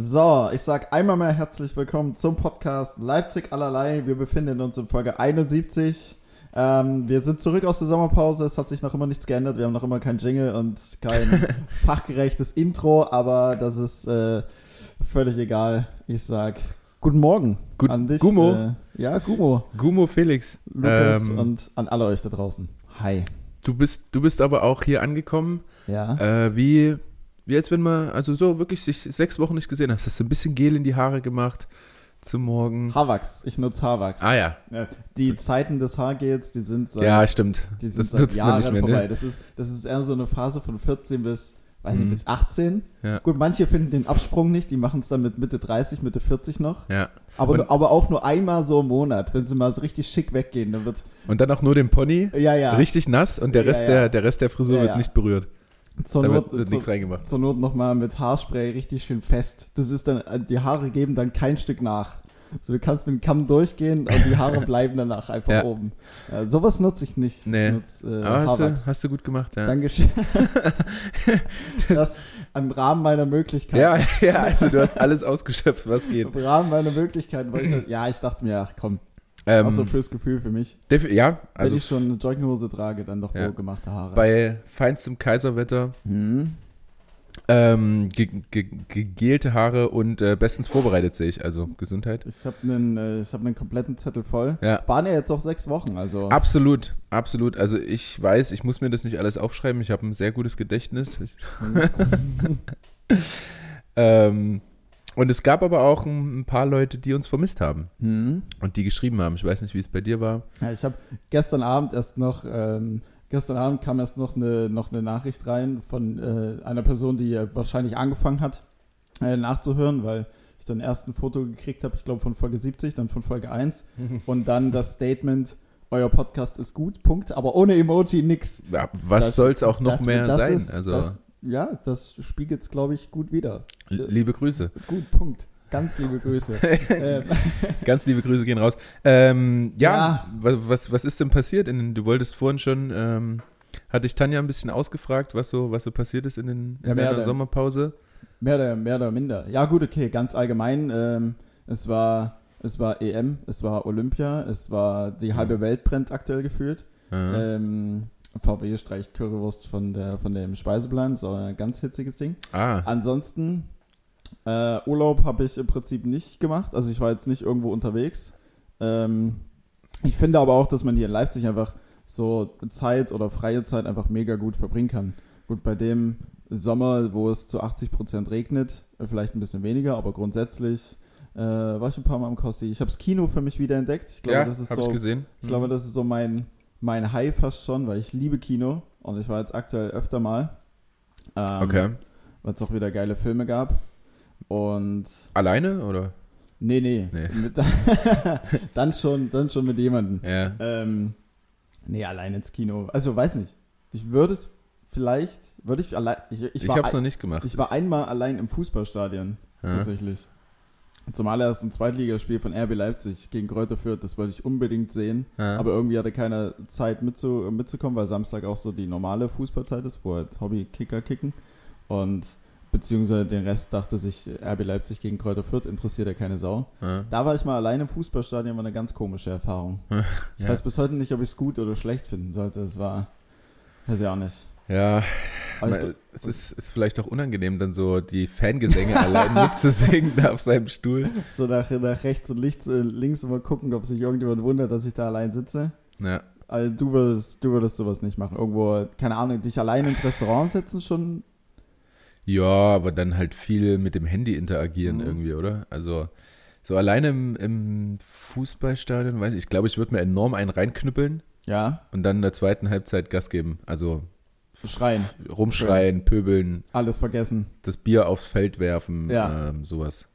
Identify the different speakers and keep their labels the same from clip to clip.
Speaker 1: So, ich sag einmal mehr herzlich willkommen zum Podcast Leipzig allerlei. Wir befinden uns in Folge 71. Ähm, wir sind zurück aus der Sommerpause. Es hat sich noch immer nichts geändert. Wir haben noch immer kein Jingle und kein fachgerechtes Intro, aber das ist äh, völlig egal. Ich sag guten Morgen
Speaker 2: Gut,
Speaker 1: an dich.
Speaker 2: Gumo.
Speaker 1: Äh, ja, Gumo.
Speaker 2: Gumo Felix.
Speaker 1: Lukas
Speaker 2: Ähm,
Speaker 1: und an alle euch da draußen. Hi.
Speaker 2: Du bist, du bist aber auch hier angekommen,
Speaker 1: Ja.
Speaker 2: äh, wie, wie als wenn man, also so wirklich sich sechs Wochen nicht gesehen hast. Hast du ein bisschen Gel in die Haare gemacht zum Morgen.
Speaker 1: Haarwachs. Ich nutze Haarwachs.
Speaker 2: Ah ja,
Speaker 1: Ja, die Zeiten des Haargels, die sind seit
Speaker 2: ja, stimmt.
Speaker 1: Die sind
Speaker 2: Das
Speaker 1: seit
Speaker 2: nutzt man
Speaker 1: Jahren
Speaker 2: nicht mehr,
Speaker 1: vorbei.
Speaker 2: ne?
Speaker 1: Das, ist, das ist eher so eine Phase von 14 bis, weiß
Speaker 2: Mhm.
Speaker 1: nicht, bis 18.
Speaker 2: Ja.
Speaker 1: Gut, manche finden den Absprung nicht, die machen es dann mit Mitte 30, Mitte 40 noch.
Speaker 2: Ja.
Speaker 1: Aber,
Speaker 2: Und-
Speaker 1: aber auch nur einmal so im Monat, wenn sie mal so richtig schick weggehen, dann wird,
Speaker 2: Und dann auch nur den Pony,
Speaker 1: ja, ja,
Speaker 2: richtig nass und der
Speaker 1: Ja,
Speaker 2: Rest,
Speaker 1: ja.
Speaker 2: Der, der Rest der Frisur
Speaker 1: Ja,
Speaker 2: wird
Speaker 1: ja.
Speaker 2: nicht berührt.
Speaker 1: Zur
Speaker 2: Da
Speaker 1: Not,
Speaker 2: wird, nichts reingemacht.
Speaker 1: zur Not nochmal mit Haarspray richtig schön fest. Das ist dann, äh, die Haare geben dann kein Stück nach. So, du kannst mit dem Kamm durchgehen und die Haare bleiben danach einfach
Speaker 2: Ja.
Speaker 1: oben. Äh, sowas nutze ich nicht.
Speaker 2: Nee.
Speaker 1: Ich nutze äh,
Speaker 2: Aber hast du, hast du gut gemacht, ja.
Speaker 1: Dankeschön. das im Rahmen meiner Möglichkeiten.
Speaker 2: Ja, ja, also du hast alles ausgeschöpft, was geht.
Speaker 1: Im Rahmen meiner Möglichkeiten. ich ja, ich dachte mir, ach komm,
Speaker 2: Ähm,
Speaker 1: auch so fürs Gefühl für mich.
Speaker 2: ja, also
Speaker 1: Wenn ich schon eine Jogginghose trage, dann doch
Speaker 2: Ja.
Speaker 1: gemachte Haare.
Speaker 2: bei feinstem Kaiserwetter
Speaker 1: hm.
Speaker 2: Ähm, ge ge gegelte Haare und äh, bestens vorbereitet sehe ich, also Gesundheit.
Speaker 1: Ich habe einen, äh, ich hab einen kompletten Zettel voll.
Speaker 2: Ja,
Speaker 1: Waren ja jetzt auch sechs Wochen, also.
Speaker 2: absolut, absolut. Also ich weiß, ich muss mir das nicht alles aufschreiben, ich habe ein sehr gutes Gedächtnis. Ich, ähm, und es gab aber auch ein, paar Leute, die uns vermisst haben
Speaker 1: Hm.
Speaker 2: und die geschrieben haben. Ich weiß nicht, wie es bei dir war.
Speaker 1: Ja, ich habe gestern Abend erst noch, ähm, gestern Abend kam erst noch eine, noch eine Nachricht rein von äh, einer Person, die wahrscheinlich angefangen hat äh, nachzuhören, weil ich dann erst ein Foto gekriegt habe, ich glaube von Folge 70, dann von Folge 1 und dann das Statement, euer Podcast ist gut, Punkt, aber ohne Emoji nix.
Speaker 2: Ja, was soll es auch noch
Speaker 1: Das-
Speaker 2: mehr sein?
Speaker 1: ist-
Speaker 2: also
Speaker 1: das, ja, das spiegelt es, glaube ich, gut wieder.
Speaker 2: li- liebe Grüße.
Speaker 1: Gut, Punkt. Ganz liebe Grüße. ähm,
Speaker 2: Ganz liebe Grüße gehen raus. Ähm, ja,
Speaker 1: Ja.
Speaker 2: Was, was, was ist denn passiert? In, du wolltest vorhin schon, ähm, hatte ich Tanja ein bisschen ausgefragt, was so, was so passiert ist in, den, in
Speaker 1: Ja, denn.
Speaker 2: Sommerpause.
Speaker 1: Mehr oder, mehr oder minder. Ja, gut, okay, ganz allgemein. Ähm, es, war, es war EM, es war Olympia, es war die halbe Welt brennt aktuell gefühlt. Ähm, VW streicht Currywurst von, der, von dem Speiseplan, so ein ganz hitziges Ding.
Speaker 2: ah,
Speaker 1: Ansonsten, äh, Urlaub habe ich im Prinzip nicht gemacht. Also ich war jetzt nicht irgendwo unterwegs. Ähm, ich finde aber auch, dass man hier in Leipzig einfach so Zeit oder freie Zeit einfach mega gut verbringen kann. Gut, bei dem Sommer, wo es zu 80 Prozent regnet, vielleicht ein bisschen weniger, aber grundsätzlich äh, war ich ein paar Mal am Kossi. Ich habe das Kino für mich wieder entdeckt. Ich glaube,
Speaker 2: ja,
Speaker 1: das ist so
Speaker 2: ich gesehen.
Speaker 1: ich glaube, das ist so mein, mein High fast schon, weil ich liebe Kino und ich war jetzt aktuell öfter mal. Ähm,
Speaker 2: okay.
Speaker 1: Weil es auch wieder geile Filme gab. Und
Speaker 2: Alleine oder?
Speaker 1: nee, nee.
Speaker 2: Nee.
Speaker 1: Mit, dann, schon, dann schon mit jemandem.
Speaker 2: Ja.
Speaker 1: Ähm, nee, allein ins Kino. Also weiß nicht. Ich würde es vielleicht, würde ich allein. Ich, ich,
Speaker 2: Ich, habe es noch nicht gemacht.
Speaker 1: ich war einmal allein im Fußballstadion,
Speaker 2: ja.
Speaker 1: tatsächlich. Zum allerersten Zweitligaspiel von RB Leipzig gegen Kräuter Fürth. Das wollte ich unbedingt sehen.
Speaker 2: Ja.
Speaker 1: Aber irgendwie hatte keiner Zeit mitzu, mitzukommen, weil Samstag auch so die normale Fußballzeit ist, wo halt Hobby-Kicker kicken. Und beziehungsweise den Rest dachte sich, RB Leipzig gegen Kräuter Fürth interessiert ja keine Sau.
Speaker 2: ja.
Speaker 1: Da war ich mal alleine im Fußballstadion, war eine ganz komische Erfahrung. Ich
Speaker 2: Ja.
Speaker 1: weiß bis heute nicht, ob ich es gut oder schlecht finden sollte. Es war, weiß ich auch nicht.
Speaker 2: Ja.
Speaker 1: Ich,
Speaker 2: Mal, es ist, ist vielleicht auch unangenehm, dann so die Fangesänge allein mitzusingen da auf seinem Stuhl.
Speaker 1: so nach, nach rechts und links, äh, links immer gucken, ob sich irgendjemand wundert, dass ich da allein sitze.
Speaker 2: Ja.
Speaker 1: Also du würdest, du würdest sowas nicht machen. Irgendwo, keine Ahnung, dich allein ins Restaurant setzen schon
Speaker 2: ja, aber dann halt viel mit dem Handy interagieren
Speaker 1: Mhm.
Speaker 2: irgendwie, oder? Also so alleine im, im Fußballstadion, weiß ich, ich glaube, ich würde mir enorm einen reinknüppeln
Speaker 1: Ja,
Speaker 2: und dann in der zweiten Halbzeit Gas geben. Also
Speaker 1: schreien,
Speaker 2: rumschreien, pöbeln,
Speaker 1: alles vergessen.
Speaker 2: das Bier aufs Feld werfen,
Speaker 1: Ja.
Speaker 2: ähm, sowas.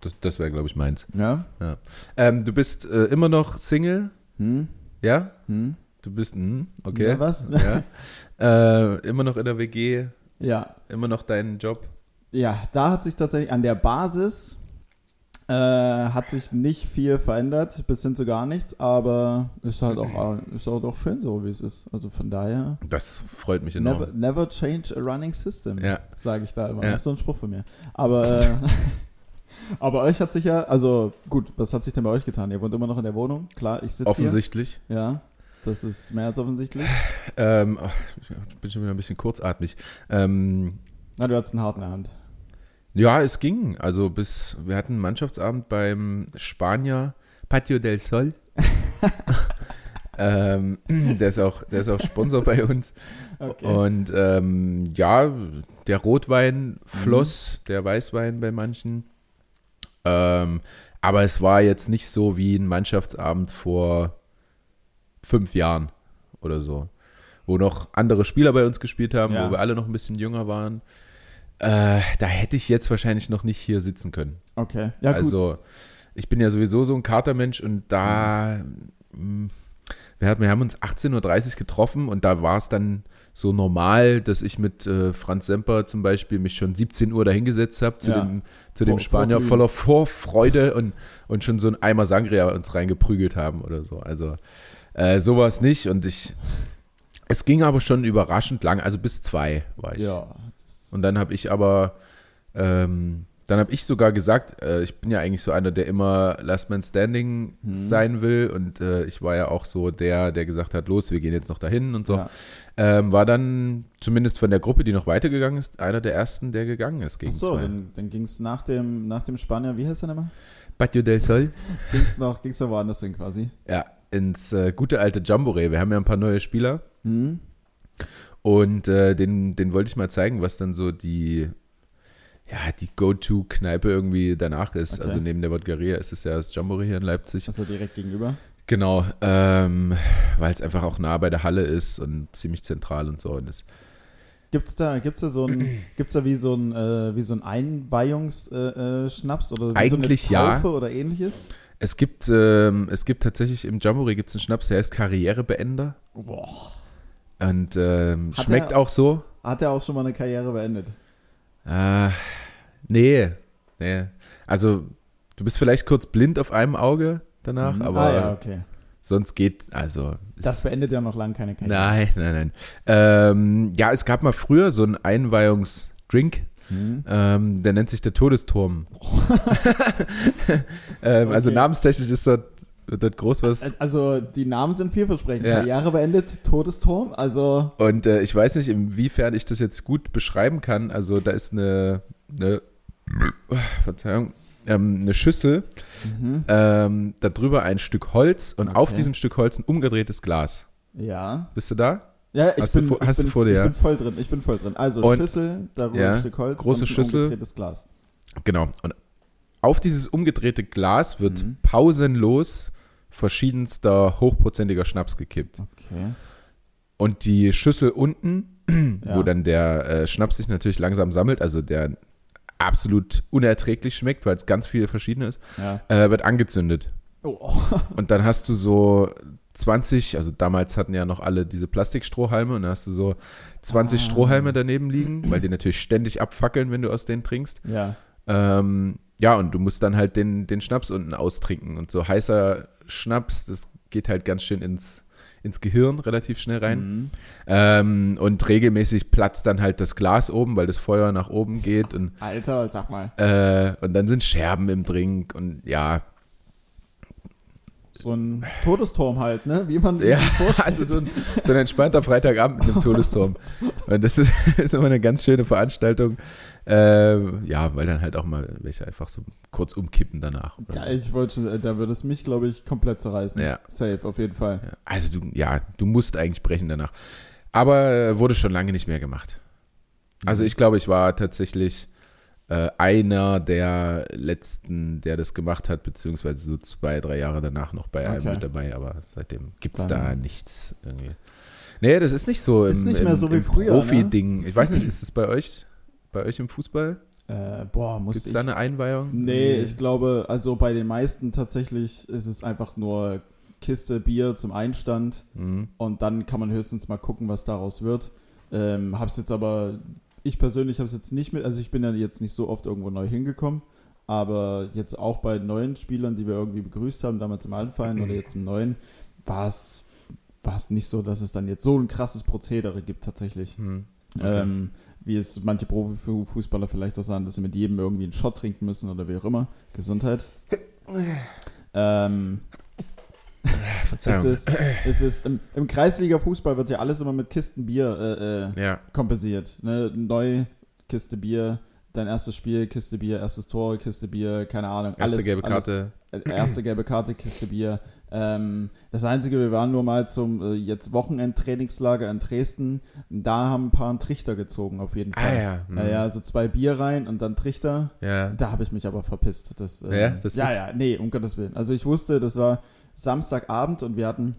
Speaker 2: Das, das wäre, glaube ich, meins.
Speaker 1: Ja?
Speaker 2: Ähm, du bist äh, immer noch Single,
Speaker 1: Hm?
Speaker 2: ja?
Speaker 1: Hm?
Speaker 2: Du bist, hm, okay.
Speaker 1: Ja, was?
Speaker 2: Ja. äh, immer noch in der WG,
Speaker 1: Ja.
Speaker 2: immer noch deinen Job.
Speaker 1: Ja, da hat sich tatsächlich an der Basis Äh, hat sich nicht viel verändert, bis hin zu gar nichts, aber ist halt auch, ist auch schön so, wie es ist. Also von daher,
Speaker 2: Das freut mich enorm.
Speaker 1: never, never change a running system,
Speaker 2: Ja.
Speaker 1: sage ich da immer.
Speaker 2: Ja.
Speaker 1: Das ist so ein Spruch von mir. Aber, äh, aber euch hat sich ja, also gut, was hat sich denn bei euch getan? Ihr wohnt immer noch in der Wohnung, klar, ich sitze hier.
Speaker 2: Offensichtlich.
Speaker 1: Ja, das ist mehr als offensichtlich.
Speaker 2: Ähm, ach, ich bin schon wieder ein bisschen kurzatmig. Ähm,
Speaker 1: Na, du hattest einen Hart in der Hand.
Speaker 2: Ja, es ging. Also bis wir hatten einen Mannschaftsabend beim Spanier Patio del Sol. ähm, der, ist auch, der ist auch Sponsor bei uns.
Speaker 1: Okay.
Speaker 2: Und ähm, ja, der Rotwein floss, der Weißwein bei manchen. Ähm, aber es war jetzt nicht so wie ein Mannschaftsabend vor fünf Jahren oder so, wo noch andere Spieler bei uns gespielt haben,
Speaker 1: Ja.
Speaker 2: wo wir alle noch ein bisschen jünger waren. Äh, da hätte ich jetzt wahrscheinlich noch nicht hier sitzen können.
Speaker 1: okay. Ja, gut.
Speaker 2: also ich bin ja sowieso so ein Katermensch und da, mh, wir, haben, wir haben uns 18.30 Uhr getroffen und da war es dann so normal, dass ich mit äh, Franz Semper zum Beispiel mich schon 17 Uhr dahingesetzt habe zu,
Speaker 1: Ja.
Speaker 2: dem, zu dem
Speaker 1: Vor-
Speaker 2: Spanier
Speaker 1: vorglühen.
Speaker 2: voller Vorfreude und, und schon so ein Eimer Sangria uns reingeprügelt haben oder so. Also äh, sowas nicht und ich, es ging aber schon überraschend lang, also bis zwei war ich.
Speaker 1: ja.
Speaker 2: Und dann habe ich aber, ähm, dann habe ich sogar gesagt, äh, ich bin ja eigentlich so einer, der immer Last Man Standing
Speaker 1: Mhm.
Speaker 2: sein will. Und äh, ich war ja auch so der, der gesagt hat, los, wir gehen jetzt noch dahin und so.
Speaker 1: Ja.
Speaker 2: Ähm, war dann zumindest von der Gruppe, die noch weitergegangen ist, einer der ersten, der gegangen ist gegen
Speaker 1: Ach so,
Speaker 2: zwei.
Speaker 1: dann, dann ging es nach dem, nach dem Spanier, wie heißt der nochmal?
Speaker 2: Patio del Sol.
Speaker 1: Ging es noch, ging's noch woanders hin quasi.
Speaker 2: Ja, ins äh, gute alte Jamboree. Wir haben ja ein paar neue Spieler.
Speaker 1: Mhm.
Speaker 2: Und äh, den, den wollte ich mal zeigen, was dann so die, ja, die Go-To-Kneipe irgendwie danach ist.
Speaker 1: Okay.
Speaker 2: Also neben der Wodgaria ist es ja das Jamboree hier in Leipzig.
Speaker 1: Also direkt gegenüber.
Speaker 2: Genau, ähm, weil es einfach auch nah bei der Halle ist und ziemlich zentral und so. Und das,
Speaker 1: Gibt's da, gibt's da so ein, gibt's da wie so ein, äh, wie so ein Einweihungsschnaps äh, äh, oder
Speaker 2: Eigentlich
Speaker 1: so eine
Speaker 2: ja.
Speaker 1: Taufe oder ähnliches?
Speaker 2: es gibt, ähm, es gibt tatsächlich im Jamboree gibt's einen Schnaps, der heißt Karrierebeender
Speaker 1: Boah.
Speaker 2: Und ähm, schmeckt
Speaker 1: er-
Speaker 2: auch so.
Speaker 1: Hat er auch schon mal eine Karriere beendet?
Speaker 2: Äh, nee, nee. Also du bist vielleicht kurz blind auf einem Auge danach,
Speaker 1: Mhm.
Speaker 2: aber
Speaker 1: ah ja, okay.
Speaker 2: sonst geht, also
Speaker 1: Das beendet ja noch lange keine Karriere.
Speaker 2: Nein, nein, nein. Ähm, ja, es gab mal früher so einen Einweihungsdrink,
Speaker 1: Mhm.
Speaker 2: ähm, der nennt sich der Todesturm. ähm, Also
Speaker 1: Okay.
Speaker 2: namenstechnisch ist dort, wird groß was.
Speaker 1: Also die Namen sind vielversprechend.
Speaker 2: Ja.
Speaker 1: Karriere beendet, Todesturm, also
Speaker 2: Und äh, ich weiß nicht, inwiefern ich das jetzt gut beschreiben kann. Also da ist eine, eine Verzeihung, ähm, eine Schüssel,
Speaker 1: mhm.
Speaker 2: ähm, darüber ein Stück Holz und auf
Speaker 1: Okay.
Speaker 2: diesem Stück Holz ein umgedrehtes Glas.
Speaker 1: ja.
Speaker 2: Bist du da?
Speaker 1: Ja, ich
Speaker 2: Hast du
Speaker 1: bin,
Speaker 2: vor-
Speaker 1: ich
Speaker 2: hast du
Speaker 1: bin,
Speaker 2: vor dir,
Speaker 1: ich
Speaker 2: ja?
Speaker 1: bin voll drin, ich bin voll drin. Also
Speaker 2: Und-
Speaker 1: Schüssel, darüber
Speaker 2: ja,
Speaker 1: ein Stück Holz
Speaker 2: große
Speaker 1: und ein
Speaker 2: Schüssel.
Speaker 1: umgedrehtes Glas.
Speaker 2: Genau. Und auf dieses umgedrehte Glas wird
Speaker 1: Mhm.
Speaker 2: pausenlos verschiedenster hochprozentiger Schnaps gekippt.
Speaker 1: Okay.
Speaker 2: Und die Schüssel unten,
Speaker 1: Ja.
Speaker 2: wo dann der äh, Schnaps sich natürlich langsam sammelt, also der absolut unerträglich schmeckt, weil es ganz viele verschiedene ist,
Speaker 1: Ja.
Speaker 2: äh, wird angezündet.
Speaker 1: Oh.
Speaker 2: Und dann hast du so 20, also damals hatten ja noch alle diese Plastikstrohhalme und dann hast du so 20
Speaker 1: Ah.
Speaker 2: Strohhalme daneben liegen, weil die natürlich ständig abfackeln, wenn du aus denen trinkst.
Speaker 1: Ja.
Speaker 2: Ähm, ja, und du musst dann halt den, den Schnaps unten austrinken. Und so heißer Schnaps, das geht halt ganz schön ins, ins Gehirn relativ schnell rein.
Speaker 1: Mhm.
Speaker 2: Ähm, und regelmäßig platzt dann halt das Glas oben, weil das Feuer nach oben geht. Und,
Speaker 1: Alter, sag mal.
Speaker 2: äh, und dann sind Scherben im Drink. Und ja,
Speaker 1: So ein Todesturm halt, ne? Wie man
Speaker 2: ja also so ein, so ein entspannter Freitagabend mit einem Todesturm. Und das ist, ist immer eine ganz schöne Veranstaltung. Äh, ja, weil dann halt auch mal welche einfach so kurz umkippen danach.
Speaker 1: Ja, ich wollte schon, äh, da würde es mich, glaube ich, komplett zerreißen.
Speaker 2: Ja.
Speaker 1: Safe, auf jeden Fall.
Speaker 2: Ja, Also du, ja, du musst eigentlich brechen danach. Aber äh, wurde schon lange nicht mehr gemacht. Also ich glaube, ich war tatsächlich äh, einer der letzten, der das gemacht hat, beziehungsweise so zwei, drei Jahre danach noch bei einem
Speaker 1: Okay.
Speaker 2: mit dabei, aber seitdem gibt es da nichts irgendwie. Nee, das ist nicht so
Speaker 1: Ist
Speaker 2: im,
Speaker 1: nicht mehr
Speaker 2: im,
Speaker 1: so wie
Speaker 2: im
Speaker 1: früher, ne?
Speaker 2: Profi-Ding. Ich weiß nicht, ist es bei euch, bei euch im Fußball?
Speaker 1: Äh, boah, muss
Speaker 2: Gibt es
Speaker 1: ich.
Speaker 2: da eine Einweihung?
Speaker 1: Nee, ich glaube, also bei den meisten tatsächlich ist es einfach nur Kiste Bier zum Einstand
Speaker 2: Mhm.
Speaker 1: und dann kann man höchstens mal gucken, was daraus wird. Ähm, hab's jetzt aber, ich persönlich habe es jetzt nicht mit, also ich bin ja jetzt nicht so oft irgendwo neu hingekommen. Aber jetzt auch bei neuen Spielern, die wir irgendwie begrüßt haben, damals im alten Verein oder jetzt im neuen, war es war es nicht so, dass es dann jetzt so ein krasses Prozedere gibt tatsächlich.
Speaker 2: Hm. Okay.
Speaker 1: Ähm, wie es manche Profifußballer vielleicht auch sagen, dass sie mit jedem irgendwie einen Shot trinken müssen oder wie auch immer. Gesundheit. ähm, es
Speaker 2: Verzeihung.
Speaker 1: ist, es ist im, im Kreisliga-Fußball wird ja alles immer mit Kisten Bier äh, äh,
Speaker 2: ja,
Speaker 1: kompensiert. Ne? Neu, Kiste Bier, dein erstes Spiel, Kiste Bier, erstes Tor, Kiste Bier, keine Ahnung.
Speaker 2: erste
Speaker 1: alles,
Speaker 2: gelbe
Speaker 1: alles-
Speaker 2: Karte.
Speaker 1: äh, erste gelbe Karte, Kiste Bier. Ähm, das Einzige, wir waren nur mal zum äh, jetzt Wochenendtrainingslager in Dresden. Da haben ein paar einen Trichter gezogen, auf jeden Fall.
Speaker 2: Ah ja. hm.
Speaker 1: Naja, also zwei Bier rein und dann Trichter.
Speaker 2: Ja.
Speaker 1: Da habe ich mich aber verpisst. Das, äh,
Speaker 2: Ja, das
Speaker 1: ja, ja, nee, um Gottes Willen. Also ich wusste, das war Samstagabend und wir hatten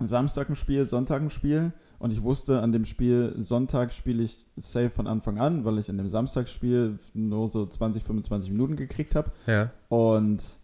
Speaker 1: Samstag ein Spiel, Sonntag ein Spiel. Und ich wusste, an dem Spiel Sonntag spiele ich safe von Anfang an, weil ich in dem Samstagsspiel nur so 20, 25 Minuten gekriegt habe.
Speaker 2: Ja.
Speaker 1: Und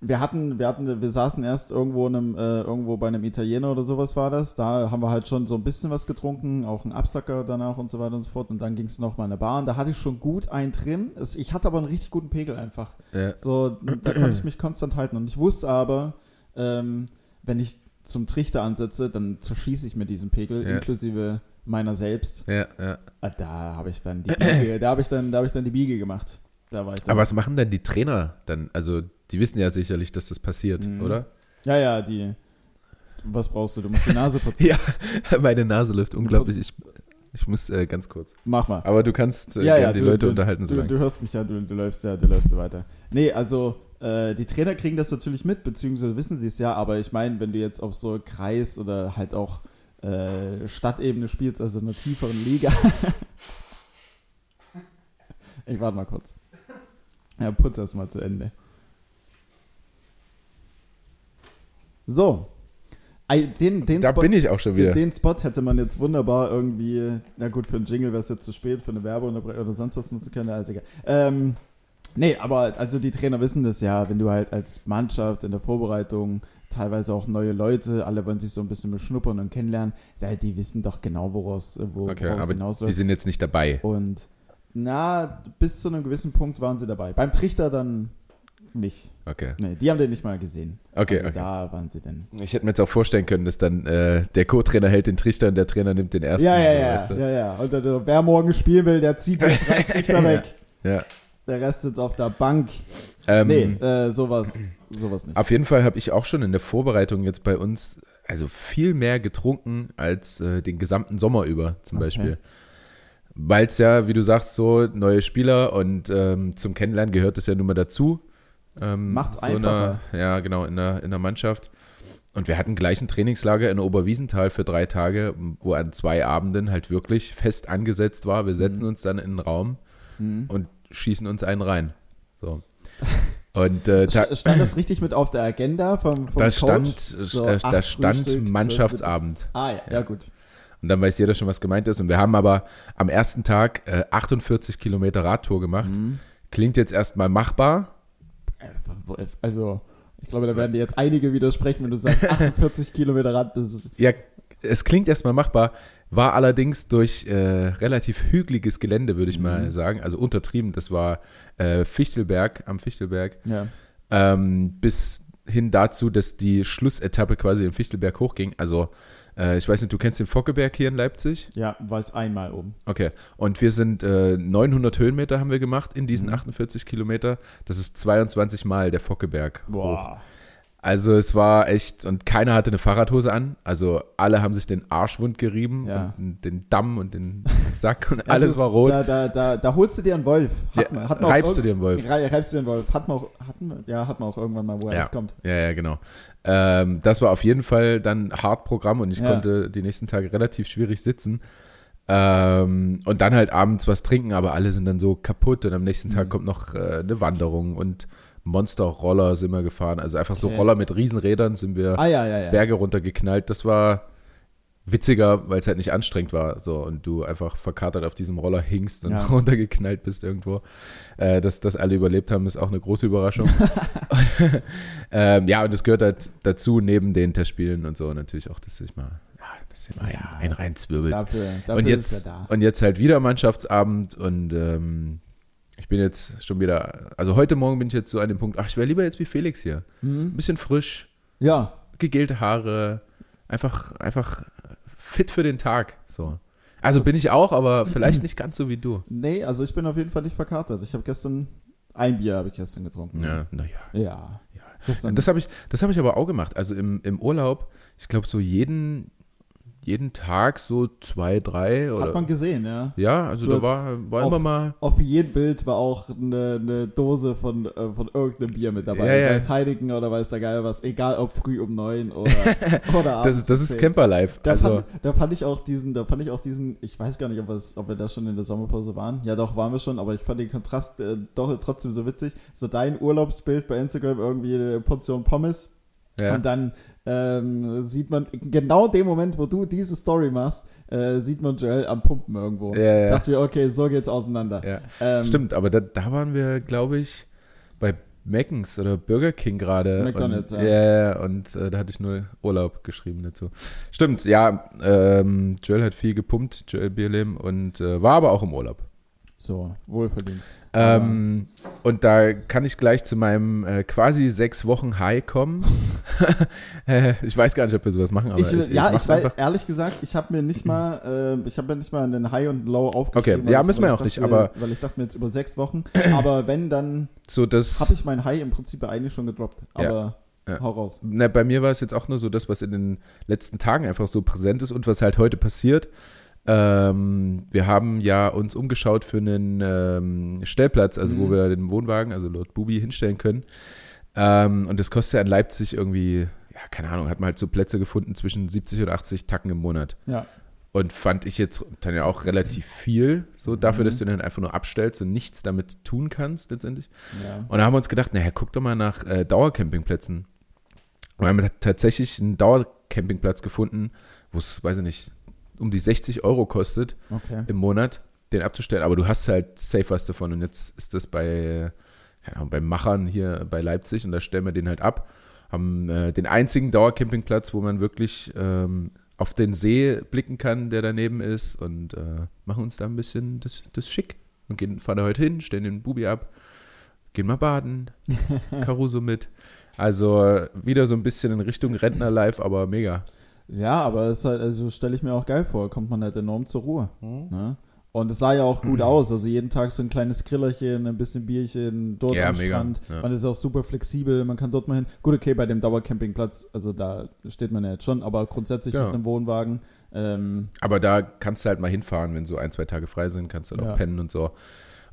Speaker 1: wir hatten, wir hatten, wir saßen erst irgendwo in einem, äh, irgendwo bei einem Italiener oder sowas war das. Da haben wir halt schon so ein bisschen was getrunken, auch einen Absacker danach und so weiter und so fort. Und dann ging es noch mal in eine Bar und da hatte ich schon gut einen drin. Ich hatte aber einen richtig guten Pegel einfach.
Speaker 2: ja.
Speaker 1: So, da konnte ich mich konstant halten. Und ich wusste aber, ähm, wenn ich zum Trichter ansetze, dann zerschieße ich mir diesen Pegel,
Speaker 2: Ja.
Speaker 1: inklusive meiner selbst.
Speaker 2: Ja, ja.
Speaker 1: Ah, Da habe ich dann die Biege, da habe ich dann, da habe ich dann die Biege gemacht. Da war ich dann.
Speaker 2: Aber was machen denn die Trainer dann? Also, die wissen ja sicherlich, dass das passiert,
Speaker 1: Mhm.
Speaker 2: oder?
Speaker 1: Ja, ja, die. Was brauchst du? Du musst die Nase putzen.
Speaker 2: Ja, meine Nase läuft unglaublich. Ich, ich muss äh, ganz kurz.
Speaker 1: Mach mal.
Speaker 2: Aber du kannst äh,
Speaker 1: ja, ja,
Speaker 2: die
Speaker 1: du,
Speaker 2: Leute
Speaker 1: du,
Speaker 2: unterhalten so
Speaker 1: du, du hörst mich ja, du, du läufst ja, du läufst ja weiter. Nee, also äh, die Trainer kriegen das natürlich mit, beziehungsweise wissen sie es ja, aber ich meine, wenn du jetzt auf so Kreis oder halt auch äh, Stadtebene spielst, also in einer tieferen Liga. ich warte mal kurz. Ja, putz erst mal zu Ende. So. Den, den
Speaker 2: Da
Speaker 1: Spot-
Speaker 2: bin ich auch schon wieder.
Speaker 1: den, den Spot hätte man jetzt wunderbar irgendwie, na gut, für einen Jingle wäre es jetzt zu spät, für eine Werbeunterbrechung oder sonst was nutzen können, also egal. Ähm, nee, aber also die Trainer wissen das ja, wenn du halt als Mannschaft in der Vorbereitung teilweise auch neue Leute, alle wollen sich so ein bisschen beschnuppern und kennenlernen, ja, die wissen doch genau, woraus, äh, wo,
Speaker 2: okay,
Speaker 1: woraus
Speaker 2: aber die
Speaker 1: hinausläuft.
Speaker 2: sind jetzt nicht dabei.
Speaker 1: Und na, bis zu einem gewissen Punkt waren sie dabei. Beim Trichter dann nicht.
Speaker 2: Okay,
Speaker 1: Nee, die haben den nicht mal gesehen.
Speaker 2: okay,
Speaker 1: also
Speaker 2: okay.
Speaker 1: da waren sie denn.
Speaker 2: Ich hätte mir jetzt auch vorstellen können, dass dann äh, der Co-Trainer hält den Trichter und der Trainer nimmt den ersten.
Speaker 1: Ja, ja,
Speaker 2: so,
Speaker 1: ja,
Speaker 2: weißt du?
Speaker 1: ja, ja. Und dann, wer morgen spielen will, der zieht den Trichter weg.
Speaker 2: ja.
Speaker 1: Der Rest sitzt auf der Bank.
Speaker 2: Ähm,
Speaker 1: nee, äh, sowas, sowas nicht.
Speaker 2: Auf jeden Fall habe ich auch schon in der Vorbereitung jetzt bei uns also viel mehr getrunken als äh, den gesamten Sommer über zum
Speaker 1: Okay.
Speaker 2: Beispiel. Weil es ja, wie du sagst, so neue Spieler und ähm, zum Kennenlernen gehört es ja nun mal dazu. Ähm,
Speaker 1: Macht's
Speaker 2: so in
Speaker 1: einfacher.
Speaker 2: einer- ja, genau, in der, in der Mannschaft. Und wir hatten gleich ein Trainingslager in Oberwiesenthal für drei Tage, wo an zwei Abenden halt wirklich fest angesetzt war. Wir setzen
Speaker 1: Mhm.
Speaker 2: uns dann in den Raum
Speaker 1: Hm.
Speaker 2: und schießen uns einen rein. So. Und äh,
Speaker 1: St- Stand das richtig mit auf der Agenda vom, vom
Speaker 2: da
Speaker 1: Coach?
Speaker 2: stand,
Speaker 1: So
Speaker 2: äh, da stand
Speaker 1: Frühstück,
Speaker 2: Mannschaftsabend.
Speaker 1: Ah, ja, ja,
Speaker 2: Ja.
Speaker 1: gut.
Speaker 2: Und dann weiß jeder schon, was gemeint ist. Und wir haben aber am ersten Tag äh, 48 Kilometer Radtour gemacht.
Speaker 1: Hm.
Speaker 2: Klingt jetzt erstmal machbar.
Speaker 1: Also, ich glaube, da werden dir jetzt einige widersprechen, wenn du sagst, 48 Kilometer Rad, das ist.
Speaker 2: Ja, es klingt erstmal machbar, war allerdings durch äh, relativ hügeliges Gelände, würde ich
Speaker 1: Mhm.
Speaker 2: mal sagen. Also untertrieben, das war äh, Fichtelberg, am Fichtelberg.
Speaker 1: Ja.
Speaker 2: ähm, bis hin dazu, dass die Schlussetappe quasi im Fichtelberg hochging. Also, äh, ich weiß nicht, du kennst den Fockeberg hier in Leipzig?
Speaker 1: ja, war ich einmal oben.
Speaker 2: Okay. Und wir sind äh, 900 Höhenmeter haben wir gemacht in diesen
Speaker 1: Mhm.
Speaker 2: 48 Kilometer. Das ist 22 Mal der Fockeberg hoch. Also es war echt, und keiner hatte eine Fahrradhose an. Also alle haben sich den Arschwund gerieben
Speaker 1: Ja.
Speaker 2: und den Damm und den Sack und
Speaker 1: Ja,
Speaker 2: alles
Speaker 1: du,
Speaker 2: war rot.
Speaker 1: Da, da, da, da holst du dir einen Wolf. Hat,
Speaker 2: Ja,
Speaker 1: man- hat man
Speaker 2: reibst du dir einen Wolf.
Speaker 1: Rei- Reibst du dir einen Wolf. Hat man auch, hatten wir, ja, hat man auch irgendwann mal, woher
Speaker 2: Ja.
Speaker 1: das kommt.
Speaker 2: Ja, ja, genau. Ähm, das war auf jeden Fall dann hart Programm und ich konnte die nächsten Tage relativ schwierig sitzen. Ähm, und dann halt abends was trinken, aber alle sind dann so kaputt und am nächsten Tag
Speaker 1: Mhm.
Speaker 2: kommt noch äh, eine Wanderung und Monster-Roller sind wir gefahren. Also einfach so
Speaker 1: Okay.
Speaker 2: Roller mit Riesenrädern sind wir
Speaker 1: Ah, ja, ja, ja.
Speaker 2: Berge runtergeknallt. Das war witziger, weil es halt nicht anstrengend war. So und du einfach verkatert auf diesem Roller hingst und
Speaker 1: Ja.
Speaker 2: runtergeknallt bist irgendwo. Äh, dass das alle überlebt haben, ist auch eine große Überraschung. ähm, ja, und es gehört halt dazu, neben den Testspielen und so natürlich auch, dass ich mal, ja, dass du mal
Speaker 1: Ja.
Speaker 2: ein, ein reinzwirbelst.
Speaker 1: Dafür, dafür
Speaker 2: Und
Speaker 1: ist
Speaker 2: jetzt,
Speaker 1: er da.
Speaker 2: und jetzt halt wieder Mannschaftsabend und ähm, ich bin jetzt schon wieder, also heute Morgen bin ich jetzt so an dem Punkt, ach, ich wäre lieber jetzt wie Felix hier. Ein
Speaker 1: Mhm.
Speaker 2: bisschen frisch,
Speaker 1: Ja,
Speaker 2: gegelte Haare, einfach, einfach fit für den Tag. So. Also bin ich auch, aber vielleicht nicht ganz so wie du.
Speaker 1: nee, also ich bin auf jeden Fall nicht verkatert. Ich habe gestern, ein Bier habe ich gestern getrunken.
Speaker 2: Ja, naja.
Speaker 1: Ja.
Speaker 2: Ja. Das habe ich, das hab ich aber auch gemacht. Also im, im Urlaub, ich glaube so jeden, jeden Tag so zwei, drei oder.
Speaker 1: Hat man gesehen, ja.
Speaker 2: ja, also
Speaker 1: Du
Speaker 2: da war, war
Speaker 1: auf-
Speaker 2: immer mal.
Speaker 1: Auf jedem Bild war auch eine, eine Dose von, äh, von irgendeinem Bier mit dabei.
Speaker 2: Ja, ja.
Speaker 1: Sei es Heinigen oder weiß der Geil was. Egal ob früh um neun oder, oder abends.
Speaker 2: Das, ist- das ist
Speaker 1: 10.
Speaker 2: Camperlife.
Speaker 1: Da,
Speaker 2: Also,
Speaker 1: fand, da fand ich auch diesen, da fand ich auch diesen, ich weiß gar nicht, ob, es, ob wir da schon in der Sommerpause waren. Ja, doch, waren wir schon, aber ich fand den Kontrast äh, doch trotzdem so witzig. So dein Urlaubsbild bei Instagram, irgendwie eine Portion Pommes.
Speaker 2: ja.
Speaker 1: Und dann ähm, sieht man, genau dem Moment, wo du diese Story machst, äh, sieht man Joel am Pumpen irgendwo.
Speaker 2: Ja, ja.
Speaker 1: Dachte ich, okay, so geht's auseinander.
Speaker 2: ja.
Speaker 1: Ähm,
Speaker 2: Stimmt, aber da, da waren wir, glaube ich, bei Mackens oder Burger King gerade.
Speaker 1: McDonald's,
Speaker 2: und,
Speaker 1: ja.
Speaker 2: ja. und äh, da hatte ich nur Urlaub geschrieben dazu. Stimmt, ja, ähm, Joel hat viel gepumpt, Joel Bierlehm, und äh, war aber auch im Urlaub.
Speaker 1: So, wohlverdient.
Speaker 2: Ähm, und da kann ich gleich zu meinem äh, quasi sechs Wochen High kommen. äh, ich weiß gar nicht, ob wir sowas machen, aber
Speaker 1: Ich,
Speaker 2: ich,
Speaker 1: ja, ich
Speaker 2: mach's
Speaker 1: weiß, ehrlich gesagt, ich habe mir nicht mal, äh, ich habe mir nicht mal einen High und Low aufgeschrieben.
Speaker 2: Okay, ja,
Speaker 1: ich-
Speaker 2: müssen wir
Speaker 1: ich
Speaker 2: auch nicht,
Speaker 1: dachte,
Speaker 2: aber-
Speaker 1: Weil ich dachte mir jetzt über sechs Wochen, aber wenn, dann
Speaker 2: So das.
Speaker 1: habe ich mein High im Prinzip eigentlich schon gedroppt.
Speaker 2: Ja,
Speaker 1: Aber
Speaker 2: ja.
Speaker 1: hau raus.
Speaker 2: Na, bei mir war es jetzt auch nur so das, was in den letzten Tagen einfach so präsent ist und was halt heute passiert. Ähm, wir haben ja uns umgeschaut für einen ähm, Stellplatz, also wo
Speaker 1: Mhm.
Speaker 2: wir den Wohnwagen, also Lord Bubi, hinstellen können. Ähm, und das kostet ja in Leipzig irgendwie, ja, keine Ahnung, hat man halt so Plätze gefunden zwischen 70 und 80 Tacken im Monat.
Speaker 1: Ja.
Speaker 2: Und fand ich jetzt dann ja auch relativ viel, so dafür,
Speaker 1: Mhm.
Speaker 2: dass du den einfach nur abstellst und nichts damit tun kannst letztendlich.
Speaker 1: ja.
Speaker 2: Und da haben wir uns gedacht, naja, guck doch mal nach äh, Dauercampingplätzen. Und wir haben tatsächlich einen Dauercampingplatz gefunden, wo es, weiß ich nicht, um die 60 Euro kostet
Speaker 1: Okay.
Speaker 2: im Monat, den abzustellen. Aber du hast halt safe was davon. Und jetzt ist das bei, keine Ahnung, bei Machern hier bei Leipzig und da stellen wir den halt ab. Haben äh, den einzigen Dauercampingplatz, wo man wirklich ähm, auf den See blicken kann, der daneben ist und äh, machen uns da ein bisschen das, das schick. Und gehen, fahren da heute hin, stellen den Bubi ab, gehen mal baden, Caruso mit. Also äh, wieder so ein bisschen in Richtung Rentner-Life, aber mega.
Speaker 1: Ja, aber es halt, also stelle ich mir auch geil vor, kommt man halt enorm zur Ruhe. Ne? Und es sah ja auch gut aus. Also jeden Tag so ein kleines Grillerchen, ein bisschen Bierchen dort
Speaker 2: Ja,
Speaker 1: am
Speaker 2: mega,
Speaker 1: Strand.
Speaker 2: ja.
Speaker 1: Man ist auch super flexibel, man kann dort mal hin. Gut, okay, bei dem Dauercampingplatz, also da steht man ja jetzt schon, aber grundsätzlich
Speaker 2: Genau.
Speaker 1: mit einem Wohnwagen. Ähm,
Speaker 2: Aber da kannst du halt mal hinfahren, wenn so ein, zwei Tage frei sind, kannst du dann
Speaker 1: Ja.
Speaker 2: auch pennen und so.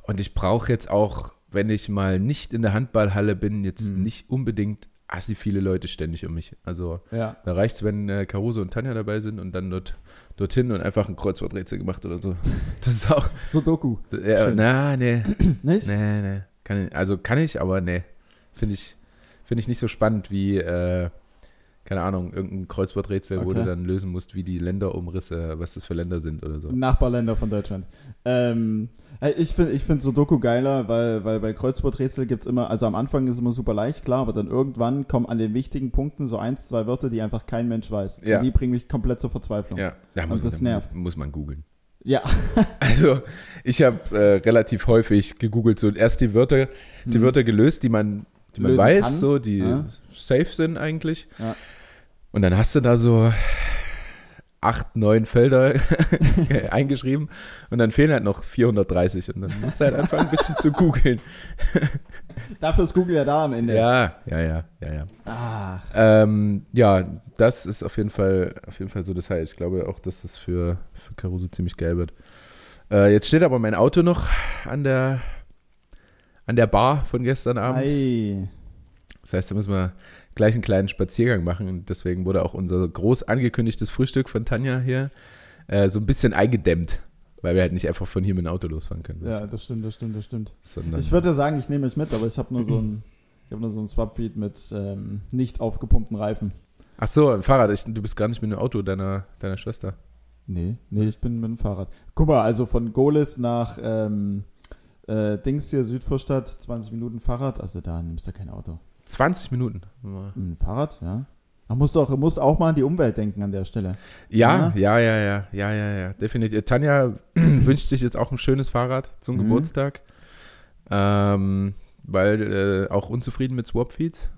Speaker 2: Und ich brauche jetzt auch, wenn ich mal nicht in der Handballhalle bin, jetzt
Speaker 1: Mhm.
Speaker 2: nicht unbedingt assi viele Leute ständig um mich. Also
Speaker 1: ja.
Speaker 2: da reicht es, wenn äh, Caruso und Tanja dabei sind und dann dort, dorthin und einfach ein Kreuzworträtsel gemacht oder so. Das ist auch,
Speaker 1: Sudoku.
Speaker 2: ja,
Speaker 1: Schön.
Speaker 2: na, nee,
Speaker 1: Nicht?
Speaker 2: nee, nee. Kann also kann ich, aber nee. Finde ich, finde ich nicht so spannend wie, äh, keine Ahnung, irgendein Kreuzworträtsel, wo
Speaker 1: Okay.
Speaker 2: du dann lösen musst, wie die Länderumrisse, was das für Länder sind oder so.
Speaker 1: Nachbarländer von Deutschland. Ähm, ich finde ich find Sudoku geiler, weil, weil bei Kreuzworträtsel gibt es immer, also am Anfang ist es immer super leicht, klar, aber dann irgendwann kommen an den wichtigen Punkten so eins, zwei Wörter, die einfach kein Mensch weiß.
Speaker 2: Ja.
Speaker 1: Und die bringen mich komplett zur Verzweiflung.
Speaker 2: Ja,
Speaker 1: Und
Speaker 2: muss,
Speaker 1: das
Speaker 2: man,
Speaker 1: nervt.
Speaker 2: muss man googeln.
Speaker 1: Ja.
Speaker 2: Also, ich habe äh, relativ häufig gegoogelt, so erst die Wörter, die
Speaker 1: Hm.
Speaker 2: Wörter gelöst, die man, die man weiß,
Speaker 1: kann.
Speaker 2: so, die
Speaker 1: Ja.
Speaker 2: safe sind eigentlich.
Speaker 1: Ja.
Speaker 2: Und dann hast du da so acht, neun Felder eingeschrieben und dann fehlen halt noch 430 und dann musst du halt einfach ein bisschen zu googeln.
Speaker 1: Dafür ist Google ja da am Ende.
Speaker 2: Ja, ja, ja, ja, ja.
Speaker 1: Ach,
Speaker 2: Ähm, ja, das ist auf jeden Fall, auf jeden Fall so das Highlight. Ich glaube auch, dass das für, für Caruso ziemlich geil wird. Äh, jetzt steht aber mein Auto noch an der, an der Bar von gestern Abend.
Speaker 1: ei.
Speaker 2: Das heißt, da müssen wir gleich einen kleinen Spaziergang machen. Und deswegen wurde auch unser groß angekündigtes Frühstück von Tanja hier äh, so ein bisschen eingedämmt, weil wir halt nicht einfach von hier mit dem Auto losfahren können.
Speaker 1: Ja, das stimmt, das stimmt, das stimmt.
Speaker 2: Sondern,
Speaker 1: Ich würde sagen, ich nehme euch mit, aber ich habe nur so ein, ich nur so ein Swap-Feed mit ähm, nicht aufgepumpten Reifen.
Speaker 2: ach so, ein Fahrrad. Ich, du bist gar nicht mit dem Auto deiner, deiner Schwester.
Speaker 1: Nee, nee, ich bin mit dem Fahrrad. Guck mal, also von Golis nach ähm, äh, Dings hier, Südvorstadt, 20 Minuten Fahrrad, also da nimmst du kein Auto.
Speaker 2: 20 Minuten.
Speaker 1: Ein Fahrrad, ja. Man muss auch, muss auch mal an die Umwelt denken an der Stelle.
Speaker 2: Ja, ja, ja, ja, ja, ja, ja, definitiv. Tanja wünscht sich jetzt auch ein schönes Fahrrad zum
Speaker 1: Mhm.
Speaker 2: Geburtstag. Ähm, weil äh, auch unzufrieden mit Swapfeeds.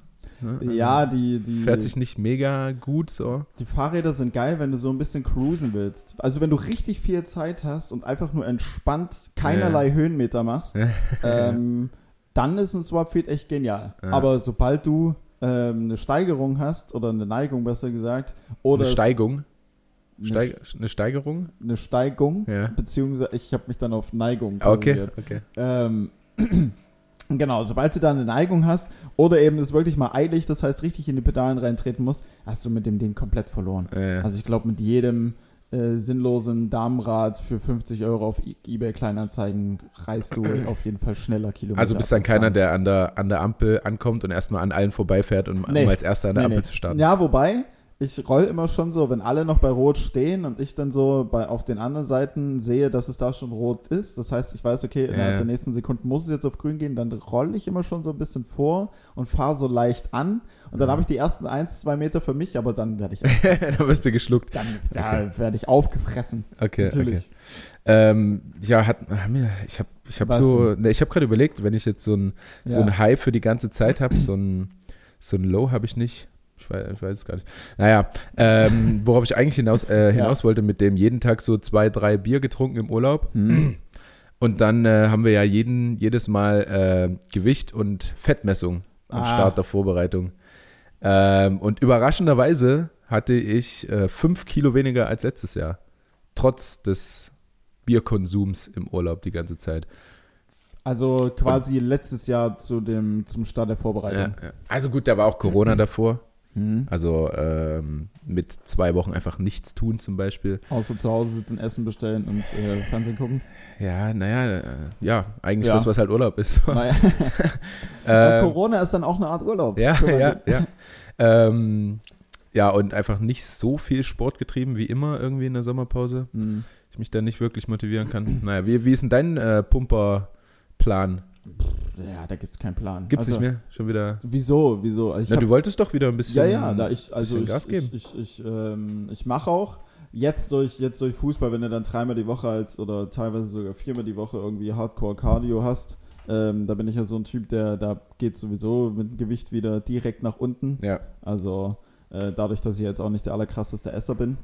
Speaker 2: Ne? Also
Speaker 1: Ja, die, die,
Speaker 2: Fährt sich nicht mega gut so.
Speaker 1: die Fahrräder sind geil, wenn du so ein bisschen cruisen willst. Also wenn du richtig viel Zeit hast und einfach nur entspannt keinerlei Höhenmeter machst, ähm, dann ist ein Swapfeed echt genial.
Speaker 2: Ja.
Speaker 1: Aber sobald du ähm, eine Steigerung hast, oder eine Neigung besser gesagt, oder
Speaker 2: eine Steigung.
Speaker 1: eine,
Speaker 2: Steig eine Steigerung?
Speaker 1: eine Steigung,
Speaker 2: Ja.
Speaker 1: beziehungsweise ich habe mich dann auf Neigung
Speaker 2: Okay, okay.
Speaker 1: Ähm, genau, sobald du da eine Neigung hast oder eben es wirklich mal eilig, das heißt richtig in die Pedalen reintreten musst, hast du mit dem Ding komplett verloren.
Speaker 2: Äh,
Speaker 1: Also ich glaube, mit jedem äh, sinnlosen Damenrad für 50 Euro auf E- eBay Kleinanzeigen reißt du auf jeden Fall schneller Kilometer.
Speaker 2: also bist dann keiner, der an der, an der Ampel ankommt und erstmal an allen vorbeifährt, um,
Speaker 1: Nee.
Speaker 2: um als erster an der
Speaker 1: Nee,
Speaker 2: Ampel
Speaker 1: nee.
Speaker 2: zu starten.
Speaker 1: Ja, wobei, ich roll immer schon so, wenn alle noch bei Rot stehen und ich dann so bei, auf den anderen Seiten sehe, dass es da schon rot ist. Das heißt, ich weiß, okay, innerhalb
Speaker 2: Ja.
Speaker 1: der nächsten Sekunden muss es jetzt auf grün gehen, dann rolle ich immer schon so ein bisschen vor und fahre so leicht an. Und dann habe ich die ersten eins, zwei Meter für mich, aber dann werde ich,
Speaker 2: da wirst du geschluckt.
Speaker 1: dann,
Speaker 2: Okay.
Speaker 1: da werde ich aufgefressen.
Speaker 2: Okay,
Speaker 1: Natürlich.
Speaker 2: okay. Ähm, ja, hat, ich habe ich hab
Speaker 1: Was
Speaker 2: so, ne, ich habe gerade überlegt, wenn ich jetzt so ein, so
Speaker 1: Ja.
Speaker 2: ein High für die ganze Zeit habe, so ein, so ein Low habe ich nicht. Ich weiß, ich weiß es gar nicht. Naja, ähm, worauf ich eigentlich hinaus, äh, hinaus wollte, mit dem jeden Tag so zwei, drei Bier getrunken im Urlaub.
Speaker 1: Hm.
Speaker 2: Und dann äh, haben wir ja jeden, jedes Mal äh, Gewicht und Fettmessung am
Speaker 1: Ah.
Speaker 2: Start der Vorbereitung. Ähm, und überraschenderweise hatte ich äh, fünf Kilo weniger als letztes Jahr. Trotz des Bierkonsums im Urlaub die ganze Zeit.
Speaker 1: Also quasi letztes Jahr zu dem, zum Start der
Speaker 2: Ja,
Speaker 1: Vorbereitung.
Speaker 2: ja. Also gut, da war auch Corona davor.
Speaker 1: Hm.
Speaker 2: Also ähm, mit zwei Wochen einfach nichts tun zum Beispiel.
Speaker 1: Außer zu Hause sitzen, Essen bestellen und äh, Fernsehen gucken.
Speaker 2: Ja, naja, äh, ja, eigentlich
Speaker 1: Ja.
Speaker 2: das, was halt Urlaub ist.
Speaker 1: Naja.
Speaker 2: Ähm,
Speaker 1: Corona ist dann auch eine Art Urlaub.
Speaker 2: Ja, ja, ja. ähm, ja, und einfach nicht so viel Sport getrieben wie immer irgendwie in der Sommerpause.
Speaker 1: Hm.
Speaker 2: Ich mich da nicht wirklich motivieren kann. Naja, wie, wie ist denn dein äh, Pumperplan?
Speaker 1: Ja, da gibt es keinen Plan.
Speaker 2: Gibt's
Speaker 1: also,
Speaker 2: nicht mehr? Schon wieder?
Speaker 1: Wieso? Wieso? Ich
Speaker 2: Na,
Speaker 1: hab,
Speaker 2: du wolltest doch wieder ein bisschen.
Speaker 1: ja, ja, da ich, also ich,
Speaker 2: Gas geben.
Speaker 1: ich, ich, ich, ähm, ich mache auch jetzt durch, jetzt durch Fußball, wenn du dann dreimal die Woche als, oder teilweise sogar viermal die Woche irgendwie Hardcore-Cardio hast, ähm, da bin ich ja so ein Typ, der, da geht sowieso mit dem Gewicht wieder direkt nach unten.
Speaker 2: Ja,
Speaker 1: Also äh, dadurch, dass ich jetzt auch nicht der allerkrasseste Esser bin.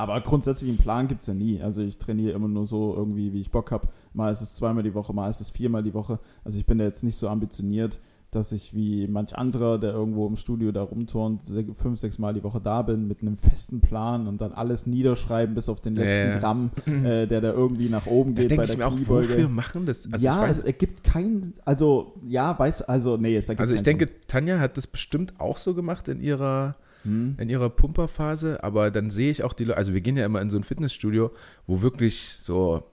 Speaker 1: Aber grundsätzlich einen Plan gibt es ja nie. Also ich trainiere immer nur so irgendwie, wie ich Bock habe. Mal ist es zweimal die Woche, mal ist es viermal die Woche. Also ich bin da jetzt nicht so ambitioniert, dass ich wie manch anderer, der irgendwo im Studio da rumturnt, fünf, sechs Mal die Woche da bin mit einem festen Plan und dann alles niederschreiben bis auf den letzten
Speaker 2: ja.
Speaker 1: Gramm, äh, der da irgendwie nach oben
Speaker 2: da
Speaker 1: geht bei
Speaker 2: ich
Speaker 1: der
Speaker 2: mir auch,
Speaker 1: Kniebeuge.
Speaker 2: wofür machen das? Also
Speaker 1: ja,
Speaker 2: ich weiß,
Speaker 1: es ergibt kein, also ja, weiß, also nee, es ergibt
Speaker 2: also ich
Speaker 1: keinen
Speaker 2: denke, Tanja hat das bestimmt auch so gemacht in ihrer
Speaker 1: Sinn. Hm.
Speaker 2: in ihrer Pumperphase, aber dann sehe ich auch die Leute, also wir gehen ja immer in so ein Fitnessstudio, wo wirklich so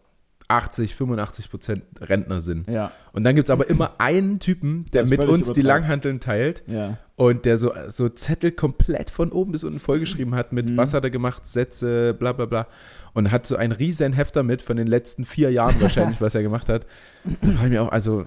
Speaker 2: 80, 85 Prozent Rentner sind.
Speaker 1: Ja,
Speaker 2: Und dann gibt es aber immer einen Typen, der mit uns die. Langhanteln teilt
Speaker 1: ja.
Speaker 2: und der so, so Zettel komplett von oben bis unten vollgeschrieben hat mit
Speaker 1: Mhm.
Speaker 2: was hat er gemacht, Sätze, bla bla bla. Und hat so ein riesen Hefter mit von den letzten vier Jahren wahrscheinlich, was er gemacht hat. Da war ich mir auch, also,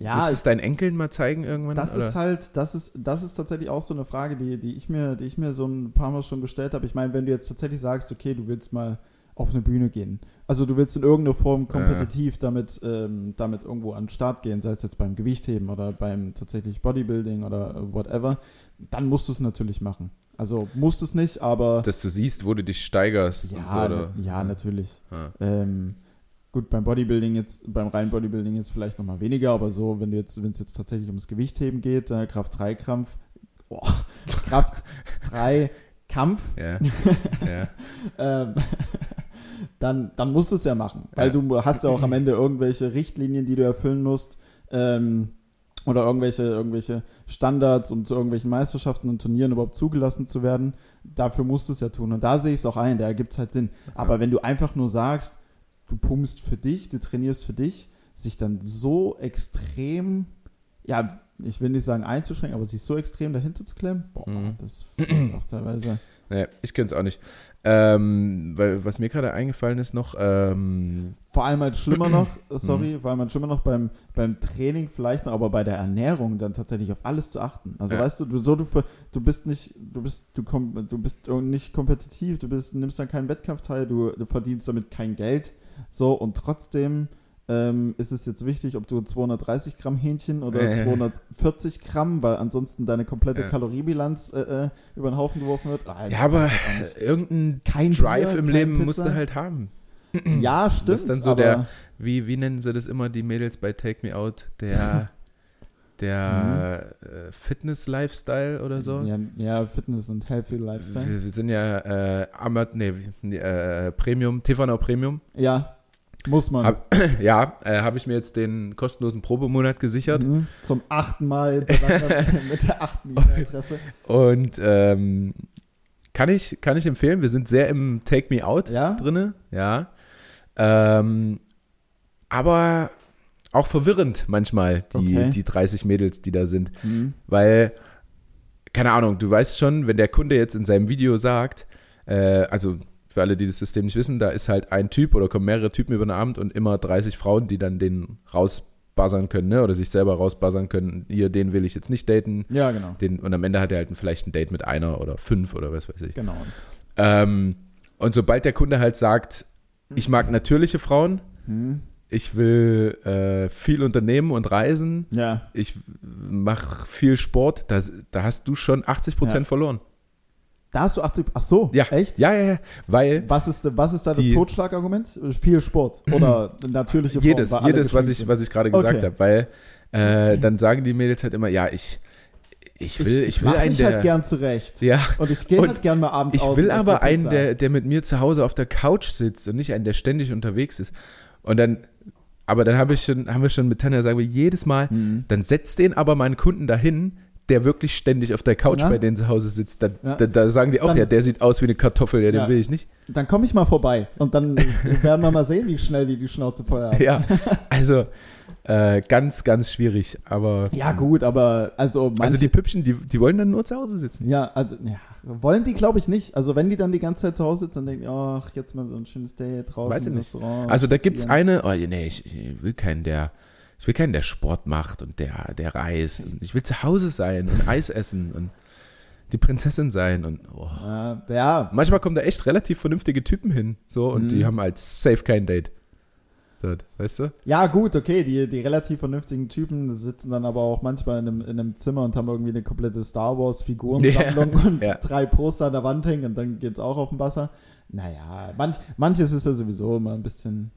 Speaker 1: Ja,
Speaker 2: willst du
Speaker 1: es
Speaker 2: deinen Enkeln mal zeigen irgendwann?
Speaker 1: Das
Speaker 2: oder?
Speaker 1: ist halt, das ist, das ist tatsächlich auch so eine Frage, die, die, ich mir, die ich mir so ein paar Mal schon gestellt habe. Ich meine, wenn du jetzt tatsächlich sagst, okay, du willst mal auf eine Bühne gehen, also du willst in irgendeiner Form kompetitiv damit, ähm, damit irgendwo an den Start gehen, sei es jetzt beim Gewichtheben oder beim tatsächlich Bodybuilding oder whatever, dann musst du es natürlich machen. Also musst du es nicht, aber
Speaker 2: dass du siehst, wo du dich steigerst und so,
Speaker 1: ja,
Speaker 2: oder?
Speaker 1: na, ja, natürlich.
Speaker 2: Ja.
Speaker 1: Ähm, gut, beim Bodybuilding jetzt, beim reinen Bodybuilding jetzt vielleicht nochmal weniger, aber so, wenn du jetzt, wenn es jetzt tatsächlich ums Gewichtheben geht, äh, Kraft 3 Kampf, oh, Kraft 3 Kampf,
Speaker 2: Ja. ja.
Speaker 1: ähm, dann, dann musst du es ja machen. Weil
Speaker 2: Ja.
Speaker 1: du hast ja auch am Ende irgendwelche Richtlinien, die du erfüllen musst. Ähm, oder irgendwelche, irgendwelche Standards, um zu irgendwelchen Meisterschaften und Turnieren überhaupt zugelassen zu werden. Dafür musst du es ja tun. Und da sehe ich es auch ein, da ergibt es halt Sinn. Aber wenn du einfach nur sagst, du pumpst für dich, du trainierst für dich, sich dann so extrem, ja, ich will nicht sagen einzuschränken, aber sich so extrem dahinter zu klemmen, boah,
Speaker 2: Mhm.
Speaker 1: das ich auch teilweise.
Speaker 2: Nee, ich kenne es auch nicht. Ähm, weil, was mir gerade eingefallen ist noch, ähm,
Speaker 1: Vor allem halt schlimmer noch, sorry, vor allem halt schlimmer noch beim, beim Training vielleicht noch, aber bei der Ernährung dann tatsächlich auf alles zu achten. Also
Speaker 2: Ja.
Speaker 1: weißt du, du so du, du bist nicht, du bist, du komm, du bist nicht kompetitiv, du bist, nimmst dann keinen Wettkampf teil, du, du verdienst damit kein Geld, so und trotzdem ähm, ist es jetzt wichtig, ob du 230 Gramm Hähnchen oder
Speaker 2: Äh.
Speaker 1: 240 Gramm, weil ansonsten deine komplette
Speaker 2: Ja.
Speaker 1: Kaloriebilanz äh, äh, über den Haufen geworfen wird. Ah,
Speaker 2: Ja, aber irgendein
Speaker 1: Kein
Speaker 2: Drive
Speaker 1: Bier,
Speaker 2: im Leben
Speaker 1: Pizza.
Speaker 2: musst du halt haben.
Speaker 1: Ja, stimmt.
Speaker 2: Das ist dann so
Speaker 1: aber
Speaker 2: der, wie, wie nennen sie das immer, die Mädels bei Take Me Out? Der, der äh, Fitness-Lifestyle oder so?
Speaker 1: Ja, ja, Fitness und Healthy Lifestyle.
Speaker 2: Wir, wir sind ja äh, Amat, nee, äh, Premium, TV Now Premium.
Speaker 1: Ja, muss man.
Speaker 2: Hab- Ja, äh, habe ich mir jetzt den kostenlosen Probemonat gesichert.
Speaker 1: Mhm. Zum achten Mal mit der achten E-Mail-Adresse.
Speaker 2: Und ähm, kann, ich, kann ich empfehlen, wir sind sehr im Take Me Out
Speaker 1: Ja?
Speaker 2: drinne, ja. Ähm, aber auch verwirrend manchmal, die,
Speaker 1: Okay.
Speaker 2: die 30 Mädels, die da sind.
Speaker 1: Mhm.
Speaker 2: Weil, keine Ahnung, du weißt schon, wenn der Kunde jetzt in seinem Video sagt, äh, also für alle, die das System nicht wissen, da ist halt ein Typ oder kommen mehrere Typen über den Abend und immer 30 Frauen, die dann den rausbuzzern können, ne? Oder sich selber rausbuzzern können, hier, den will ich jetzt nicht daten.
Speaker 1: Ja, genau.
Speaker 2: Den, und am Ende hat er halt vielleicht ein Date mit einer oder fünf oder was weiß ich.
Speaker 1: Genau.
Speaker 2: Ähm, und sobald der Kunde halt sagt, ich mag natürliche Frauen,
Speaker 1: Mhm.
Speaker 2: Ich will äh, viel unternehmen und reisen,
Speaker 1: Ja.
Speaker 2: ich mache viel Sport, da, da hast du schon 80 Prozent
Speaker 1: Ja.
Speaker 2: verloren.
Speaker 1: Da hast du 80. Ach so,
Speaker 2: Ja.
Speaker 1: echt?
Speaker 2: Ja, ja, ja, weil
Speaker 1: Was ist, was ist da das
Speaker 2: Die-
Speaker 1: Totschlagargument? Viel Sport oder natürliche Form,
Speaker 2: jedes, jedes was, ich, was ich gerade gesagt
Speaker 1: Okay.
Speaker 2: habe, weil äh, dann sagen die Mädels halt immer, ja, ich, ich will, ich, will
Speaker 1: mach
Speaker 2: einen,
Speaker 1: mich
Speaker 2: der,
Speaker 1: halt gern zurecht.
Speaker 2: ja,
Speaker 1: Und ich gehe halt gern mal abends
Speaker 2: Ich
Speaker 1: aus.
Speaker 2: will aber
Speaker 1: eine
Speaker 2: einen, der, der mit mir zu Hause auf der Couch sitzt und nicht einen, der ständig unterwegs ist. Und dann, aber dann habe ich schon, haben wir schon mit Tanja sagen wir jedes Mal,
Speaker 1: Mhm.
Speaker 2: dann setzt den aber meinen Kunden dahin, der wirklich ständig auf der Couch
Speaker 1: Ja.
Speaker 2: bei denen zu Hause sitzt. Da,
Speaker 1: Ja.
Speaker 2: da, da sagen die auch,
Speaker 1: Dann-
Speaker 2: ja, der sieht aus wie eine Kartoffel, ja, den
Speaker 1: Ja.
Speaker 2: will ich nicht.
Speaker 1: Dann komme ich mal vorbei und dann werden wir mal sehen, wie schnell die die Schnauze voll haben.
Speaker 2: Ja, also äh, ganz, ganz schwierig. Aber
Speaker 1: Ja, gut, aber also manche,
Speaker 2: also die Püppchen, die, die wollen dann nur zu Hause sitzen.
Speaker 1: ja, also ja, wollen die glaube ich nicht. Also wenn die dann die ganze Zeit zu Hause sitzen, dann denken, ach, jetzt mal so ein schönes Date draußen
Speaker 2: Weiß ich
Speaker 1: im
Speaker 2: nicht.
Speaker 1: Restaurant.
Speaker 2: Also da gibt's
Speaker 1: spazieren.
Speaker 2: eine, oh nee, ich, ich will keinen, der, ich will keinen, der Sport macht und der, der reist. Und ich will zu Hause sein und Eis essen und die Prinzessin sein und oh.
Speaker 1: Ja, ja,
Speaker 2: manchmal kommen da echt relativ vernünftige Typen hin, so und
Speaker 1: Mhm.
Speaker 2: die haben halt safe kein Date. Dort, weißt du?
Speaker 1: ja, gut, okay, die, die relativ vernünftigen Typen sitzen dann aber auch manchmal in einem, in einem Zimmer und haben irgendwie eine komplette Star Wars Figurensammlung und
Speaker 2: ja.
Speaker 1: drei Poster an der Wand hängen und dann geht's auch auf den Basser. Naja, manch, manches ist ja sowieso immer ein bisschen.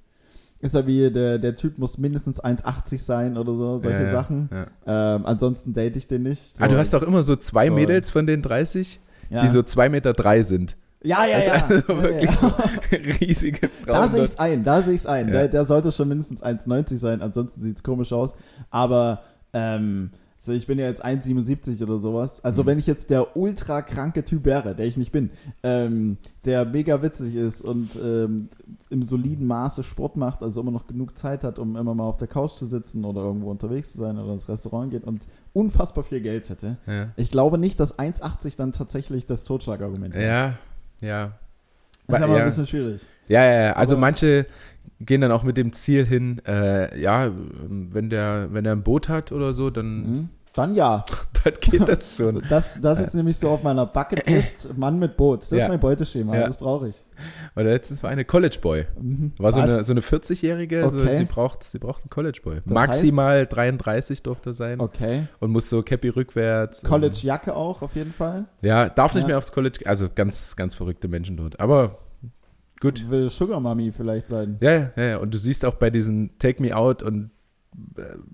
Speaker 1: Ist ja wie, der, der Typ muss mindestens 1,80 sein oder so, solche
Speaker 2: Ja, ja,
Speaker 1: Sachen.
Speaker 2: Ja.
Speaker 1: Ähm, ansonsten date ich den nicht. So,
Speaker 2: Ah, du hast doch immer so zwei
Speaker 1: So.
Speaker 2: Mädels von den 30,
Speaker 1: ja.
Speaker 2: die so zwei Meter drei sind.
Speaker 1: Ja, ja, ja.
Speaker 2: Also
Speaker 1: ja,
Speaker 2: wirklich
Speaker 1: ja.
Speaker 2: so riesige Frauen.
Speaker 1: Da sehe ich es ein, da sehe ich es ein.
Speaker 2: Ja.
Speaker 1: Der, der sollte schon mindestens 1,90 sein, ansonsten sieht es komisch aus. Aber ähm, so ich bin ja jetzt 1,77 oder sowas. Also
Speaker 2: Mhm.
Speaker 1: wenn ich jetzt der ultra kranke Typ wäre, der ich nicht bin, ähm, der mega witzig ist und ähm, im soliden Maße Sport macht, also immer noch genug Zeit hat, um immer mal auf der Couch zu sitzen oder irgendwo unterwegs zu sein oder ins Restaurant geht und unfassbar viel Geld hätte.
Speaker 2: Ja.
Speaker 1: Ich glaube nicht, dass 1,80 dann tatsächlich das Totschlagargument wäre.
Speaker 2: ja, ja.
Speaker 1: Das ist aber
Speaker 2: ja.
Speaker 1: ein bisschen schwierig.
Speaker 2: Ja, ja, ja. Also
Speaker 1: Aber-
Speaker 2: manche gehen dann auch mit dem Ziel hin, äh, ja, wenn der, wenn er ein Boot hat oder so, dann,
Speaker 1: Mhm. Dann ja.
Speaker 2: dann geht das schon.
Speaker 1: Das, das ist nämlich so auf meiner Bucketlist, Mann mit Boot. Das
Speaker 2: Ja.
Speaker 1: ist mein Beuteschema,
Speaker 2: Ja.
Speaker 1: das brauche ich.
Speaker 2: Oder letztens war eine College Boy.
Speaker 1: Mhm.
Speaker 2: War so
Speaker 1: Was?
Speaker 2: eine, so eine 40-Jährige, so,
Speaker 1: Okay.
Speaker 2: sie, braucht, sie braucht einen College Boy.
Speaker 1: Das
Speaker 2: Maximal 33 durfte er sein
Speaker 1: Okay.
Speaker 2: und muss so Cappy rückwärts.
Speaker 1: College-Jacke auch, auf jeden Fall.
Speaker 2: Ja, darf nicht
Speaker 1: Ja.
Speaker 2: mehr aufs College, also ganz, ganz verrückte Menschen dort. Aber gut.
Speaker 1: Will Sugar Mami vielleicht sein.
Speaker 2: Ja, ja, ja. Und du siehst auch bei diesen Take Me Out und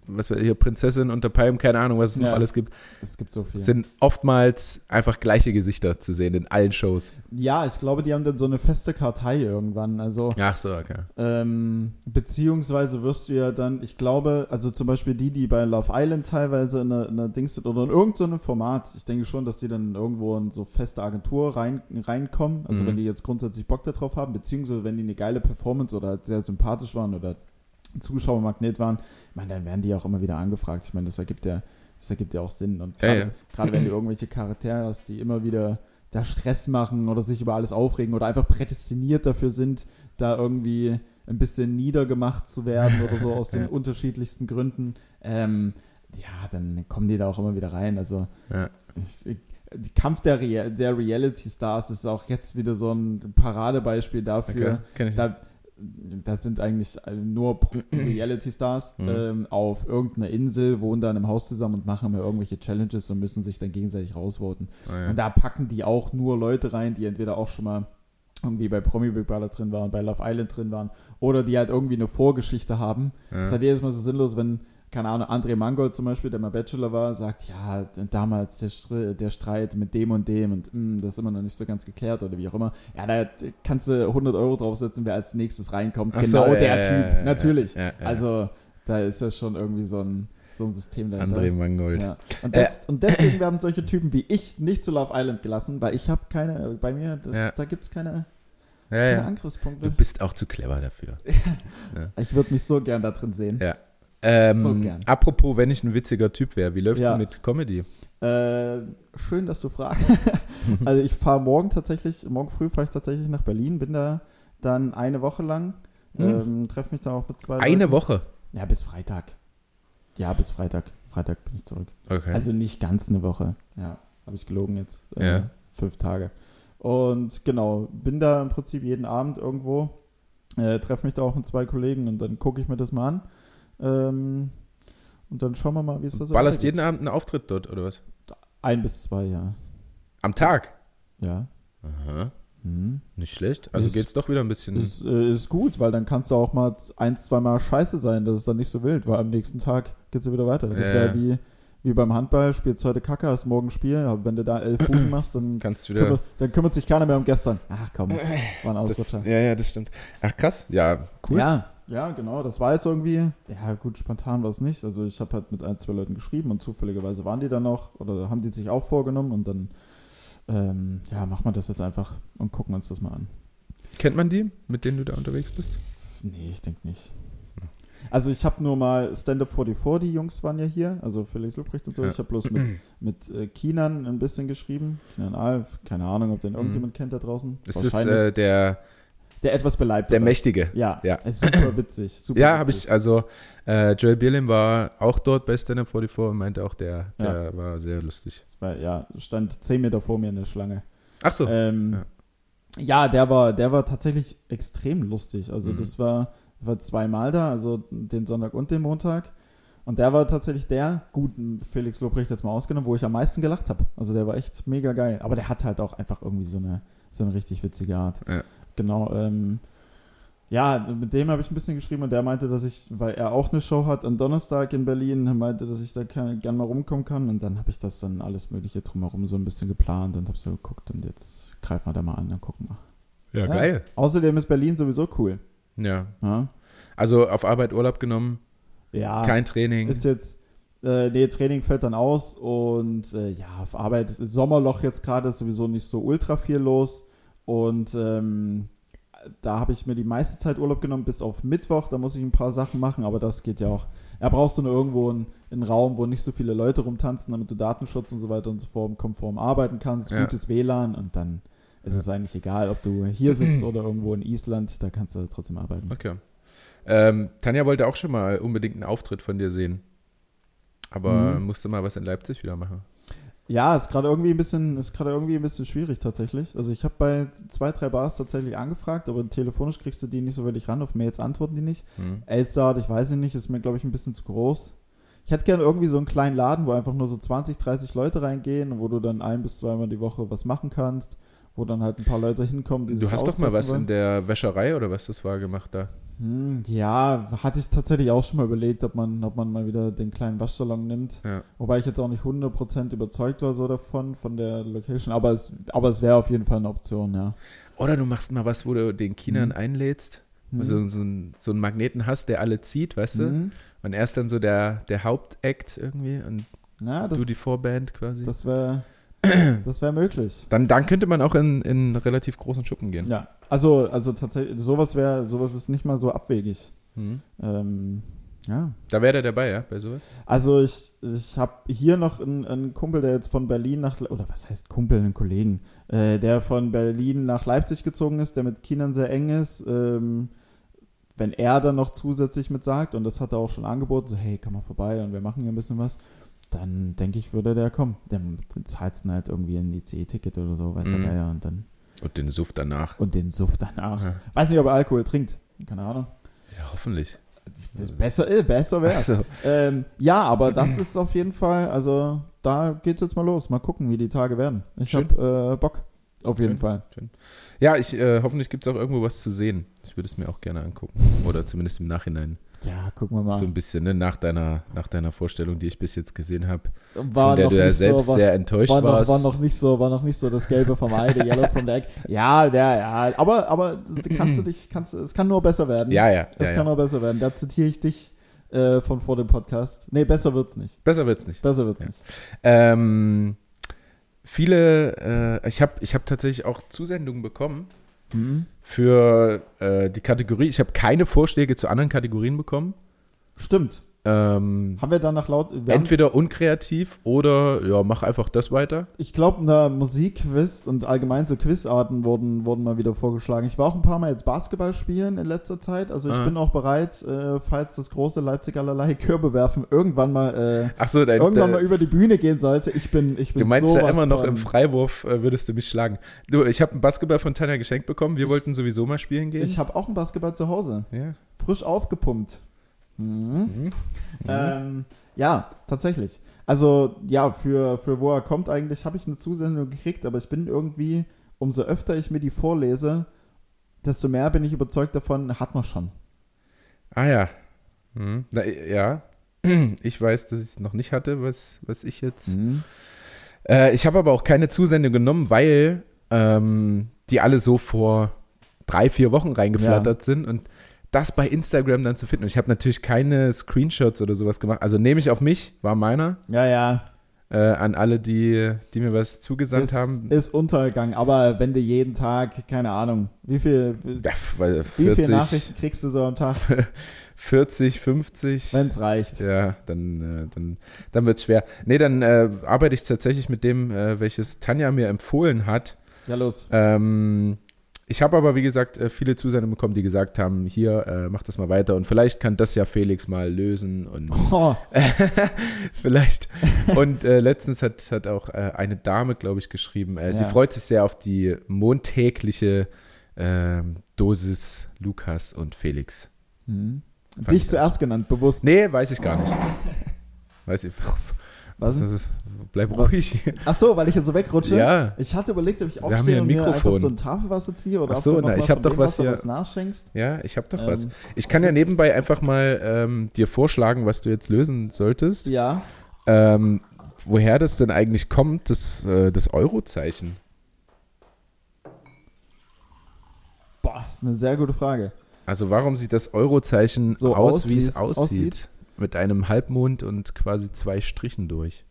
Speaker 2: was weiß ich, hier Prinzessin unter Palmen, keine Ahnung, was es noch
Speaker 1: Ja.
Speaker 2: alles gibt,
Speaker 1: Es gibt so viel.
Speaker 2: sind oftmals einfach gleiche Gesichter zu sehen in allen Shows.
Speaker 1: ja, ich glaube, die haben dann so eine feste Kartei irgendwann. Also,
Speaker 2: Ach so, okay.
Speaker 1: ähm, beziehungsweise wirst du ja dann, ich glaube, also zum Beispiel die, die bei Love Island teilweise in einer, in einer Dings sind oder in irgendeinem Format, ich denke schon, dass die dann irgendwo in so feste Agentur rein, reinkommen. Also
Speaker 2: Mhm.
Speaker 1: wenn die jetzt grundsätzlich Bock darauf haben, beziehungsweise wenn die eine geile Performance oder halt sehr sympathisch waren oder Zuschauermagnet waren, ich meine, dann werden die auch immer wieder angefragt. Ich meine, das ergibt ja, das ergibt ja auch Sinn. Und
Speaker 2: Ja,
Speaker 1: gerade,
Speaker 2: ja.
Speaker 1: gerade wenn du irgendwelche Charaktere hast, die immer wieder da Stress machen oder sich über alles aufregen oder einfach prädestiniert dafür sind, da irgendwie ein bisschen niedergemacht zu werden oder so aus den
Speaker 2: Ja.
Speaker 1: unterschiedlichsten Gründen, ähm, ja, dann kommen die da auch immer wieder rein. Also
Speaker 2: Ja.
Speaker 1: ich, die Kampf der, Rea der Reality Stars ist auch jetzt wieder so ein Paradebeispiel dafür.
Speaker 2: okay.
Speaker 1: Da, das sind eigentlich nur Reality-Stars
Speaker 2: Mhm.
Speaker 1: ähm, auf irgendeiner Insel, wohnen da in einem Haus zusammen und machen immer irgendwelche Challenges und müssen sich dann gegenseitig rausvoten.
Speaker 2: Ah, ja.
Speaker 1: Und da packen die auch nur Leute rein, die entweder auch schon mal irgendwie bei Promi Big Brother drin waren, bei Love Island drin waren oder die halt irgendwie eine Vorgeschichte haben.
Speaker 2: Ja.
Speaker 1: Das ist halt jedes Mal so sinnlos, wenn, keine Ahnung, André Mangold zum Beispiel, der mal Bachelor war, sagt, ja, damals der, der Streit mit dem und dem und mh, das ist immer noch nicht so ganz geklärt oder wie auch immer. Ja, da kannst du 100 Euro draufsetzen, wer als nächstes reinkommt.
Speaker 2: Ach so,
Speaker 1: genau
Speaker 2: ja,
Speaker 1: der
Speaker 2: ja,
Speaker 1: Typ,
Speaker 2: ja, ja,
Speaker 1: natürlich.
Speaker 2: ja, ja.
Speaker 1: Also da ist ja schon irgendwie so ein, so ein System dahinter.
Speaker 2: André Mangold.
Speaker 1: Ja. Und, des, und deswegen werden solche Typen wie ich nicht zu Love Island gelassen, weil ich habe keine, bei mir, das,
Speaker 2: Ja.
Speaker 1: da gibt es keine,
Speaker 2: Ja, ja.
Speaker 1: Angriffspunkte.
Speaker 2: Du bist auch zu clever dafür.
Speaker 1: Ich würde mich so gern da drin sehen.
Speaker 2: Ja. Ähm,
Speaker 1: So gern.
Speaker 2: Apropos, wenn ich ein witziger Typ wäre, wie läuft's
Speaker 1: Ja.
Speaker 2: mit Comedy?
Speaker 1: Äh, schön, dass du fragst. also ich fahre morgen tatsächlich, morgen früh fahre ich tatsächlich nach Berlin, bin da dann eine Woche lang,
Speaker 2: Hm.
Speaker 1: ähm, treffe mich da auch mit zwei
Speaker 2: Eine
Speaker 1: Leuten.
Speaker 2: Woche.
Speaker 1: Ja, bis Freitag. Ja, bis Freitag. Freitag bin ich zurück.
Speaker 2: Okay.
Speaker 1: Also nicht ganz eine Woche. Ja, habe ich gelogen jetzt. Äh,
Speaker 2: Ja.
Speaker 1: Fünf Tage. Und genau, bin da im Prinzip jeden Abend irgendwo, äh, treffe mich da auch mit zwei Kollegen und dann gucke ich mir das mal an. Ähm, und dann schauen wir mal, wie es da so
Speaker 2: Ballerst jeden Abend einen Auftritt dort, oder was?
Speaker 1: Ein bis zwei, ja.
Speaker 2: Am Tag?
Speaker 1: Ja.
Speaker 2: Aha.
Speaker 1: Mhm.
Speaker 2: Nicht schlecht. Also
Speaker 1: Ist-
Speaker 2: geht's doch wieder ein bisschen.
Speaker 1: Ist, äh, ist gut, weil dann kannst du auch mal ein, zwei Mal scheiße sein, das ist dann nicht so wild, weil am nächsten Tag geht es wieder weiter. Das
Speaker 2: Ja,
Speaker 1: wäre
Speaker 2: ja.
Speaker 1: wie, wie beim Handball, spielst heute Kacke, hast morgen Spiel, aber wenn du da elf Buden machst, dann,
Speaker 2: kannst wieder.
Speaker 1: kümmert, dann kümmert sich keiner mehr um gestern. Ach komm, war ein
Speaker 2: Das,
Speaker 1: Ausrutscher.
Speaker 2: ja, ja, das stimmt. Ach krass. Ja, cool.
Speaker 1: Ja, ja, genau, das war jetzt irgendwie, ja gut, spontan war es nicht. Also ich habe halt mit ein, zwei Leuten geschrieben und zufälligerweise waren die dann noch oder haben die sich auch vorgenommen und dann, ähm, ja, machen wir das jetzt einfach und gucken uns das mal an.
Speaker 2: Kennt man die, mit denen du da unterwegs bist?
Speaker 1: Nee, ich denke nicht. Also ich habe nur mal Stand-Up 44, die Jungs waren ja hier, also Felix Lubrecht und so.
Speaker 2: Ja.
Speaker 1: Ich habe bloß mit, mit äh, Kinan ein bisschen geschrieben. Kinan Alf, keine Ahnung, ob den irgendjemand kennt da draußen.
Speaker 2: Mhm. Ist das äh, der,
Speaker 1: der etwas beleibt.
Speaker 2: der Mächtige?
Speaker 1: Ja,
Speaker 2: Ja.
Speaker 1: super witzig. Super
Speaker 2: Ja, habe ich, also äh, Joel Bierlim war auch dort bei Stand Up 44 und meinte auch, der, der war sehr lustig.
Speaker 1: Weil, ja, stand 10 Meter vor mir in der Schlange.
Speaker 2: Ach so.
Speaker 1: Ähm, ja. der war, der war tatsächlich extrem lustig. Also
Speaker 2: Mhm.
Speaker 1: das war, war zweimal da, also den Sonntag und den Montag. Und der war tatsächlich der, gut, Felix Lobrecht jetzt mal ausgenommen, wo ich am meisten gelacht habe. Also der war echt mega geil. Aber der hat halt auch einfach irgendwie so eine, so eine richtig witzige Art.
Speaker 2: Ja.
Speaker 1: Genau. Ähm, ja, mit dem habe ich ein bisschen geschrieben und der meinte, dass ich, weil er auch eine Show hat am Donnerstag in Berlin, meinte, dass ich da gerne gern mal rumkommen kann. Und dann habe ich das dann alles Mögliche drumherum so ein bisschen geplant und habe so geguckt und jetzt greifen wir da mal an, dann gucken wir.
Speaker 2: ja, geil.
Speaker 1: Außerdem ist Berlin sowieso cool.
Speaker 2: Ja.
Speaker 1: Ja,
Speaker 2: Also auf Arbeit Urlaub genommen,
Speaker 1: ja
Speaker 2: kein Training.
Speaker 1: ist jetzt, äh, nee, Training fällt dann aus und äh, ja, auf Arbeit, Sommerloch jetzt gerade ist sowieso nicht so ultra viel los und ähm, da habe ich mir die meiste Zeit Urlaub genommen, bis auf Mittwoch, da muss ich ein paar Sachen machen, aber das geht ja auch. Da brauchst du nur irgendwo einen, einen Raum, wo nicht so viele Leute rumtanzen, damit du Datenschutz und so weiter und so fort konform arbeiten kannst,
Speaker 2: Ja.
Speaker 1: gutes WLAN und dann ist es eigentlich egal, ob du hier sitzt oder irgendwo in Island, da kannst du trotzdem arbeiten.
Speaker 2: Okay. Ähm, Tanja wollte auch schon mal unbedingt einen Auftritt von dir sehen. Aber
Speaker 1: Mhm.
Speaker 2: musste mal was in Leipzig wieder machen.
Speaker 1: Ja, ist gerade irgendwie ein bisschen, ist gerade irgendwie ein bisschen schwierig tatsächlich. Also ich habe bei zwei, drei Bars tatsächlich angefragt, aber telefonisch kriegst du die nicht so wirklich ran. Auf Mails antworten die nicht.
Speaker 2: Hm.
Speaker 1: Elstad, ich weiß nicht, ist mir glaube ich ein bisschen zu groß. Ich hätte gerne irgendwie so einen kleinen Laden, wo einfach nur so 20, 30 Leute reingehen, wo du dann ein bis zweimal die Woche was machen kannst, wo dann halt ein paar Leute hinkommen, die
Speaker 2: Du
Speaker 1: sich
Speaker 2: hast doch mal was
Speaker 1: wollen.
Speaker 2: in der Wäscherei oder was das war gemacht da.
Speaker 1: Hm, ja, hatte ich tatsächlich auch schon mal überlegt, ob man, ob man mal wieder den kleinen Waschsalon nimmt.
Speaker 2: Ja.
Speaker 1: Wobei ich jetzt auch nicht 100% überzeugt war so davon, von der Location. Aber es, aber es wäre auf jeden Fall eine Option, ja.
Speaker 2: Oder du machst mal was, wo du den Kindern
Speaker 1: Mhm.
Speaker 2: einlädst,
Speaker 1: Mhm.
Speaker 2: so, so, einen, so einen Magneten hast, der alle zieht, weißt du?
Speaker 1: Mhm.
Speaker 2: Und er ist dann so der, der Hauptakt irgendwie und
Speaker 1: Ja, das,
Speaker 2: du die Vorband quasi.
Speaker 1: das wäre das wär möglich.
Speaker 2: dann, dann könnte man auch in, in relativ großen Schuppen gehen.
Speaker 1: Ja, also, also tatsächlich, sowas wäre, sowas ist nicht mal so abwegig.
Speaker 2: Mhm.
Speaker 1: Ähm, ja.
Speaker 2: Da wäre der dabei, ja, bei sowas?
Speaker 1: Also ich, ich habe hier noch einen, einen Kumpel, der jetzt von Berlin nach, oder was heißt Kumpel, einen Kollegen, äh, der von Berlin nach Leipzig gezogen ist, der mit Kindern sehr eng ist. Ähm, wenn er dann noch zusätzlich mit sagt, und das hat er auch schon angeboten, so hey, komm mal vorbei und wir machen hier ein bisschen was, dann denke ich, würde der kommen. Dann zahlst du halt irgendwie ein ICE-Ticket oder so, weißt du,
Speaker 2: Mhm.
Speaker 1: ja, und dann,
Speaker 2: Und den Suff danach.
Speaker 1: und den Suff danach.
Speaker 2: Ja.
Speaker 1: Weiß nicht, ob er Alkohol trinkt. Keine Ahnung.
Speaker 2: Ja, hoffentlich.
Speaker 1: Das besser, äh, besser wäre
Speaker 2: Also,
Speaker 1: ähm, Ja, aber das ist auf jeden Fall, also da geht's jetzt mal los. Mal gucken, wie die Tage werden. Ich
Speaker 2: Schön.
Speaker 1: habe äh, Bock. Auf jeden
Speaker 2: Schön.
Speaker 1: Fall.
Speaker 2: ja, ich, äh, hoffentlich gibt es auch irgendwo was zu sehen. Ich würde es mir auch gerne angucken. Oder zumindest im Nachhinein.
Speaker 1: Ja, gucken wir mal.
Speaker 2: So ein bisschen, ne, nach deiner, nach deiner Vorstellung, die ich bis jetzt gesehen habe,
Speaker 1: war
Speaker 2: von der
Speaker 1: noch
Speaker 2: du ja
Speaker 1: nicht
Speaker 2: selbst
Speaker 1: so, war,
Speaker 2: sehr enttäuscht
Speaker 1: war, noch,
Speaker 2: warst.
Speaker 1: war noch nicht so, war noch nicht so das Gelbe vom Ei, der Yellow the Egg. Ja, ja, ja. Aber, aber kannst du dich, kannst du, es kann nur besser werden.
Speaker 2: ja, ja.
Speaker 1: Es
Speaker 2: ja,
Speaker 1: kann
Speaker 2: ja.
Speaker 1: nur besser werden. Da zitiere ich dich äh, von vor dem Podcast. Nee, besser wird's nicht.
Speaker 2: Besser wird's nicht.
Speaker 1: Besser wird's
Speaker 2: Ja.
Speaker 1: nicht.
Speaker 2: Ähm, viele, äh, ich habe ich hab tatsächlich auch Zusendungen bekommen
Speaker 1: Mhm.
Speaker 2: für äh, die Kategorie. Ich habe keine Vorschläge zu anderen Kategorien bekommen.
Speaker 1: Stimmt.
Speaker 2: Ähm,
Speaker 1: Haben wir danach laut. Wir
Speaker 2: entweder unkreativ oder ja, mach einfach das weiter.
Speaker 1: ich glaube, eine Musikquiz und allgemein so Quizarten wurden, wurden mal wieder vorgeschlagen. Ich war auch ein paar Mal jetzt Basketball spielen in letzter Zeit. Also ich
Speaker 2: Ah.
Speaker 1: bin auch bereit, äh, falls das große Leipzig allerlei Körbe werfen irgendwann mal,
Speaker 2: Ach so,
Speaker 1: äh,
Speaker 2: dein,
Speaker 1: irgendwann
Speaker 2: äh,
Speaker 1: mal über die Bühne gehen sollte. Ich bin, ich bin
Speaker 2: Du meinst ja immer noch im Freiwurf äh, würdest du mich schlagen. Du, ich habe einen Basketball von Tanja geschenkt bekommen. Wir wollten sowieso mal spielen gehen.
Speaker 1: Ich habe auch einen Basketball zu Hause.
Speaker 2: ja.
Speaker 1: Frisch aufgepumpt. Mhm.
Speaker 2: Mhm.
Speaker 1: Ähm, ja, tatsächlich. Also, ja, für, für wo er kommt eigentlich, habe ich eine Zusendung gekriegt, aber ich bin irgendwie, umso öfter ich mir die vorlese, desto mehr bin ich überzeugt davon, hat man schon.
Speaker 2: Ah ja. Mhm. Na, ja. Ich weiß, dass ich es noch nicht hatte, was, was ich jetzt.
Speaker 1: Mhm.
Speaker 2: Äh, ich habe aber auch keine Zusendung genommen, weil ähm, die alle so vor drei, vier Wochen reingeflattert sind und das bei Instagram dann zu finden. Und ich habe natürlich keine Screenshots oder sowas gemacht. Also nehme ich auf mich, war meiner.
Speaker 1: Ja, ja.
Speaker 2: Äh, an alle, die, die mir was zugesandt
Speaker 1: Ist,
Speaker 2: haben.
Speaker 1: ist Untergang, aber wenn du jeden Tag, keine Ahnung, wie viel, wie
Speaker 2: Ja, weil
Speaker 1: viele
Speaker 2: 40,
Speaker 1: Nachrichten kriegst du so am Tag,
Speaker 2: 40, 50.
Speaker 1: wenn es reicht?
Speaker 2: Ja, dann, äh, dann, dann wird es schwer. Nee, dann äh, arbeite ich tatsächlich mit dem, äh, welches Tanja mir empfohlen hat.
Speaker 1: Ja, los.
Speaker 2: Ähm, ich habe aber, wie gesagt, äh, viele Zusendungen bekommen, die gesagt haben, hier, äh, mach das mal weiter und vielleicht kann das ja Felix mal lösen und
Speaker 1: Oh,
Speaker 2: vielleicht. Und äh, letztens hat, hat auch äh, eine Dame, glaube ich, geschrieben, äh, sie
Speaker 1: Ja.
Speaker 2: freut sich sehr auf die montägliche ähm, Dosis Lukas und Felix.
Speaker 1: mhm. Dich
Speaker 2: ich
Speaker 1: zuerst genannt, bewusst.
Speaker 2: Nee, weiß ich gar nicht. Weiß ich.
Speaker 1: Was?
Speaker 2: Bleib ruhig.
Speaker 1: Ach so, weil ich jetzt so wegrutsche?
Speaker 2: Ja.
Speaker 1: Ich hatte überlegt, ob ich aufstehe und
Speaker 2: ein
Speaker 1: mir einfach so ein Tafelwasser ziehe oder
Speaker 2: Ach
Speaker 1: ob
Speaker 2: so,
Speaker 1: du noch
Speaker 2: na, ich hab doch was hier-
Speaker 1: was nachschenkst.
Speaker 2: Ja, ich habe doch
Speaker 1: Ähm,
Speaker 2: was. Ich kann ja nebenbei einfach mal ähm, dir vorschlagen, was du jetzt lösen solltest.
Speaker 1: Ja.
Speaker 2: Ähm, woher das denn eigentlich kommt, das, äh, das Eurozeichen.
Speaker 1: Boah, ist eine sehr gute Frage.
Speaker 2: Also warum sieht das Eurozeichen
Speaker 1: So
Speaker 2: aus, wie es aussieht?
Speaker 1: aussieht?
Speaker 2: Mit einem Halbmond und quasi zwei Strichen durch.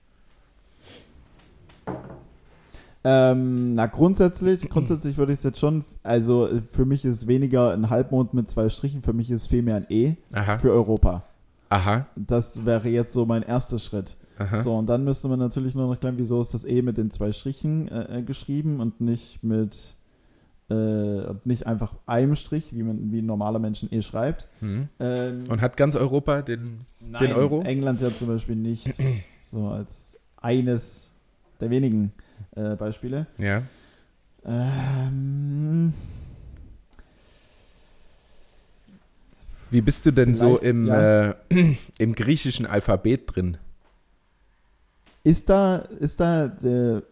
Speaker 1: Ähm, na, grundsätzlich, grundsätzlich würde ich es jetzt schon, also für mich ist weniger ein Halbmond mit zwei Strichen, für mich ist vielmehr ein E
Speaker 2: Aha.
Speaker 1: für Europa.
Speaker 2: Aha.
Speaker 1: Das wäre jetzt so mein erster Schritt.
Speaker 2: Aha.
Speaker 1: So, und dann müsste man natürlich nur noch klären, wieso ist das E mit den zwei Strichen äh, äh, geschrieben und nicht mit, äh, und nicht einfach einem Strich, wie man, wie ein normaler Menschen E schreibt.
Speaker 2: Mhm.
Speaker 1: Ähm,
Speaker 2: Und hat ganz Europa den.
Speaker 1: Nein,
Speaker 2: Euro?
Speaker 1: England ja zum Beispiel nicht so als eines der wenigen äh, Beispiele.
Speaker 2: Ja.
Speaker 1: Ähm,
Speaker 2: Wie bist du denn so im,
Speaker 1: ja.
Speaker 2: äh, im griechischen Alphabet drin?
Speaker 1: ist da, ist da, äh,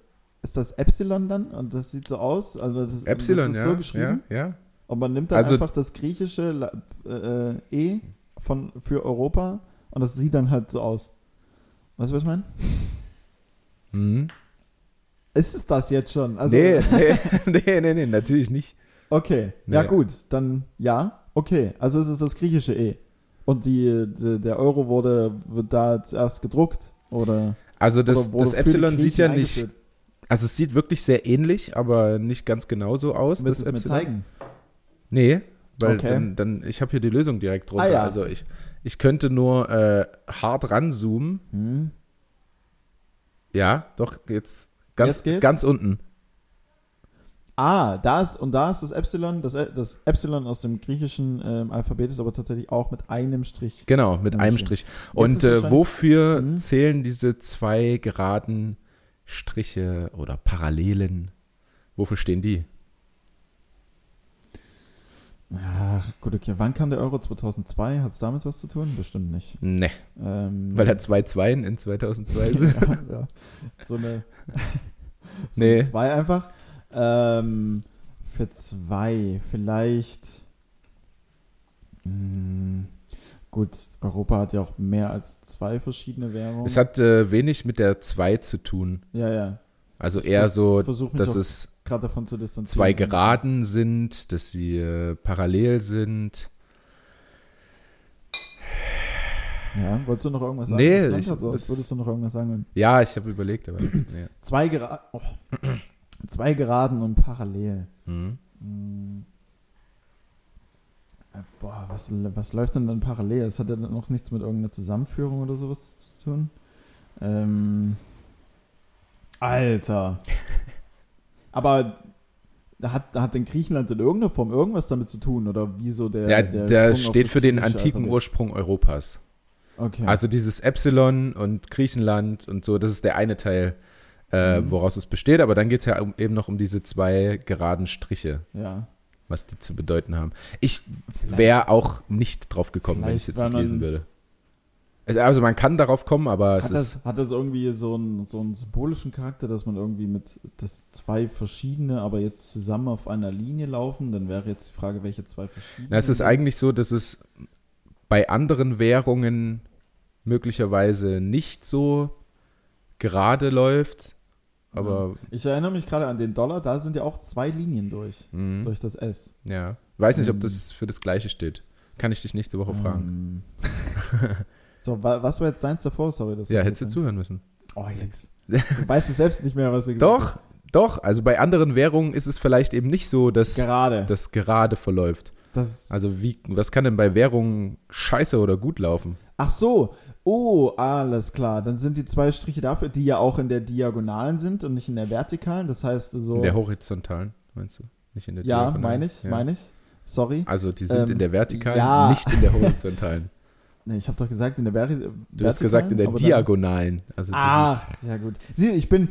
Speaker 1: ist das Epsilon dann? Und das sieht so aus? Also das,
Speaker 2: Epsilon,
Speaker 1: das ist
Speaker 2: ja.
Speaker 1: so geschrieben.
Speaker 2: Ja, ja.
Speaker 1: Und man nimmt dann
Speaker 2: Also-
Speaker 1: einfach das griechische äh, äh, E von, für Europa und das sieht dann halt so aus. Weißt du, was ich meine?
Speaker 2: Mhm.
Speaker 1: Ist es das jetzt schon? Also,
Speaker 2: nee, nee, nee, nee, nee, natürlich nicht.
Speaker 1: Okay, ja
Speaker 2: Nee.
Speaker 1: gut, dann ja, okay. Also es ist das griechische E. Und die, die, der Euro wurde wird da zuerst gedruckt oder,
Speaker 2: Also das, das Epsilon sieht ja nicht? Also es sieht wirklich sehr ähnlich, aber nicht ganz genauso aus.
Speaker 1: Willst du es mir zeigen?
Speaker 2: Nee, weil
Speaker 1: Okay.
Speaker 2: dann, dann, ich habe hier die Lösung direkt drunter.
Speaker 1: Ah, ja.
Speaker 2: Also ich, ich könnte nur äh, hart ranzoomen.
Speaker 1: Hm.
Speaker 2: Ja, doch, jetzt ganz,
Speaker 1: Jetzt
Speaker 2: ganz unten.
Speaker 1: Ah, da ist, und da ist das Epsilon, das, das Epsilon aus dem griechischen ähm, Alphabet ist aber tatsächlich auch mit einem Strich.
Speaker 2: Genau, mit einem. Strich.
Speaker 1: ist
Speaker 2: Und äh, wofür
Speaker 1: Mhm.
Speaker 2: zählen diese zwei geraden Striche oder Parallelen? Wofür stehen die?
Speaker 1: Ach, gut, okay. Wann kam der Euro? 2002? Hat es damit was zu tun? Bestimmt nicht.
Speaker 2: Ne,
Speaker 1: Ähm,
Speaker 2: weil er zwei Zweien in 2002 sind.
Speaker 1: ja, ja. So eine. so
Speaker 2: Nee.
Speaker 1: eine zwei einfach. Ähm, für zwei, vielleicht. Hm, gut, Europa hat ja auch mehr als zwei verschiedene Währungen.
Speaker 2: Es hat äh, wenig mit der 2 zu tun.
Speaker 1: ja, ja.
Speaker 2: Also
Speaker 1: Ich
Speaker 2: eher so, dass es
Speaker 1: Gerade davon zu distanzieren.
Speaker 2: zwei Geraden sind, dass sie äh, parallel sind.
Speaker 1: Ja, wolltest du noch irgendwas sagen?
Speaker 2: Nee,
Speaker 1: Das
Speaker 2: ich-
Speaker 1: so, als würdest du noch irgendwas sagen.
Speaker 2: Ja, ich habe überlegt, aber. nee.
Speaker 1: Zwei, Gera oh. zwei Geraden und parallel.
Speaker 2: Mhm.
Speaker 1: Hm. Äh, Boah, was, was läuft denn dann parallel? Es hat ja dann noch nichts mit irgendeiner Zusammenführung oder sowas zu tun. Ähm, Alter. Aber da hat, hat denn Griechenland in irgendeiner Form irgendwas damit zu tun? Oder wieso der.
Speaker 2: Ja,
Speaker 1: der
Speaker 2: der steht
Speaker 1: das
Speaker 2: für den antiken
Speaker 1: Alphabet?
Speaker 2: Ursprung Europas.
Speaker 1: Okay.
Speaker 2: Also dieses Epsilon und Griechenland und so, das ist der eine Teil, äh,
Speaker 1: Mhm.
Speaker 2: woraus es besteht. Aber dann geht es ja um, eben noch um diese zwei geraden Striche,
Speaker 1: ja.
Speaker 2: Was die zu bedeuten haben. Ich wäre auch nicht drauf gekommen, wenn ich
Speaker 1: Vielleicht,
Speaker 2: jetzt nicht lesen würde. Also, man kann darauf kommen, aber es
Speaker 1: Hat
Speaker 2: ist.
Speaker 1: das, hat das irgendwie so einen, so einen symbolischen Charakter, dass man irgendwie mit das zwei verschiedene, aber jetzt zusammen auf einer Linie laufen? Dann wäre jetzt die Frage, welche zwei verschiedene.
Speaker 2: Na, es ist eigentlich so, dass es bei anderen Währungen möglicherweise nicht so gerade läuft. Aber
Speaker 1: Ich erinnere mich gerade an den Dollar, da sind ja auch zwei Linien durch,
Speaker 2: mhm,
Speaker 1: durch das S.
Speaker 2: ja, weiß nicht, ob das für das Gleiche steht. Kann ich dich nächste Woche fragen.
Speaker 1: So, wa was war jetzt deins davor? Sorry, das
Speaker 2: Ja, hättest du zuhören müssen.
Speaker 1: Oh, jetzt. Du weißt es selbst nicht mehr, was du gesagt
Speaker 2: Doch, doch. Also bei anderen Währungen ist es vielleicht eben nicht so, dass
Speaker 1: hast. Gerade.
Speaker 2: das gerade verläuft.
Speaker 1: Das,
Speaker 2: Also wie, was kann denn bei Währungen scheiße oder gut laufen?
Speaker 1: ach so. Oh, alles klar. Dann sind die zwei Striche dafür, die ja auch in der Diagonalen sind und nicht in der Vertikalen. Das heißt so.
Speaker 2: In der horizontalen, meinst du? Nicht in der
Speaker 1: ja,
Speaker 2: Diagonalen?
Speaker 1: meine ich,
Speaker 2: Ja.
Speaker 1: meine ich. Sorry.
Speaker 2: Also die sind
Speaker 1: Ähm,
Speaker 2: in der vertikalen,
Speaker 1: ja.
Speaker 2: nicht in der horizontalen.
Speaker 1: Nee, ich habe doch gesagt, in der Veri
Speaker 2: Du hast gesagt in der Diagonalen. Also
Speaker 1: Ach, ja gut. Sieh, ich bin.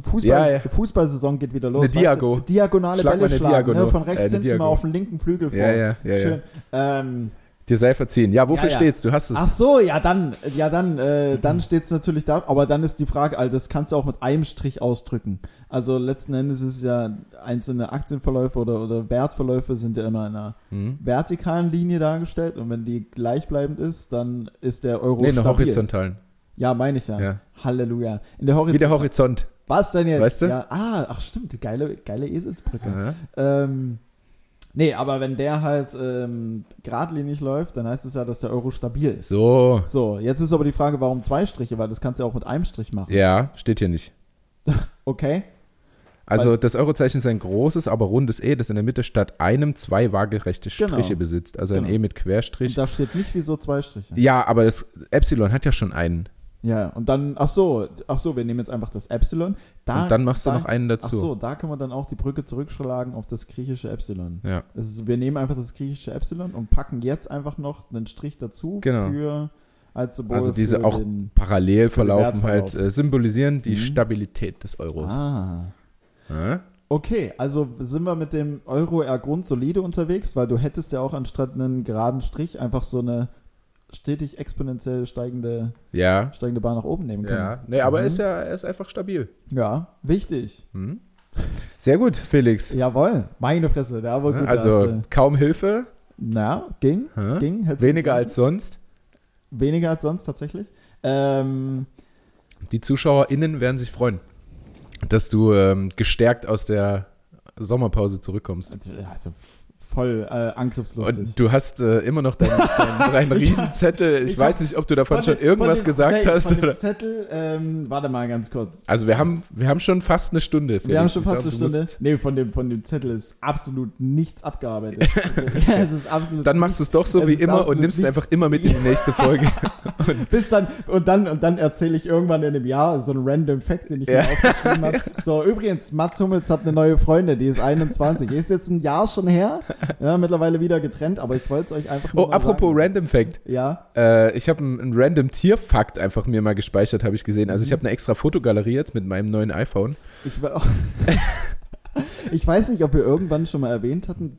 Speaker 1: Fußball,
Speaker 2: Ja, ja.
Speaker 1: Fußballsaison geht wieder los.
Speaker 2: Eine
Speaker 1: weißt du?
Speaker 2: Diago.
Speaker 1: Diagonale
Speaker 2: Schlag
Speaker 1: Bälle schlagen,
Speaker 2: Diagono.
Speaker 1: ne? Von
Speaker 2: Äh,
Speaker 1: rechts
Speaker 2: eine
Speaker 1: hinten
Speaker 2: Diago.
Speaker 1: mal auf den linken Flügel vor.
Speaker 2: Ja, ja, ja,
Speaker 1: Schön.
Speaker 2: ja.
Speaker 1: Ähm,
Speaker 2: Dir sei verziehen. Ja, wofür
Speaker 1: Ja, ja.
Speaker 2: steht's? Du hast es.
Speaker 1: ach so, ja dann, ja dann, äh, dann steht es natürlich da. Aber dann ist die Frage, also das kannst du auch mit einem Strich ausdrücken. Also letzten Endes ist es ja einzelne Aktienverläufe oder, oder Wertverläufe sind ja immer in einer
Speaker 2: Hm?
Speaker 1: vertikalen Linie dargestellt und wenn die gleichbleibend ist, dann ist der Euro
Speaker 2: Nee, eine
Speaker 1: stabil.
Speaker 2: horizontalen.
Speaker 1: Ja, meine ich ja.
Speaker 2: Ja.
Speaker 1: Halleluja. In der
Speaker 2: Wie
Speaker 1: Horizont.
Speaker 2: der Horizont.
Speaker 1: Was denn jetzt?
Speaker 2: Weißt du?
Speaker 1: Ja, ah, ach stimmt, geile, geile Eselsbrücke.
Speaker 2: Ja.
Speaker 1: Ähm, nee, aber wenn der halt ähm, geradlinig läuft, dann heißt es ja, dass der Euro stabil ist.
Speaker 2: So.
Speaker 1: So, jetzt ist aber die Frage, warum zwei Striche? Weil das kannst du ja auch mit einem Strich machen.
Speaker 2: Ja, steht hier nicht.
Speaker 1: Okay.
Speaker 2: Also
Speaker 1: Weil-
Speaker 2: das Eurozeichen ist ein großes, aber rundes E, das in der Mitte statt einem zwei waagerechte
Speaker 1: Genau.
Speaker 2: Striche besitzt. Also ein
Speaker 1: Genau.
Speaker 2: E mit
Speaker 1: Und
Speaker 2: Querstrich.
Speaker 1: da steht nicht wieso zwei Striche.
Speaker 2: Ja, aber das Epsilon hat ja schon einen.
Speaker 1: Ja, und dann, ach so, ach so, wir nehmen jetzt einfach das Epsilon. Da,
Speaker 2: Und dann machst du
Speaker 1: da,
Speaker 2: noch einen
Speaker 1: Ach
Speaker 2: dazu.
Speaker 1: so, da können wir dann auch die Brücke zurückschlagen auf das griechische Epsilon.
Speaker 2: Ja.
Speaker 1: Ist, wir nehmen einfach das griechische Epsilon und packen jetzt einfach noch einen Strich dazu
Speaker 2: Genau.
Speaker 1: für als Symbol
Speaker 2: Also diese auch
Speaker 1: den,
Speaker 2: Parallel verlaufen halt äh, symbolisieren die
Speaker 1: Mhm.
Speaker 2: Stabilität des Euros.
Speaker 1: Ah.
Speaker 2: Ja?
Speaker 1: Okay, also sind wir mit dem Euro eher grundsolide unterwegs, weil du hättest ja auch anstatt einen geraden Strich einfach so eine stetig exponentiell steigende,
Speaker 2: Ja.
Speaker 1: steigende Bahn nach oben nehmen können.
Speaker 2: Ja. Nee, aber
Speaker 1: Mhm.
Speaker 2: ist ja er ist einfach stabil.
Speaker 1: Ja, wichtig.
Speaker 2: Hm? Sehr gut, Felix.
Speaker 1: Jawohl, meine Fresse, der war gut.
Speaker 2: also
Speaker 1: da hast du-
Speaker 2: kaum Hilfe,
Speaker 1: na, ging,
Speaker 2: Hä?
Speaker 1: ging.
Speaker 2: weniger als sonst.
Speaker 1: weniger als sonst tatsächlich. Ähm,
Speaker 2: Die ZuschauerInnen werden sich freuen, dass du ähm, gestärkt aus der Sommerpause zurückkommst.
Speaker 1: also voll äh, angriffslustig.
Speaker 2: Und du hast äh, immer noch deinen, deinen, deinen
Speaker 1: Ich-
Speaker 2: Riesenzettel. Ich,
Speaker 1: ich
Speaker 2: weiß
Speaker 1: hab-
Speaker 2: nicht, ob du davon
Speaker 1: Von
Speaker 2: schon
Speaker 1: dem-
Speaker 2: irgendwas
Speaker 1: dem,
Speaker 2: gesagt
Speaker 1: nee,
Speaker 2: hast.
Speaker 1: Von
Speaker 2: Oder?
Speaker 1: Zettel, ähm, warte mal ganz kurz.
Speaker 2: Also wir haben, wir haben schon fast eine Stunde.
Speaker 1: Wir haben
Speaker 2: Felix.
Speaker 1: schon fast
Speaker 2: glaub,
Speaker 1: eine Stunde. Nee, von dem, von dem Zettel ist absolut nichts abgearbeitet. Es ist absolut
Speaker 2: Dann machst du es doch so
Speaker 1: Es
Speaker 2: wie immer und nimmst
Speaker 1: nichts-
Speaker 2: einfach immer mit in die nächste Folge.
Speaker 1: Bis dann, und dann, und dann erzähle ich irgendwann in einem Jahr so einen random Fact, den ich mir aufgeschrieben habe. So, übrigens, Mats Hummels hat eine neue Freundin, die ist 21. Ist jetzt ein Jahr schon her, ja, mittlerweile wieder getrennt, aber ich wollte es euch einfach nur
Speaker 2: Oh,
Speaker 1: mal
Speaker 2: apropos
Speaker 1: sagen.
Speaker 2: Random Fact.
Speaker 1: Ja,
Speaker 2: Äh, ich habe einen, einen random Tierfakt einfach mir mal gespeichert, habe ich gesehen. Also ich
Speaker 1: Mhm.
Speaker 2: habe eine extra Fotogalerie jetzt mit meinem neuen iPhone.
Speaker 1: ich, ich weiß nicht, ob wir irgendwann schon mal erwähnt hatten,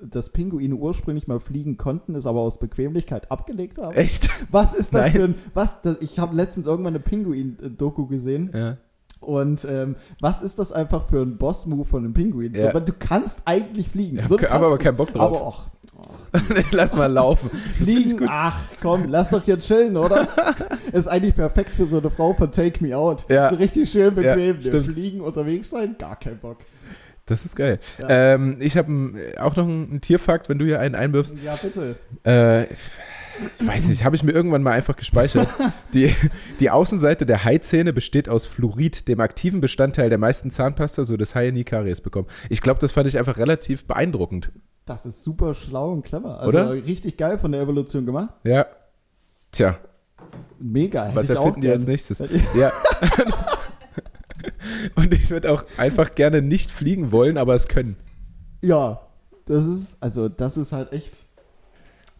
Speaker 1: dass Pinguine ursprünglich mal fliegen konnten, es aber aus Bequemlichkeit abgelegt haben?
Speaker 2: Echt?
Speaker 1: Was ist das
Speaker 2: Nein.
Speaker 1: für ein. Was, das, ich habe letztens irgendwann eine Pinguin-Doku gesehen.
Speaker 2: Ja.
Speaker 1: Und ähm, was ist das einfach für ein Boss-Move von einem Pinguin?
Speaker 2: Ja.
Speaker 1: So, weil du kannst eigentlich fliegen.
Speaker 2: Ja,
Speaker 1: so,
Speaker 2: aber
Speaker 1: kannst
Speaker 2: aber
Speaker 1: es.
Speaker 2: keinen Bock drauf.
Speaker 1: Aber ach,
Speaker 2: Lass mal laufen.
Speaker 1: fliegen, ach komm, lass doch hier chillen, oder? ist eigentlich perfekt für so eine Frau von Take Me Out.
Speaker 2: Ja.
Speaker 1: So richtig schön bequem.
Speaker 2: Ja,
Speaker 1: fliegen, unterwegs sein, gar kein Bock.
Speaker 2: Das ist geil.
Speaker 1: Ja.
Speaker 2: Ähm, ich habe auch noch einen Tierfakt, wenn du hier einen einwirfst.
Speaker 1: Ja, bitte.
Speaker 2: Äh, ich weiß nicht, habe ich mir irgendwann mal einfach gespeichert. Die, die Außenseite der Haizähne besteht aus Fluorid, dem aktiven Bestandteil der meisten Zahnpasta, so dass Haie nie Karies bekommen. Ich glaube, das fand ich einfach relativ beeindruckend.
Speaker 1: Das ist super schlau und clever. Also
Speaker 2: Oder?
Speaker 1: richtig geil von der Evolution gemacht.
Speaker 2: Ja. Tja,
Speaker 1: Mega. hätte
Speaker 2: was erfinden die als nächstes? Ja. Und ich würde auch einfach gerne nicht fliegen wollen, aber es können.
Speaker 1: Ja, das ist, also das ist halt echt.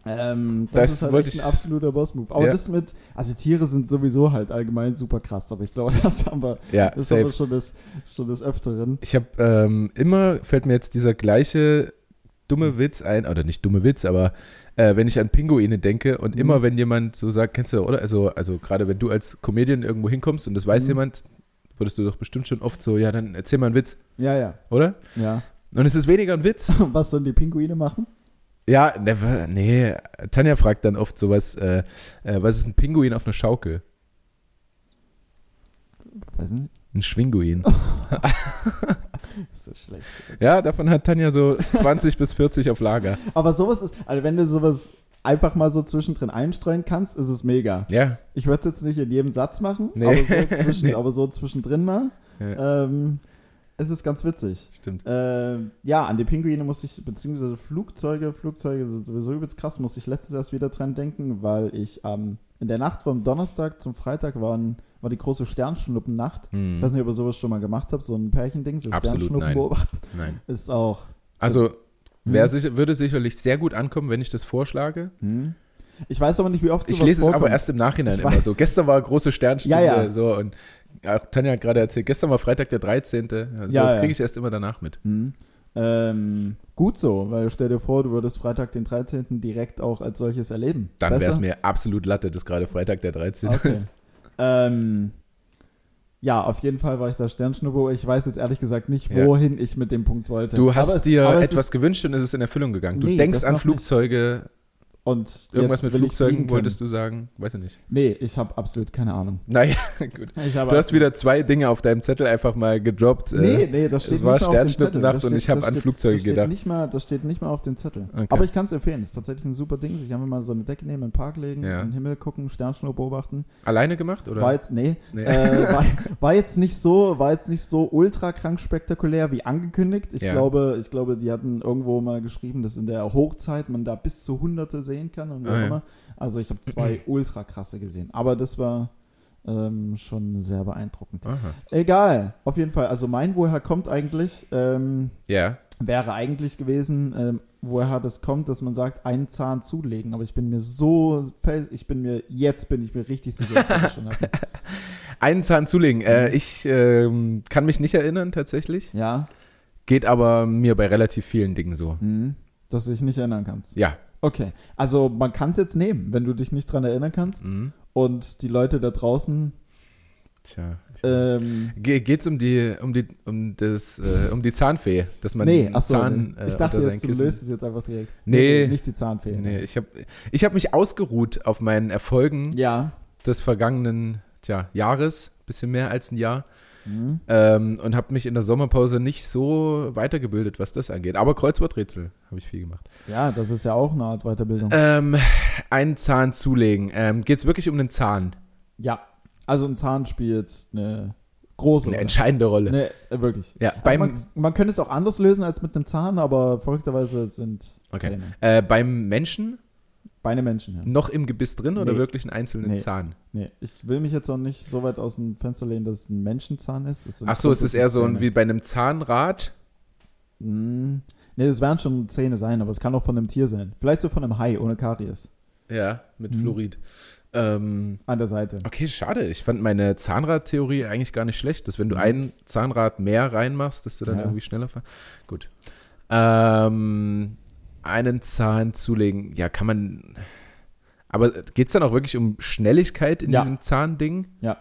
Speaker 1: Ähm, das,
Speaker 2: Das
Speaker 1: ist halt
Speaker 2: wollte
Speaker 1: echt ein absoluter Boss-Move. Aber
Speaker 2: Ja.
Speaker 1: das mit, also Tiere sind sowieso halt allgemein super krass, aber ich glaube, das haben wir,
Speaker 2: Ja,
Speaker 1: das haben wir schon des, schon des Öfteren.
Speaker 2: Ich habe ähm, immer, fällt mir jetzt dieser gleiche dumme Witz ein, oder nicht dumme Witz, aber äh, wenn ich an Pinguine denke und
Speaker 1: Mhm.
Speaker 2: immer wenn jemand so sagt, kennst du, oder? Also, also gerade wenn du als Comedian irgendwo hinkommst und das weiß
Speaker 1: Mhm.
Speaker 2: jemand, würdest du doch bestimmt schon oft so, ja, dann erzähl mal einen Witz,
Speaker 1: Ja, ja,
Speaker 2: oder?
Speaker 1: ja.
Speaker 2: Und es ist weniger ein Witz.
Speaker 1: Was sollen die Pinguine machen?
Speaker 2: Ja, never, nee, Tanja fragt dann oft sowas, äh, äh, was ist ein Pinguin auf einer Schaukel?
Speaker 1: Weiß nicht.
Speaker 2: Ein Schwinguin.
Speaker 1: Ist das schlecht.
Speaker 2: ja, davon hat Tanja so 20 bis 40 auf Lager.
Speaker 1: Aber sowas ist, also wenn du sowas einfach mal so zwischendrin einstreuen kannst, ist es mega.
Speaker 2: Ja,
Speaker 1: Ich würde es jetzt nicht in jedem Satz machen,
Speaker 2: Nee.
Speaker 1: aber, so zwischen,
Speaker 2: Nee.
Speaker 1: aber so zwischendrin mal.
Speaker 2: ja
Speaker 1: Ähm, es ist ganz witzig.
Speaker 2: stimmt.
Speaker 1: Äh, ja, an die Pinguine musste ich, beziehungsweise Flugzeuge, Flugzeuge sind sowieso übelst krass, musste ich letztes erst wieder dran denken, weil ich ähm, in der Nacht vom Donnerstag zum Freitag waren, war die große Sternschnuppennacht.
Speaker 2: Hm.
Speaker 1: Ich weiß nicht, ob ihr sowas schon mal gemacht habt, so ein Pärchending, so
Speaker 2: Absolut
Speaker 1: Sternschnuppen
Speaker 2: nein.
Speaker 1: beobachten.
Speaker 2: Nein.
Speaker 1: Ist auch.
Speaker 2: Also,
Speaker 1: Hm.
Speaker 2: wär sicher, würde sicherlich sehr gut ankommen, wenn ich das vorschlage.
Speaker 1: Hm. Ich weiß aber nicht, wie oft
Speaker 2: Ich
Speaker 1: sowas
Speaker 2: lese es
Speaker 1: vorkommt.
Speaker 2: aber erst im Nachhinein
Speaker 1: Ich
Speaker 2: immer so. Gestern war große Sternstunde,
Speaker 1: Ja, ja.
Speaker 2: so und auch Tanja hat gerade erzählt, gestern war Freitag der 13. Also
Speaker 1: Ja,
Speaker 2: das
Speaker 1: ja.
Speaker 2: kriege ich erst immer danach mit.
Speaker 1: Hm. Ähm, gut so, weil stell dir vor, du würdest Freitag den 13. direkt auch als solches erleben.
Speaker 2: Dann wäre es mir absolut Latte, dass gerade Freitag der 13.
Speaker 1: Okay.
Speaker 2: ist.
Speaker 1: ähm, ja, auf jeden Fall war ich da Sternschnuppe. Ich weiß jetzt ehrlich gesagt nicht,
Speaker 2: Ja.
Speaker 1: wohin ich mit dem Punkt wollte.
Speaker 2: Du hast
Speaker 1: Aber-
Speaker 2: dir
Speaker 1: aber
Speaker 2: etwas
Speaker 1: Ist,
Speaker 2: gewünscht und es ist in Erfüllung gegangen. Du
Speaker 1: Nee,
Speaker 2: denkst an. Flugzeuge,
Speaker 1: und
Speaker 2: irgendwas mit Flugzeugen wolltest du sagen? Weiß ich nicht.
Speaker 1: Nee, ich habe absolut keine Ahnung.
Speaker 2: Naja, gut. Du hast wieder zwei Dinge auf deinem Zettel einfach mal gedroppt.
Speaker 1: Nee,
Speaker 2: äh,
Speaker 1: nee, das steht
Speaker 2: es
Speaker 1: nicht mal auf dem Zettel. Das
Speaker 2: und
Speaker 1: steht-
Speaker 2: ich habe an Flugzeuge
Speaker 1: steht
Speaker 2: gedacht.
Speaker 1: Nicht mal, das steht nicht mal auf dem Zettel.
Speaker 2: Okay.
Speaker 1: Aber ich kann es empfehlen. Es ist tatsächlich ein super Ding. Sich einfach mal so eine Decke nehmen, in den Park legen,
Speaker 2: Ja.
Speaker 1: in den Himmel gucken, Sternschnuppe beobachten.
Speaker 2: Alleine gemacht? Oder?
Speaker 1: War jetzt, nee,
Speaker 2: Nee.
Speaker 1: äh, war, war jetzt nicht so, war jetzt nicht so ultra krank spektakulär wie angekündigt. Ich
Speaker 2: Ja.
Speaker 1: glaube, ich glaube, die hatten irgendwo mal geschrieben, dass in der Hochzeit man da bis zu Hunderte sehen kann und wie
Speaker 2: Ah,
Speaker 1: auch immer. Also ich habe zwei ultra krasse gesehen. Aber das war ähm, schon sehr beeindruckend.
Speaker 2: Aha.
Speaker 1: Egal, auf jeden Fall. Also mein woher kommt eigentlich, ähm,
Speaker 2: Ja.
Speaker 1: wäre eigentlich gewesen, ähm, woher das kommt, dass man sagt, einen Zahn zulegen. Aber ich bin mir so fest, ich bin mir, jetzt bin ich mir richtig sicher, dass ich schon hatte.
Speaker 2: Einen Zahn zulegen.
Speaker 1: Mhm.
Speaker 2: Äh, ich ähm, kann mich nicht erinnern tatsächlich.
Speaker 1: Ja,
Speaker 2: Geht aber mir bei relativ vielen Dingen so.
Speaker 1: mhm. dass du dich nicht erinnern kannst.
Speaker 2: Ja.
Speaker 1: Okay, also man kann es jetzt nehmen, wenn du dich nicht dran erinnern kannst.
Speaker 2: Mhm.
Speaker 1: Und die Leute da draußen,
Speaker 2: Tja.
Speaker 1: ähm,
Speaker 2: Ge geht's um die, um die, um das, äh, um die Zahnfee, dass man
Speaker 1: nee, achso,
Speaker 2: Zahn äh,
Speaker 1: ich dachte jetzt, du
Speaker 2: Kissen-
Speaker 1: löst es jetzt einfach direkt.
Speaker 2: Nee.
Speaker 1: nicht die Zahnfee.
Speaker 2: Nee, ich habe ich hab mich ausgeruht auf meinen Erfolgen
Speaker 1: Ja.
Speaker 2: des vergangenen tja, Jahres, bisschen mehr als ein Jahr,
Speaker 1: Mhm.
Speaker 2: ähm, und habe mich in der Sommerpause nicht so weitergebildet, was das angeht. Aber Kreuzworträtsel habe ich viel gemacht.
Speaker 1: Ja, das ist ja auch eine Art Weiterbildung.
Speaker 2: Ähm, einen Zahn zulegen. Ähm, Geht es wirklich um den Zahn?
Speaker 1: Ja, also ein Zahn spielt eine große
Speaker 2: Eine
Speaker 1: Rolle.
Speaker 2: entscheidende Rolle.
Speaker 1: Nee, wirklich.
Speaker 2: Ja,
Speaker 1: Also
Speaker 2: beim,
Speaker 1: man, man könnte es auch anders lösen als mit einem Zahn, aber verrückterweise sind
Speaker 2: Okay.
Speaker 1: Zähne.
Speaker 2: äh, beim Menschen
Speaker 1: Beine Menschen, ja.
Speaker 2: noch im Gebiss drin oder
Speaker 1: Nee.
Speaker 2: wirklich einen einzelnen
Speaker 1: Nee.
Speaker 2: Zahn?
Speaker 1: Nee, ich will mich jetzt auch nicht so weit aus dem Fenster lehnen, dass es ein Menschenzahn ist. Es
Speaker 2: Ach so, es ist eher so ein, wie bei einem Zahnrad.
Speaker 1: Mm, nee, das werden schon Zähne sein, aber es kann auch von einem Tier sein. Vielleicht so von einem Hai ohne Karies.
Speaker 2: Ja, mit
Speaker 1: Mhm.
Speaker 2: Fluorid. Ähm,
Speaker 1: An der Seite.
Speaker 2: okay, schade. Ich fand meine Zahnradtheorie eigentlich gar nicht schlecht, dass wenn du
Speaker 1: Mhm.
Speaker 2: ein Zahnrad mehr reinmachst, dass du dann
Speaker 1: Ja.
Speaker 2: irgendwie schneller fahr. Gut. Ähm, einen Zahn zulegen. Ja, kann man. Aber geht es dann auch wirklich um Schnelligkeit in
Speaker 1: Ja.
Speaker 2: diesem Zahnding?
Speaker 1: Ja.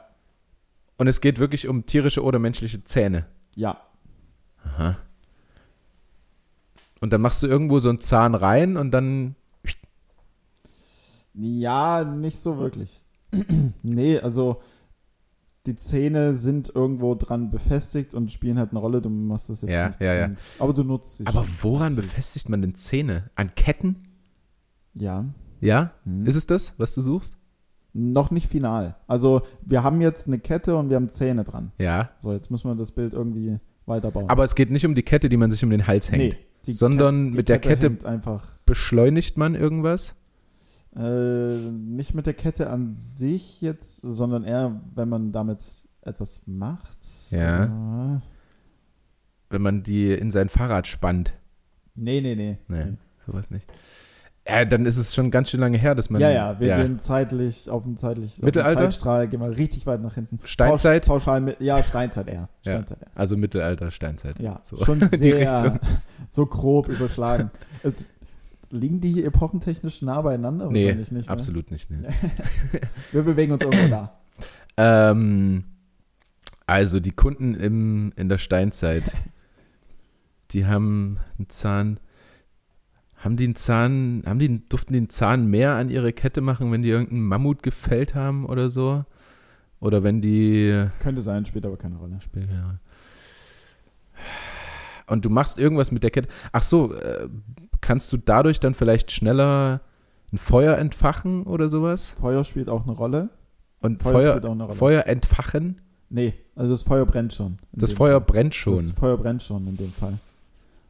Speaker 2: Und es geht wirklich um tierische oder menschliche Zähne.
Speaker 1: Ja.
Speaker 2: Aha. Und dann machst du irgendwo so einen Zahn rein und dann.
Speaker 1: Ja, nicht so wirklich. nee, also die Zähne sind irgendwo dran befestigt und spielen halt eine Rolle. Du machst das jetzt
Speaker 2: Ja,
Speaker 1: nicht.
Speaker 2: ja, ja.
Speaker 1: Aber du nutzt sie
Speaker 2: Aber
Speaker 1: schon.
Speaker 2: woran befestigt man denn Zähne? An Ketten?
Speaker 1: Ja.
Speaker 2: Ja?
Speaker 1: Hm.
Speaker 2: Ist es das, was du suchst?
Speaker 1: Noch nicht final. Also wir haben jetzt eine Kette und wir haben Zähne dran.
Speaker 2: Ja.
Speaker 1: So, jetzt müssen wir das Bild irgendwie weiterbauen.
Speaker 2: Aber es geht nicht um die Kette, die man sich um den Hals hängt.
Speaker 1: nee,
Speaker 2: sondern
Speaker 1: die
Speaker 2: mit der Kette-
Speaker 1: einfach
Speaker 2: Beschleunigt man irgendwas?
Speaker 1: Äh, nicht mit der Kette an sich jetzt, sondern eher, wenn man damit etwas macht.
Speaker 2: Ja.
Speaker 1: Also,
Speaker 2: Wenn man die in sein Fahrrad spannt.
Speaker 1: nee, nee, nee.
Speaker 2: Nee. Sowas nicht. Ja, dann ist es schon ganz schön lange her, dass man.
Speaker 1: ja, ja, wir gehen zeitlich auf den zeitlich auf
Speaker 2: Mittelalter?
Speaker 1: Zeitstrahl, gehen wir richtig weit nach hinten.
Speaker 2: Steinzeit?
Speaker 1: Pausch, pauschal mit, ja, Steinzeit eher.
Speaker 2: Ja.
Speaker 1: Steinzeit eher.
Speaker 2: Also Mittelalter, Steinzeit.
Speaker 1: Ja,
Speaker 2: So,
Speaker 1: schon sehr so grob überschlagen. Es, liegen die epochentechnisch nah beieinander?
Speaker 2: Nee,
Speaker 1: nicht. Ne?
Speaker 2: Absolut nicht. Nee.
Speaker 1: Wir bewegen uns irgendwo da.
Speaker 2: Ähm, also die Kunden im, in der Steinzeit, die haben einen Zahn. Haben die einen Zahn, haben die, durften die einen Zahn mehr an ihre Kette machen, wenn die irgendeinen Mammut gefällt haben oder so? Oder wenn die.
Speaker 1: Könnte sein, spielt aber keine Rolle.
Speaker 2: Ja. Und du machst irgendwas mit der Kette. Ach so, äh, kannst du dadurch dann vielleicht schneller ein Feuer entfachen oder sowas?
Speaker 1: Feuer spielt auch eine Rolle.
Speaker 2: Und
Speaker 1: Feuer,
Speaker 2: Feuer,
Speaker 1: spielt auch eine Rolle.
Speaker 2: Feuer entfachen?
Speaker 1: Nee, also das Feuer brennt schon.
Speaker 2: Das Feuer
Speaker 1: Fall.
Speaker 2: brennt schon.
Speaker 1: Das Feuer brennt schon in dem Fall.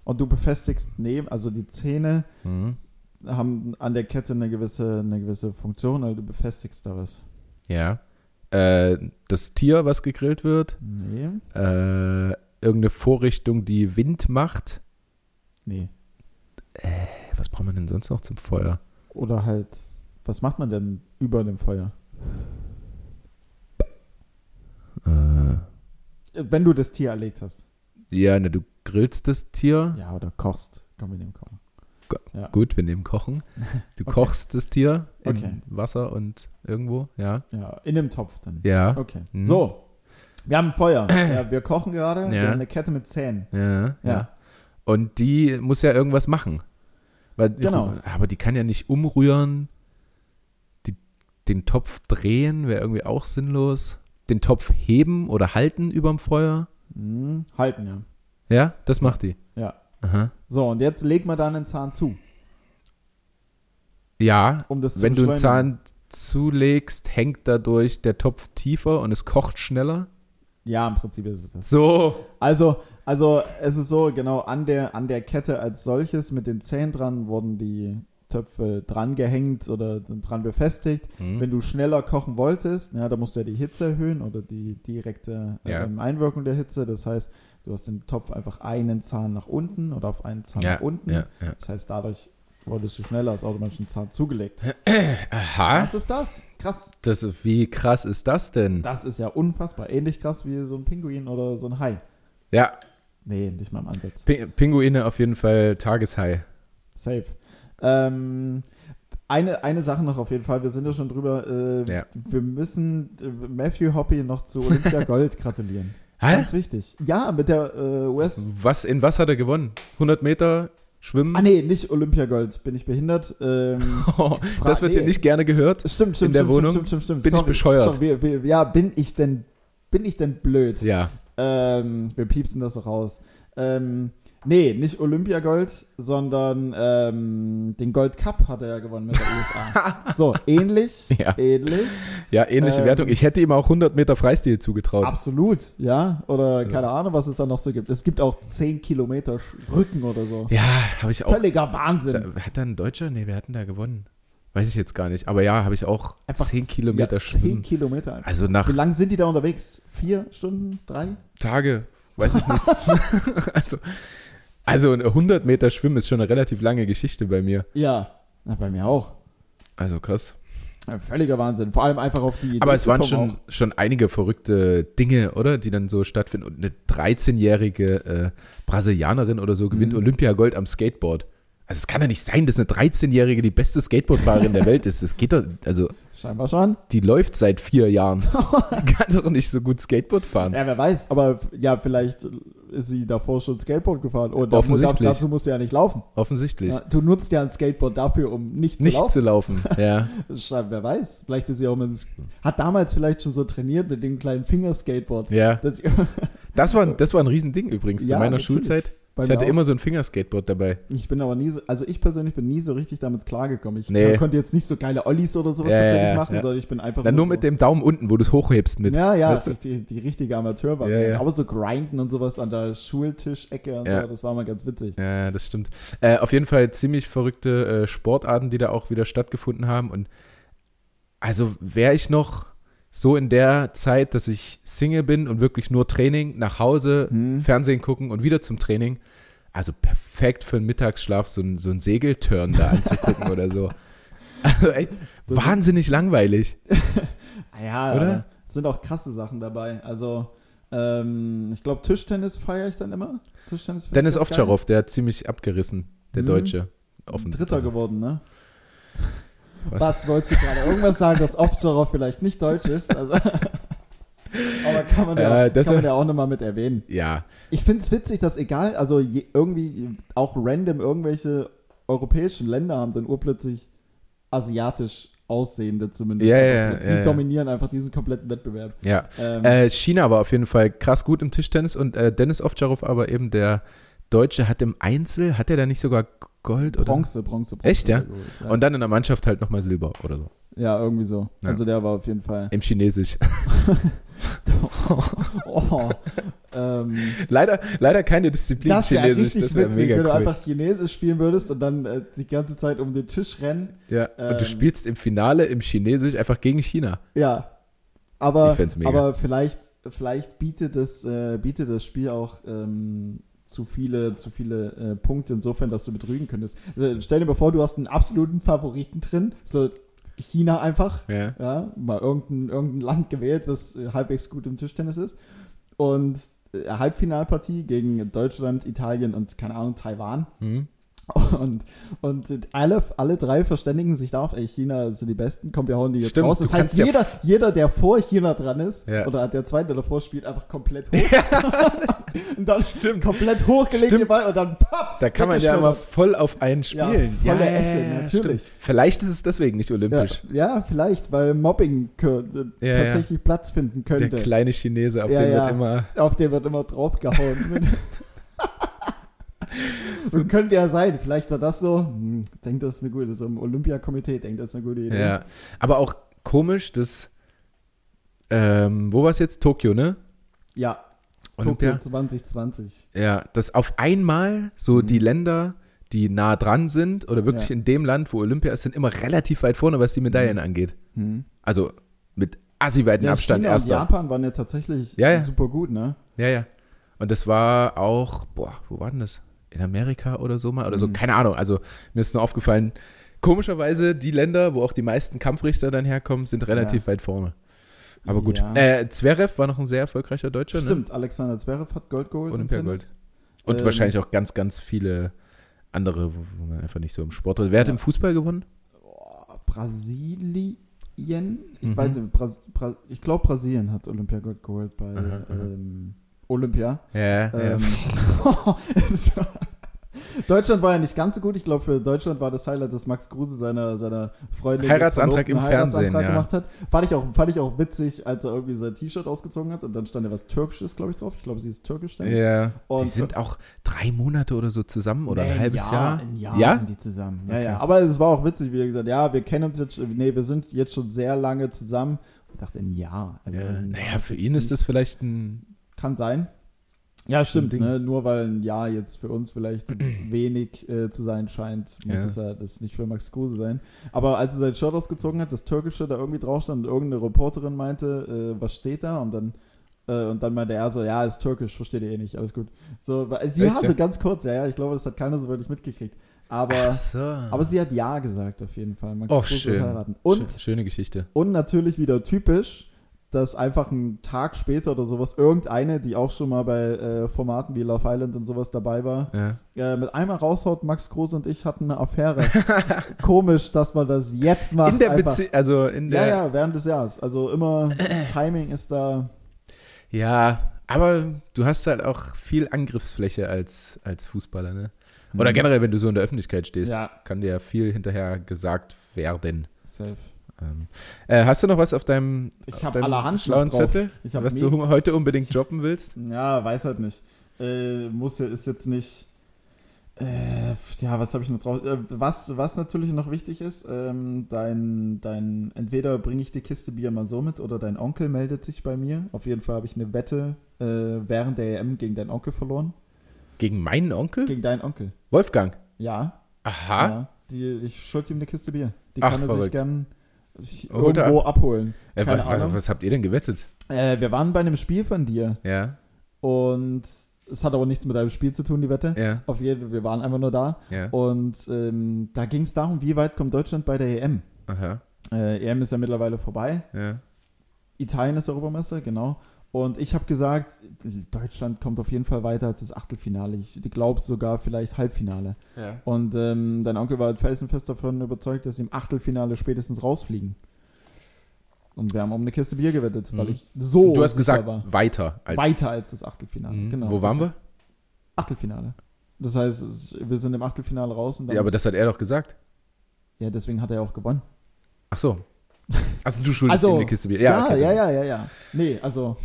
Speaker 1: Und du befestigst neben, also die Zähne
Speaker 2: Mhm.
Speaker 1: haben an der Kette eine gewisse, eine gewisse Funktion, also du befestigst da was.
Speaker 2: Ja. Äh, das Tier, was gegrillt wird.
Speaker 1: Nee,
Speaker 2: Äh, irgendeine Vorrichtung, die Wind macht.
Speaker 1: nee.
Speaker 2: Was braucht man denn sonst noch zum Feuer?
Speaker 1: Oder halt, was macht man denn über dem Feuer?
Speaker 2: Äh,
Speaker 1: Wenn du das Tier erlegt hast.
Speaker 2: ja, ne, du grillst das Tier.
Speaker 1: Ja, oder kochst. Komm, wir nehmen Kochen. Ja.
Speaker 2: Gut, wir nehmen Kochen. Du
Speaker 1: Okay.
Speaker 2: kochst das Tier in
Speaker 1: Okay.
Speaker 2: Wasser und irgendwo, ja.
Speaker 1: Ja, in dem Topf dann.
Speaker 2: Ja.
Speaker 1: Okay.
Speaker 2: Mhm.
Speaker 1: So, wir haben ein Feuer. ja, wir kochen gerade. Wir
Speaker 2: Ja.
Speaker 1: haben eine Kette mit Zähnen.
Speaker 2: Ja, ja.
Speaker 1: Ja.
Speaker 2: Und die muss ja irgendwas machen. Weil,
Speaker 1: Genau.
Speaker 2: Aber die kann ja nicht umrühren. Die, den Topf drehen wäre irgendwie auch sinnlos. Den Topf heben oder halten überm Feuer.
Speaker 1: Mhm. Halten, ja.
Speaker 2: Ja, das macht die.
Speaker 1: Ja.
Speaker 2: Aha.
Speaker 1: So, und jetzt legt man da einen Zahn zu,
Speaker 2: Ja,
Speaker 1: um
Speaker 2: wenn du einen. Zahn zulegst, hängt dadurch der Topf tiefer und es kocht schneller.
Speaker 1: Ja, im Prinzip ist es das.
Speaker 2: So.
Speaker 1: Also, also es ist so, genau, an der, an der Kette als solches mit den Zähnen dran wurden die Töpfe dran gehängt oder dran befestigt.
Speaker 2: Hm.
Speaker 1: Wenn du schneller kochen wolltest, ja, da musst du ja die Hitze erhöhen oder die direkte
Speaker 2: Ja.
Speaker 1: ähm, Einwirkung der Hitze. Das heißt, du hast den Topf einfach einen Zahn nach unten oder auf einen Zahn
Speaker 2: ja,
Speaker 1: nach unten.
Speaker 2: ja, ja.
Speaker 1: Das heißt, dadurch wurdest du schneller als automatisch einen Zahn zugelegt.
Speaker 2: Aha.
Speaker 1: Was ist das? Krass.
Speaker 2: Das, wie krass ist das denn?
Speaker 1: Das ist ja unfassbar. Ähnlich krass wie so ein Pinguin oder so ein Hai.
Speaker 2: Ja,
Speaker 1: Nee, nicht mal im Ansatz.
Speaker 2: Pi- Pinguine auf jeden Fall Tageshigh.
Speaker 1: Safe. Ähm, eine, eine Sache noch auf jeden Fall, wir sind ja schon drüber. Äh,
Speaker 2: Ja.
Speaker 1: Wir müssen äh, Matthew Hoppy noch zu Olympia Gold gratulieren.
Speaker 2: Hä?
Speaker 1: Ganz wichtig. Ja, mit der äh, US.
Speaker 2: Was, in was hat er gewonnen? 100 Meter Schwimmen?
Speaker 1: Ah, nee, nicht Olympia Gold. Bin ich behindert? Ähm,
Speaker 2: das wird
Speaker 1: nee.
Speaker 2: hier nicht gerne gehört.
Speaker 1: stimmt, stimmt,
Speaker 2: In der
Speaker 1: stimmt,
Speaker 2: Wohnung?
Speaker 1: stimmt, stimmt, stimmt.
Speaker 2: Bin ich bescheuert?
Speaker 1: Sorry, ja, bin ich denn, bin ich denn blöd?
Speaker 2: Ja.
Speaker 1: Ähm, wir piepsen das raus. Ähm, nee, nicht Olympiagold, sondern ähm, den Gold Cup hat er ja gewonnen mit der USA. so, ähnlich,
Speaker 2: Ja.
Speaker 1: ähnlich,
Speaker 2: Ja, ähnliche
Speaker 1: Ähm,
Speaker 2: Wertung. Ich hätte ihm auch 100 Meter Freistil zugetraut.
Speaker 1: absolut, ja. Oder keine Ahnung, was es da noch so gibt. Es gibt auch 10 Kilometer Rücken oder so.
Speaker 2: Ja, habe ich auch.
Speaker 1: Völliger Wahnsinn.
Speaker 2: Da, hat da ein Deutscher? Nee, wer hat denn da gewonnen? Weiß ich jetzt gar nicht. Aber ja, habe ich auch 10 Kilometer
Speaker 1: ja, 10
Speaker 2: schwimmen.
Speaker 1: Kilometer. einfach.
Speaker 2: Also nach
Speaker 1: Wie lange sind die da unterwegs? Vier Stunden? Drei?
Speaker 2: Tage, weiß ich nicht. also, also 100 Meter schwimmen ist schon eine relativ lange Geschichte bei mir.
Speaker 1: Ja. Na, bei mir auch.
Speaker 2: Also krass.
Speaker 1: Ein völliger Wahnsinn. Vor allem einfach auf die Idee
Speaker 2: Aber es waren schon,
Speaker 1: auch.
Speaker 2: schon einige verrückte Dinge, oder? Die dann so stattfinden. Und eine 13-jährige äh, Brasilianerin oder so gewinnt
Speaker 1: Mhm.
Speaker 2: Olympiagold am Skateboard. Also es kann ja nicht sein, dass eine 13-Jährige die beste Skateboardfahrerin der Welt ist. Das geht doch, also
Speaker 1: Scheinbar schon.
Speaker 2: die läuft seit vier Jahren. Kann doch nicht so gut Skateboard fahren.
Speaker 1: Ja, wer weiß. Aber ja, vielleicht ist sie davor schon Skateboard gefahren. Und da-
Speaker 2: Offensichtlich.
Speaker 1: dazu musst du ja nicht laufen.
Speaker 2: Offensichtlich.
Speaker 1: Ja, du nutzt ja ein Skateboard dafür, um nicht zu
Speaker 2: nicht
Speaker 1: laufen.
Speaker 2: zu laufen. Ja.
Speaker 1: Scheinbar, Wer weiß. Vielleicht ist sie auch mit, hat damals vielleicht schon so trainiert mit dem kleinen Fingerskateboard.
Speaker 2: ja.
Speaker 1: sie-
Speaker 2: Das war, das war ein Riesending übrigens
Speaker 1: Ja,
Speaker 2: zu meiner
Speaker 1: natürlich.
Speaker 2: Schulzeit. Ich hatte immer so ein Fingerskateboard dabei.
Speaker 1: Ich bin aber nie so, also ich persönlich bin nie so richtig damit klargekommen. Ich
Speaker 2: Nee.
Speaker 1: konnte jetzt nicht so geile Ollies oder sowas
Speaker 2: Ja,
Speaker 1: tatsächlich
Speaker 2: ja,
Speaker 1: machen,
Speaker 2: ja.
Speaker 1: sondern ich bin einfach
Speaker 2: Dann nur mit
Speaker 1: so,
Speaker 2: dem Daumen unten, wo du es hochhebst mit.
Speaker 1: Ja, ja,
Speaker 2: Weißt du?
Speaker 1: die, die richtige Amateur
Speaker 2: Ja, ja.
Speaker 1: Aber so grinden und sowas an der Schultischecke und so, das war mal ganz witzig.
Speaker 2: Ja, das stimmt. Äh, auf jeden Fall ziemlich verrückte äh, Sportarten, die da auch wieder stattgefunden haben. Und also wäre ich noch so in der Zeit, dass ich Single bin und wirklich nur Training, nach Hause,
Speaker 1: Hm.
Speaker 2: Fernsehen gucken und wieder zum Training. Also perfekt für einen Mittagsschlaf, so ein, so ein Segelturn da anzugucken oder so. Also echt wahnsinnig langweilig.
Speaker 1: Ah Ja,
Speaker 2: Oder?
Speaker 1: sind auch krasse Sachen dabei. Also, ähm, ich glaube, Tischtennis feiere ich dann immer. Tischtennis
Speaker 2: Dennis. Ovtcharov, der hat ziemlich abgerissen, der
Speaker 1: Mhm.
Speaker 2: Deutsche.
Speaker 1: Dritter
Speaker 2: also,
Speaker 1: geworden, ne?
Speaker 2: Was?
Speaker 1: Was, wolltest du gerade irgendwas sagen, dass Ovtcharov vielleicht nicht deutsch ist? Also, aber kann man ja,
Speaker 2: Äh, das
Speaker 1: kann man ja auch nochmal mit erwähnen.
Speaker 2: Ja,
Speaker 1: Ich finde es witzig, dass egal, also je, irgendwie auch random irgendwelche europäischen Länder haben dann urplötzlich asiatisch aussehende zumindest.
Speaker 2: Ja, ja,
Speaker 1: die
Speaker 2: ja, ja.
Speaker 1: dominieren einfach diesen kompletten Wettbewerb.
Speaker 2: ja.
Speaker 1: Ähm,
Speaker 2: Äh, China war auf jeden Fall krass gut im Tischtennis und äh, Dennis Ovtcharov, aber eben der Deutsche, hat im Einzel, hat er da nicht sogar Gold oder?
Speaker 1: Bronze, Bronze, Bronze.
Speaker 2: Echt, ja?
Speaker 1: geholt, ja.
Speaker 2: Und dann in der Mannschaft halt nochmal Silber oder so.
Speaker 1: ja, irgendwie so.
Speaker 2: Ja.
Speaker 1: Also der war auf jeden Fall.
Speaker 2: Im Chinesisch.
Speaker 1: Oh, ähm,
Speaker 2: leider, leider keine Disziplin
Speaker 1: das wäre
Speaker 2: Chinesisch.
Speaker 1: richtig
Speaker 2: Das wäre
Speaker 1: witzig,
Speaker 2: mega
Speaker 1: wenn du einfach Chinesisch spielen würdest und dann äh, die ganze Zeit um den Tisch rennen.
Speaker 2: ja. Und du
Speaker 1: ähm,
Speaker 2: spielst im Finale im Chinesisch einfach gegen China.
Speaker 1: Ja. Aber,
Speaker 2: Ich fänd's mega.
Speaker 1: aber vielleicht, vielleicht bietet, das, äh, bietet das Spiel auch ähm, zu viele, zu viele äh, Punkte insofern, dass du betrügen könntest. Also, stell dir mal vor, du hast einen absoluten Favoriten drin, so China einfach,
Speaker 2: Ja.
Speaker 1: ja, mal irgendein, irgendein Land gewählt, was äh, halbwegs gut im Tischtennis ist. Und äh, Halbfinalpartie gegen Deutschland, Italien und, keine Ahnung, Taiwan.
Speaker 2: Hm?
Speaker 1: Und, und alle, alle drei verständigen sich darauf, ey, China sind die Besten, komm, wir hauen die jetzt
Speaker 2: Stimmt,
Speaker 1: raus. Das heißt,
Speaker 2: kannst ja-
Speaker 1: jeder, jeder, der vor China dran ist,
Speaker 2: Ja.
Speaker 1: oder der zweite, der davor spielt, einfach komplett hoch. und dann komplett hochgelegt
Speaker 2: Stimmt.
Speaker 1: den Ball und dann papp,
Speaker 2: Da kann man ja immer voll auf einen
Speaker 1: Ja,
Speaker 2: spielen.
Speaker 1: volle Esse, natürlich.
Speaker 2: stimmt. Vielleicht ist es deswegen nicht
Speaker 1: ja,
Speaker 2: olympisch.
Speaker 1: ja, vielleicht, weil Mobbing äh,
Speaker 2: Ja,
Speaker 1: tatsächlich Platz finden
Speaker 2: Der
Speaker 1: könnte.
Speaker 2: kleine Chinese, auf
Speaker 1: Ja,
Speaker 2: den
Speaker 1: ja.
Speaker 2: wird immer.
Speaker 1: Auf den wird immer draufgehauen. so könnte ja sein. Vielleicht war das so. Hm, denkt das ist eine gute, so im Olympiakomitee denkt das ist eine gute Idee.
Speaker 2: Ja. Aber auch komisch, dass. Ähm, wo war es jetzt? Tokio, ne?
Speaker 1: Ja,
Speaker 2: Olympia?
Speaker 1: Tokio 2020.
Speaker 2: Ja, dass auf einmal so
Speaker 1: Mhm.
Speaker 2: die Länder, die nah dran sind oder wirklich
Speaker 1: Ja.
Speaker 2: in dem Land, wo Olympia ist, sind immer relativ weit vorne, was die Medaillen
Speaker 1: Mhm.
Speaker 2: angeht.
Speaker 1: Hm.
Speaker 2: Also mit assi-weiten
Speaker 1: Ja,
Speaker 2: Abstand
Speaker 1: China
Speaker 2: erster.
Speaker 1: und Japan waren ja tatsächlich
Speaker 2: Ja, ja.
Speaker 1: super gut, ne?
Speaker 2: Ja, ja. Und das war auch, boah, wo war denn das? In Amerika oder so mal? Oder so,
Speaker 1: Mhm.
Speaker 2: keine Ahnung. Also mir ist nur aufgefallen, komischerweise die Länder, wo auch die meisten Kampfrichter dann herkommen, sind relativ weit vorne. Aber gut.
Speaker 1: Ja.
Speaker 2: Äh, Zverev war noch ein sehr erfolgreicher Deutscher, ne?
Speaker 1: Stimmt, Alexander Zverev hat Gold geholt.
Speaker 2: Olympiagold. Und
Speaker 1: Ähm,
Speaker 2: wahrscheinlich auch ganz, ganz viele andere, wo man einfach nicht so im Sport. Wer hat
Speaker 1: Ja.
Speaker 2: im Fußball gewonnen?
Speaker 1: Brasilien? Ich
Speaker 2: Mhm.
Speaker 1: weiß nicht, Bras Bra ich glaube Brasilien hat Olympiagold geholt bei
Speaker 2: Aha, aha.
Speaker 1: ähm, Olympia.
Speaker 2: Ja,
Speaker 1: Ähm, war- Deutschland war ja nicht ganz so gut. Ich glaube, für Deutschland war das Highlight, dass Max Kruse seiner, seiner Freundin
Speaker 2: Heiratsantrag im
Speaker 1: einen
Speaker 2: Fernsehen, ja.
Speaker 1: gemacht hat. Fand ich, auch, fand ich auch witzig, als er irgendwie sein T-Shirt ausgezogen hat und dann stand da was Türkisches, glaube ich, drauf. Ich glaube, sie ist türkisch.
Speaker 2: ja. ja. Die sind auch drei Monate oder so zusammen oder
Speaker 1: Nee,
Speaker 2: ein halbes Jahr.
Speaker 1: Ein Jahr
Speaker 2: Ja?
Speaker 1: sind die zusammen. Ja,
Speaker 2: Okay.
Speaker 1: ja. Aber es war auch witzig, wie er gesagt ja, wir kennen uns jetzt, nee, wir sind jetzt schon sehr lange zusammen. Ich dachte, ein Jahr. Also
Speaker 2: Ja,
Speaker 1: ein
Speaker 2: naja,
Speaker 1: Jahr
Speaker 2: für
Speaker 1: jetzt
Speaker 2: ihn ist das vielleicht ein.
Speaker 1: Kann sein. Ja, stimmt. Ne? Nur weil ein Jahr jetzt für uns vielleicht wenig äh, zu sein scheint, muss
Speaker 2: Ja.
Speaker 1: es ja das nicht für Max Kruse sein. Aber als er sein Shirt ausgezogen hat, das Türkische da irgendwie drauf stand und irgendeine Reporterin meinte, äh, was steht da? Und dann, äh, und dann meinte er so, ja, ist türkisch, versteht ihr eh nicht, alles gut. So, sie
Speaker 2: Echt,
Speaker 1: hat
Speaker 2: ja?
Speaker 1: so ganz kurz, ja, ja, ich glaube, das hat keiner so wirklich mitgekriegt. Aber,
Speaker 2: so.
Speaker 1: aber sie hat Ja gesagt, auf jeden Fall. Max
Speaker 2: Och,
Speaker 1: Kruse
Speaker 2: schön.
Speaker 1: heiraten. Und,
Speaker 2: Schö- schöne Geschichte.
Speaker 1: und natürlich wieder typisch, dass einfach einen Tag später oder sowas irgendeine, die auch schon mal bei äh, Formaten wie Love Island und sowas dabei war,
Speaker 2: Ja.
Speaker 1: äh, mit einmal raushaut, Max Kruse und ich hatten eine Affäre. Komisch, dass man das jetzt macht.
Speaker 2: In der. Beziehung, also in
Speaker 1: Ja,
Speaker 2: der.
Speaker 1: ja, während des Jahres. Also immer, Timing ist da.
Speaker 2: Ja, aber du hast halt auch viel Angriffsfläche als, als Fußballer, ne? Oder
Speaker 1: Mhm.
Speaker 2: generell, wenn du so in der Öffentlichkeit stehst,
Speaker 1: Ja.
Speaker 2: kann dir viel hinterher gesagt werden.
Speaker 1: Safe.
Speaker 2: Ähm, äh, hast du noch was auf deinem,
Speaker 1: Ich
Speaker 2: auf deinem
Speaker 1: allerhand
Speaker 2: schlauen
Speaker 1: drauf.
Speaker 2: Zettel, was du heute unbedingt droppen willst?
Speaker 1: Ja, weiß halt nicht. Äh, muss ja, ist jetzt nicht. Äh, ja, was habe ich noch drauf? Äh, was, was natürlich noch wichtig ist, ähm, dein, dein, entweder bringe ich die Kiste Bier mal so mit oder dein Onkel meldet sich bei mir. Auf jeden Fall habe ich eine Wette äh, während der EM gegen deinen Onkel verloren.
Speaker 2: Gegen meinen Onkel?
Speaker 1: Gegen deinen Onkel.
Speaker 2: Wolfgang.
Speaker 1: Ja.
Speaker 2: Aha.
Speaker 1: ja die, ich schuld ihm eine Kiste Bier. Die
Speaker 2: Ach,
Speaker 1: kann er sich
Speaker 2: verrückt.
Speaker 1: gern ich-
Speaker 2: Holt er
Speaker 1: irgendwo abholen.
Speaker 2: Äh, was, was, was habt ihr denn gewettet?
Speaker 1: Äh, wir waren bei einem Spiel von dir
Speaker 2: Ja,
Speaker 1: und es hat aber nichts mit deinem Spiel zu tun, die Wette.
Speaker 2: ja,
Speaker 1: Auf jeden Fall, wir waren einfach nur da.
Speaker 2: ja.
Speaker 1: Und ähm, da ging es darum, wie weit kommt Deutschland bei der EM?
Speaker 2: Aha,
Speaker 1: Äh, EM ist ja mittlerweile vorbei.
Speaker 2: ja.
Speaker 1: Italien ist Europameister, genau. Und ich habe gesagt, Deutschland kommt auf jeden Fall weiter als das Achtelfinale. Ich glaube sogar vielleicht Halbfinale.
Speaker 2: ja.
Speaker 1: Und ähm, dein Onkel war felsenfest davon überzeugt, dass sie im Achtelfinale spätestens rausfliegen. Und wir haben um eine Kiste Bier gewettet, weil
Speaker 2: Mhm.
Speaker 1: ich so
Speaker 2: Du hast gesagt,
Speaker 1: war.
Speaker 2: weiter. Als,
Speaker 1: Weiter als das Achtelfinale,
Speaker 2: Mhm.
Speaker 1: genau.
Speaker 2: Wo waren wir?
Speaker 1: Achtelfinale. Das heißt, wir sind im Achtelfinale raus und dann
Speaker 2: Ja, aber das hat er doch gesagt.
Speaker 1: ja, deswegen hat er ja auch gewonnen.
Speaker 2: Ach so. Also du schuldest
Speaker 1: Also,
Speaker 2: ihm eine Kiste Bier.
Speaker 1: Ja,
Speaker 2: okay.
Speaker 1: ja, ja, ja, ja. Nee, also,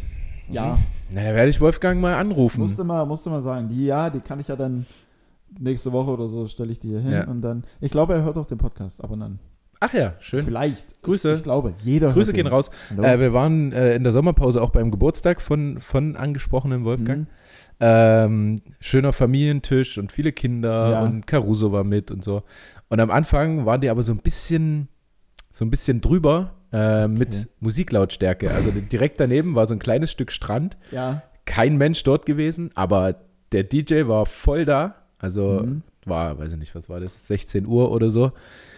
Speaker 1: ja,
Speaker 2: Na, da werde ich Wolfgang mal anrufen.
Speaker 1: musste mal, musste mal sagen. Die, ja, die kann ich ja dann nächste Woche oder so, stelle ich die hier hin
Speaker 2: Ja.
Speaker 1: und dann, ich glaube, er hört auch den Podcast ab und an.
Speaker 2: Ach ja, schön.
Speaker 1: Vielleicht.
Speaker 2: Grüße.
Speaker 1: Ich glaube, jeder
Speaker 2: Grüße gehen
Speaker 1: den.
Speaker 2: raus. Äh, wir waren äh, in der Sommerpause auch beim Geburtstag von, von angesprochenem Wolfgang.
Speaker 1: Mhm.
Speaker 2: Ähm, schöner Familientisch und viele Kinder
Speaker 1: Ja.
Speaker 2: und Caruso war mit und so. Und am Anfang waren die aber so ein bisschen, so ein bisschen drüber äh, mit
Speaker 1: Okay.
Speaker 2: Musiklautstärke. Also direkt daneben war so ein kleines Stück Strand.
Speaker 1: Ja.
Speaker 2: Kein Mensch dort gewesen, aber der DJ war voll da. Also
Speaker 1: Mhm.
Speaker 2: war, weiß ich nicht, was war das, 16 Uhr oder so.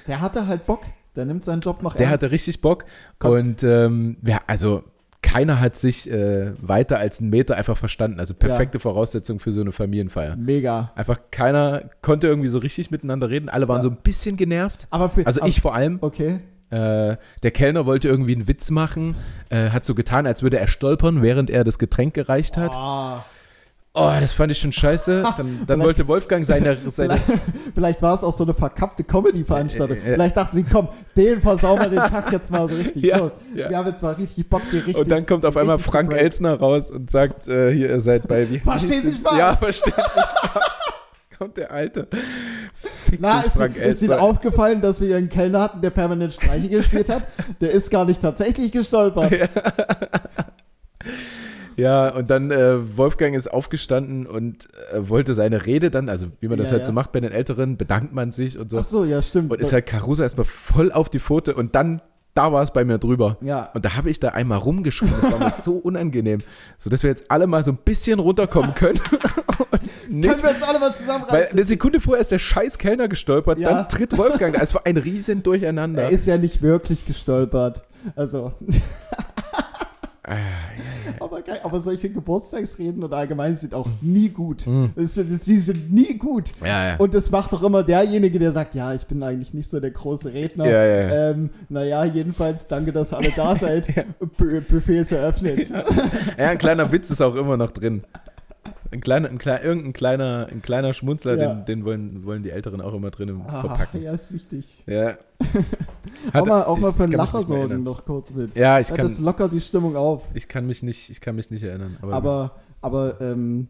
Speaker 1: Der hatte halt Bock. Der nimmt seinen Job noch
Speaker 2: Der
Speaker 1: ernst.
Speaker 2: hatte richtig Bock.
Speaker 1: Gott.
Speaker 2: Und ähm, ja, also keiner hat sich äh, weiter als einen Meter einfach verstanden. Also perfekte Voraussetzung für so eine Familienfeier.
Speaker 1: Mega.
Speaker 2: Einfach keiner konnte irgendwie so richtig miteinander reden. Alle waren
Speaker 1: Ja.
Speaker 2: so ein bisschen genervt.
Speaker 1: Aber für,
Speaker 2: Also
Speaker 1: aber,
Speaker 2: ich vor allem.
Speaker 1: Okay.
Speaker 2: Äh, der Kellner wollte irgendwie einen Witz machen, äh, hat so getan, als würde er stolpern, während er das Getränk gereicht hat.
Speaker 1: Ah,
Speaker 2: Oh, das fand ich schon scheiße. Dann, dann wollte Wolfgang seine, seine
Speaker 1: vielleicht, vielleicht war es auch so eine verkappte Comedy-Veranstaltung.
Speaker 2: Äh, äh.
Speaker 1: Vielleicht dachten sie, komm, den versauen wir den Tag jetzt mal so richtig.
Speaker 2: Ja, ja.
Speaker 1: Wir haben jetzt mal richtig Bock, die richtig.
Speaker 2: Und dann kommt auf einmal Frank. Elsner raus und sagt, äh, hier, ihr seid bei wie
Speaker 1: Verstehen Sie? Spaß?
Speaker 2: Ja, verstehen Sie Spaß. Kommt der Alte. Fick
Speaker 1: Na, ist,
Speaker 2: Frank
Speaker 1: ist Ihnen aufgefallen, dass wir einen Kellner hatten, der permanent Streiche gespielt hat? Der ist gar nicht tatsächlich gestolpert.
Speaker 2: Ja, und dann äh, Wolfgang ist aufgestanden und äh, wollte seine Rede dann, also wie man das
Speaker 1: Ja,
Speaker 2: halt
Speaker 1: ja.
Speaker 2: so macht bei den Älteren, bedankt man sich und so.
Speaker 1: Ach so, ja, stimmt.
Speaker 2: Und ist halt Caruso erstmal voll auf die Pfote und dann, da war es bei mir drüber.
Speaker 1: ja.
Speaker 2: Und da habe ich da einmal rumgeschrien, das war mir so unangenehm. So dass wir jetzt alle mal so ein bisschen runterkommen können. nicht,
Speaker 1: Können wir uns alle mal
Speaker 2: weil
Speaker 1: zusammenreißen?
Speaker 2: eine Sekunde vorher ist der scheiß Kellner gestolpert,
Speaker 1: Ja.
Speaker 2: dann tritt Wolfgang da. Es war ein riesen Durcheinander.
Speaker 1: Er ist ja nicht wirklich gestolpert. Also.
Speaker 2: Ah,
Speaker 1: aber, geil, aber solche Geburtstagsreden und allgemein sind auch nie gut.
Speaker 2: Mhm.
Speaker 1: Es sie sind nie gut.
Speaker 2: ja.
Speaker 1: Und das macht doch immer derjenige, der sagt, ja, ich bin eigentlich nicht so der große Redner.
Speaker 2: Ja, ja.
Speaker 1: Ähm, naja, jedenfalls danke, dass ihr alle da seid. Bu Buffet ist eröffnet.
Speaker 2: ja, ein kleiner Witz ist auch immer noch drin. Ein kleiner, ein kleiner, irgendein kleiner, ein kleiner Schmunzler,
Speaker 1: Ja.
Speaker 2: den, den wollen, wollen die Älteren auch immer drin
Speaker 1: Ah,
Speaker 2: verpacken.
Speaker 1: ja, ist wichtig.
Speaker 2: Ja.
Speaker 1: auch
Speaker 2: Hat-
Speaker 1: mal, auch mal
Speaker 2: ich
Speaker 1: für einen Lacher sorgen noch kurz mit.
Speaker 2: Ja, ich
Speaker 1: Ja,
Speaker 2: kann,
Speaker 1: das lockert die Stimmung auf.
Speaker 2: ich kann mich nicht, ich kann mich nicht erinnern. Aber,
Speaker 1: Aber, aber ähm,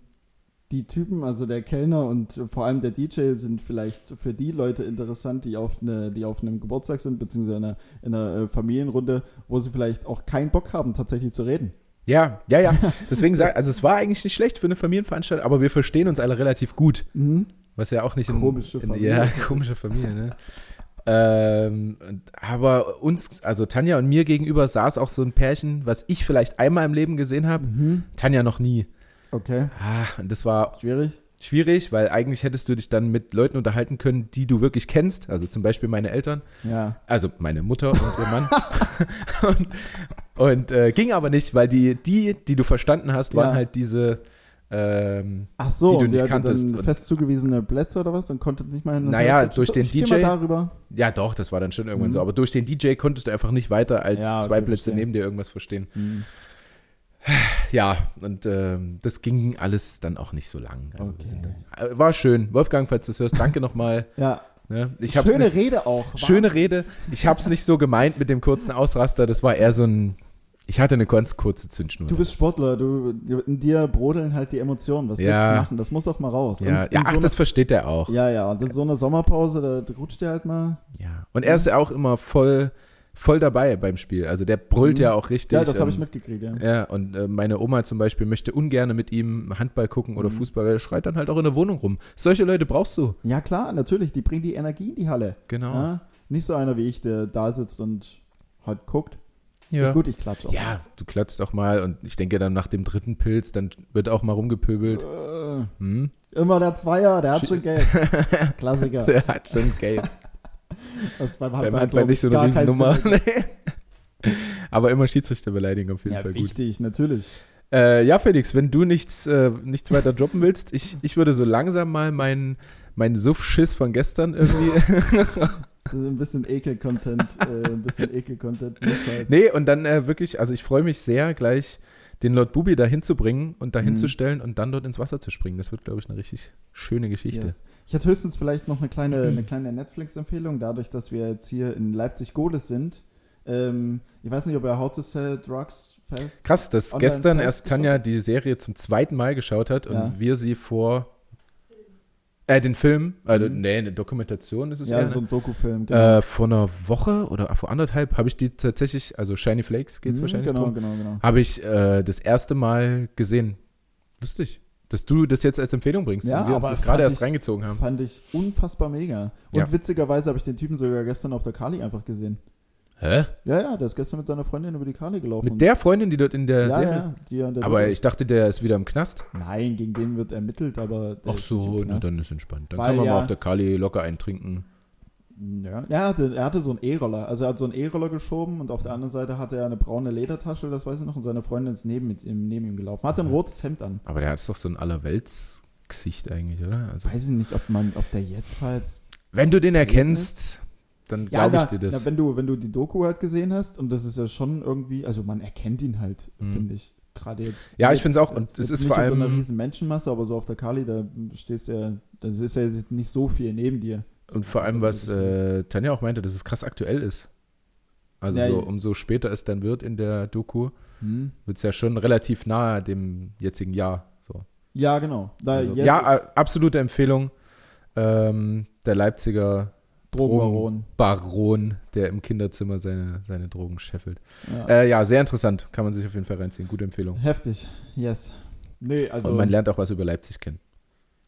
Speaker 1: die Typen, also der Kellner und vor allem der DJ, sind vielleicht für die Leute interessant, die auf, eine, die auf einem Geburtstag sind, beziehungsweise in einer, in einer äh, Familienrunde, wo sie vielleicht auch keinen Bock haben, tatsächlich zu reden.
Speaker 2: Ja, ja, ja. Deswegen sag, also es war eigentlich nicht schlecht für eine Familienveranstaltung, aber wir verstehen uns alle relativ gut.
Speaker 1: Mhm.
Speaker 2: Was ja auch nicht in,
Speaker 1: Komische
Speaker 2: in,
Speaker 1: Familie.
Speaker 2: Ja, komische Familie, ne? ähm, aber uns, also Tanja und mir gegenüber saß auch so ein Pärchen, was ich vielleicht einmal im Leben gesehen habe.
Speaker 1: Mhm.
Speaker 2: Tanja noch nie.
Speaker 1: Okay,
Speaker 2: Ah, und das war
Speaker 1: schwierig.
Speaker 2: Schwierig, weil eigentlich hättest du dich dann mit Leuten unterhalten können, die du wirklich kennst. Also zum Beispiel meine Eltern,
Speaker 1: Ja.
Speaker 2: also meine Mutter und ihr Mann. und und äh, ging aber nicht, weil die, die, die du verstanden hast, waren
Speaker 1: Ja.
Speaker 2: halt diese. Ähm,
Speaker 1: Ach so,
Speaker 2: Die du nicht kanntest
Speaker 1: dann fest zugewiesene Plätze oder was und konnte nicht mal hin
Speaker 2: Naja, durch den DJ
Speaker 1: darüber.
Speaker 2: ja, doch, das war dann schon irgendwann
Speaker 1: Mhm.
Speaker 2: so. Aber durch den DJ konntest du einfach nicht weiter als
Speaker 1: Ja, okay,
Speaker 2: zwei Plätze
Speaker 1: verstehe.
Speaker 2: neben dir irgendwas verstehen.
Speaker 1: Hm.
Speaker 2: Ja, und ähm, das ging alles dann auch nicht so lang. Also
Speaker 1: Okay.
Speaker 2: dann, äh, war schön. Wolfgang, falls du es hörst, danke nochmal.
Speaker 1: Ja,
Speaker 2: Ne?
Speaker 1: Schöne
Speaker 2: nicht,
Speaker 1: Rede auch.
Speaker 2: schöne Rede. Ich habe es nicht so gemeint mit dem kurzen Ausraster. Das war eher so ein. Ich hatte eine ganz kurze Zündschnur.
Speaker 1: Du bist Sportler, du, in dir brodeln halt die Emotionen. Was
Speaker 2: Ja.
Speaker 1: willst du machen? Das muss auch mal raus.
Speaker 2: ja,
Speaker 1: in
Speaker 2: ja ach,
Speaker 1: so
Speaker 2: das versteht er auch.
Speaker 1: ja, ja, und in so einer Sommerpause, da, da rutscht der halt mal.
Speaker 2: Ja. Und er ist ja auch immer voll, voll dabei beim Spiel. Also der brüllt
Speaker 1: Mhm.
Speaker 2: ja auch richtig.
Speaker 1: Ja, das habe
Speaker 2: ähm,
Speaker 1: ich mitgekriegt, ja.
Speaker 2: Ja, und äh, meine Oma zum Beispiel möchte ungern mit ihm Handball gucken oder
Speaker 1: Mhm.
Speaker 2: Fußball, weil er schreit dann halt auch in der Wohnung rum. Solche Leute brauchst du.
Speaker 1: Ja, klar, natürlich. Die bringen die Energie in die Halle.
Speaker 2: Genau.
Speaker 1: Ja? Nicht so einer wie ich, der da sitzt und halt guckt.
Speaker 2: Ja.
Speaker 1: Gut, ich klatsche auch.
Speaker 2: Ja, du klatzt auch mal und ich denke dann nach dem dritten Pilz, dann wird auch mal rumgepöbelt.
Speaker 1: Äh,
Speaker 2: Hm?
Speaker 1: immer der Zweier, der hat
Speaker 2: Shit.
Speaker 1: schon Geld. Klassiker.
Speaker 2: Der hat schon Geld.
Speaker 1: Das ist beim
Speaker 2: Beim
Speaker 1: Handball,
Speaker 2: nicht
Speaker 1: ich,
Speaker 2: so eine Riesennummer. Nee. Aber immer Schiedsrichterbeleidigung auf jeden
Speaker 1: Ja,
Speaker 2: Fall gut.
Speaker 1: wichtig, natürlich.
Speaker 2: Äh, ja, Felix, wenn du nichts, äh, nichts weiter droppen willst, ich, ich würde so langsam mal meinen mein Suff-Schiss von gestern irgendwie.
Speaker 1: Das ist ein bisschen Ekel-Content, äh, ein bisschen Ekel-Content. Halt.
Speaker 2: nee, und dann äh, wirklich, also ich freue mich sehr, gleich den Lord Bubi da hinzubringen und da
Speaker 1: Mhm.
Speaker 2: hinzustellen und dann dort ins Wasser zu springen. Das wird, glaube ich, eine richtig schöne Geschichte.
Speaker 1: Yes. Ich hätte höchstens vielleicht noch eine kleine, eine kleine Netflix-Empfehlung, dadurch, dass wir jetzt hier in Leipzig-Goles sind. Ähm, ich weiß nicht, ob ihr How to Sell Drugs fest.
Speaker 2: Krass, dass gestern erst Tanja die Serie zum zweiten Mal geschaut hat und
Speaker 1: Ja.
Speaker 2: wir sie vor. Äh, den Film, also,
Speaker 1: Mhm.
Speaker 2: nee, eine Dokumentation ist es
Speaker 1: Ja,
Speaker 2: eher.
Speaker 1: so ein Dokufilm. Genau,
Speaker 2: äh, vor einer Woche oder vor anderthalb habe ich die tatsächlich, also Shiny Flakes geht es
Speaker 1: Mhm,
Speaker 2: wahrscheinlich
Speaker 1: Genau,
Speaker 2: drum,
Speaker 1: genau, genau.
Speaker 2: habe ich äh, das erste Mal gesehen. Lustig, dass du das jetzt als Empfehlung bringst
Speaker 1: Ja,
Speaker 2: und wir uns
Speaker 1: aber
Speaker 2: das gerade erst
Speaker 1: ich-
Speaker 2: reingezogen haben.
Speaker 1: Fand ich unfassbar mega. Und
Speaker 2: Ja.
Speaker 1: witzigerweise habe ich den Typen sogar gestern auf der Kali einfach gesehen.
Speaker 2: Hä?
Speaker 1: Ja, ja, der ist gestern mit seiner Freundin über die Kali gelaufen.
Speaker 2: Mit der Freundin, die dort in der
Speaker 1: ja,
Speaker 2: Serie.
Speaker 1: ja, die an der
Speaker 2: Aber
Speaker 1: Doku-
Speaker 2: ich dachte, der ist wieder im Knast.
Speaker 1: Nein, gegen den wird ermittelt, aber der
Speaker 2: Ach so, na, dann ist entspannt. Dann
Speaker 1: Weil
Speaker 2: kann man
Speaker 1: ja-
Speaker 2: mal auf der Kali locker eintrinken.
Speaker 1: Ja, er hatte, er hatte so einen E-Roller. Also er hat so einen E-Roller geschoben und auf der anderen Seite hatte er eine braune Ledertasche, das weiß ich noch, und seine Freundin ist neben, mit ihm, neben ihm gelaufen. Hatte ein rotes Hemd an.
Speaker 2: Aber der hat doch so ein Allerweltsgesicht eigentlich, oder? Also,
Speaker 1: Weiß ich nicht, ob man, ob der jetzt halt.
Speaker 2: wenn du den erkennst, dann
Speaker 1: Ja,
Speaker 2: glaube ich dir das.
Speaker 1: Na, wenn du, wenn du die Doku halt gesehen hast, und das ist ja schon irgendwie, also man erkennt ihn halt,
Speaker 2: Mhm.
Speaker 1: finde ich. Gerade jetzt.
Speaker 2: Ja, ich
Speaker 1: jetzt-
Speaker 2: find's auch, und es ist vor
Speaker 1: unter
Speaker 2: allem-
Speaker 1: einer riesen Menschenmasse, aber so auf der Kali, da stehst du ja, das ist ja nicht so viel neben dir.
Speaker 2: Und vor allem, was äh, Tanja auch meinte, dass es krass aktuell ist. Also
Speaker 1: Ja,
Speaker 2: so, umso später es dann wird in der Doku,
Speaker 1: Hm.
Speaker 2: wird es ja schon relativ nahe dem jetzigen Jahr. So.
Speaker 1: Ja, genau.
Speaker 2: Also,
Speaker 1: ja,
Speaker 2: absolute Empfehlung. Ähm, der Leipziger
Speaker 1: Drogenbaron.
Speaker 2: Baron, der im Kinderzimmer seine, seine Drogen scheffelt.
Speaker 1: Ja.
Speaker 2: Äh, ja, sehr interessant. Kann man sich auf jeden Fall reinziehen. Gute Empfehlung.
Speaker 1: Heftig, yes. Nee, also.
Speaker 2: Und man lernt auch was über Leipzig kennen.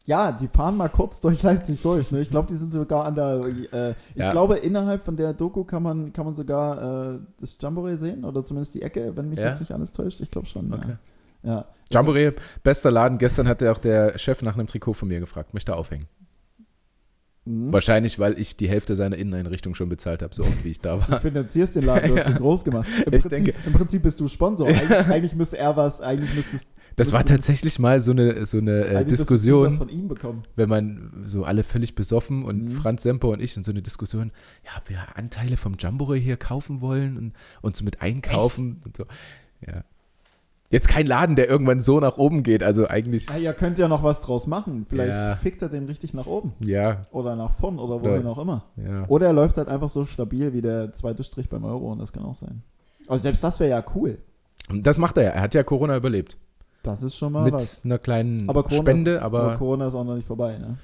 Speaker 1: Ja, die fahren mal kurz durch Leipzig durch. Ne? Ich glaube, die sind sogar an der. Äh, ich
Speaker 2: Ja.
Speaker 1: glaube, innerhalb von der Doku kann man, kann man sogar äh, das Jamboree sehen oder zumindest die Ecke, wenn mich
Speaker 2: Ja?
Speaker 1: jetzt nicht alles täuscht. Ich glaube schon.
Speaker 2: Okay.
Speaker 1: Ja. ja.
Speaker 2: Jamboree, bester Laden. Gestern hat ja auch der Chef nach einem Trikot von mir gefragt. Möchte aufhängen.
Speaker 1: Mhm.
Speaker 2: Wahrscheinlich, weil ich die Hälfte seiner Inneneinrichtung schon bezahlt habe, so oft wie ich da
Speaker 1: Du
Speaker 2: war.
Speaker 1: finanzierst den Laden, du hast ihn groß gemacht. Im,
Speaker 2: Ich
Speaker 1: Prinzip,
Speaker 2: denke-
Speaker 1: Im Prinzip bist du Sponsor. Eigentlich, eigentlich müsste er was, eigentlich müsstest,
Speaker 2: Das war tatsächlich mal so eine, so eine äh,
Speaker 1: du
Speaker 2: Diskussion,
Speaker 1: ihm bekommen.
Speaker 2: wenn man so alle völlig besoffen und
Speaker 1: Mhm.
Speaker 2: Franz Semper und ich in so eine Diskussion, ja, ob wir Anteile vom Jamboree hier kaufen wollen und uns mit einkaufen und so. Ja. Jetzt kein Laden, der irgendwann so nach oben geht, also eigentlich,
Speaker 1: Na, ihr könnt ja noch was draus machen. Vielleicht
Speaker 2: Ja.
Speaker 1: fickt er den richtig nach oben.
Speaker 2: ja,
Speaker 1: Oder nach vorn oder wohin
Speaker 2: Ja.
Speaker 1: auch immer.
Speaker 2: ja.
Speaker 1: Oder er läuft halt einfach so stabil wie der zweite Strich beim Euro und das kann auch sein. Also selbst das wäre ja cool.
Speaker 2: Und das macht er ja. Er hat ja Corona überlebt.
Speaker 1: Das ist schon mal
Speaker 2: mit
Speaker 1: was.
Speaker 2: einer kleinen
Speaker 1: Aber
Speaker 2: Spende,
Speaker 1: ist, aber
Speaker 2: aber
Speaker 1: Corona ist auch noch nicht vorbei, ne?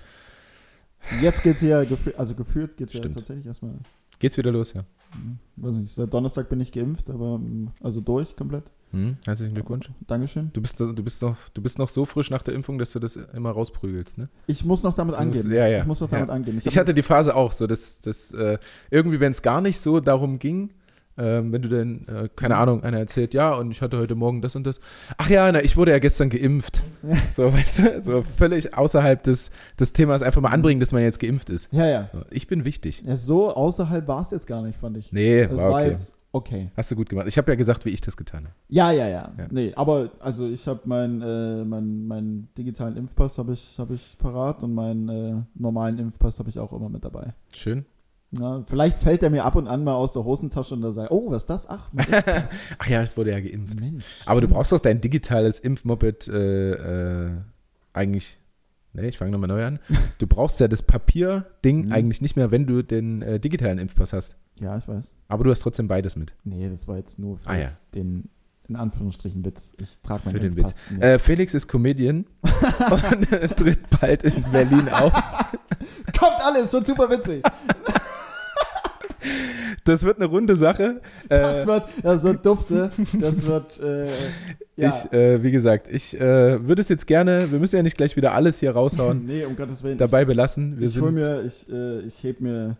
Speaker 1: Jetzt geht's hier, also geführt geht's ja
Speaker 2: Stimmt.
Speaker 1: tatsächlich erstmal.
Speaker 2: geht's wieder los, ja.
Speaker 1: hm, Weiß nicht, seit Donnerstag bin ich geimpft, aber hm, also durch komplett.
Speaker 2: Hm, herzlichen Glückwunsch.
Speaker 1: Dankeschön.
Speaker 2: Du bist, du, bist noch, du bist noch so frisch nach der Impfung, dass du das immer rausprügelst, ne?
Speaker 1: Ich muss noch damit
Speaker 2: musst-
Speaker 1: angehen.
Speaker 2: ja, ja,
Speaker 1: ich muss noch damit
Speaker 2: ja.
Speaker 1: angehen.
Speaker 2: Ich,
Speaker 1: hab
Speaker 2: hatte die Phase auch so, dass, dass äh, irgendwie, wenn es gar nicht so darum ging, Ähm, wenn du denn, äh, keine Ahnung, einer erzählt, ja, und ich hatte heute Morgen das und das. Ach ja, na, ich wurde ja gestern geimpft. So, weißt du, so völlig außerhalb des, des Themas einfach mal anbringen, dass man jetzt geimpft ist.
Speaker 1: Ja, ja.
Speaker 2: So, ich bin wichtig.
Speaker 1: ja so außerhalb war es jetzt gar nicht, fand ich.
Speaker 2: Nee,
Speaker 1: Das
Speaker 2: war
Speaker 1: war
Speaker 2: okay.
Speaker 1: jetzt okay.
Speaker 2: Hast du gut gemacht. Ich habe ja gesagt, wie ich das getan habe.
Speaker 1: Ja, ja, ja.
Speaker 2: Ja.
Speaker 1: Nee, aber also ich habe meinen äh, mein, mein digitalen Impfpass habe ich, hab ich parat und meinen äh, normalen Impfpass habe ich auch immer mit dabei.
Speaker 2: Schön.
Speaker 1: Ja, vielleicht fällt der mir ab und an mal aus der Hosentasche und da sagt, oh, was ist das? Ach.
Speaker 2: Ach ja, ich wurde ja geimpft.
Speaker 1: Mensch.
Speaker 2: Aber du brauchst doch dein digitales Impfmoped äh, äh, eigentlich. Nee, ich fange nochmal neu an. Du brauchst ja das Papierding
Speaker 1: Mhm.
Speaker 2: eigentlich nicht mehr, wenn du den äh, digitalen Impfpass hast.
Speaker 1: Ja, ich weiß.
Speaker 2: Aber du hast trotzdem beides mit.
Speaker 1: Nee, das war jetzt nur für
Speaker 2: Ah ja.
Speaker 1: den, in Anführungsstrichen, Witz. Ich trage meinen
Speaker 2: Für den
Speaker 1: nicht.
Speaker 2: Äh, Felix ist Comedian und tritt bald in Berlin auf.
Speaker 1: Kommt alles, wird super witzig.
Speaker 2: Das wird eine runde Sache.
Speaker 1: Das
Speaker 2: Äh,
Speaker 1: wird, das wird dufte. Das wird, äh, ja.
Speaker 2: Ich, äh, wie gesagt, ich äh, würde es jetzt gerne, wir müssen ja nicht gleich wieder alles hier raushauen,
Speaker 1: nee, um Gottes Willen.
Speaker 2: dabei belassen. Wir
Speaker 1: ich, ich hol
Speaker 2: sind,
Speaker 1: mir, ich, äh, ich heb mir,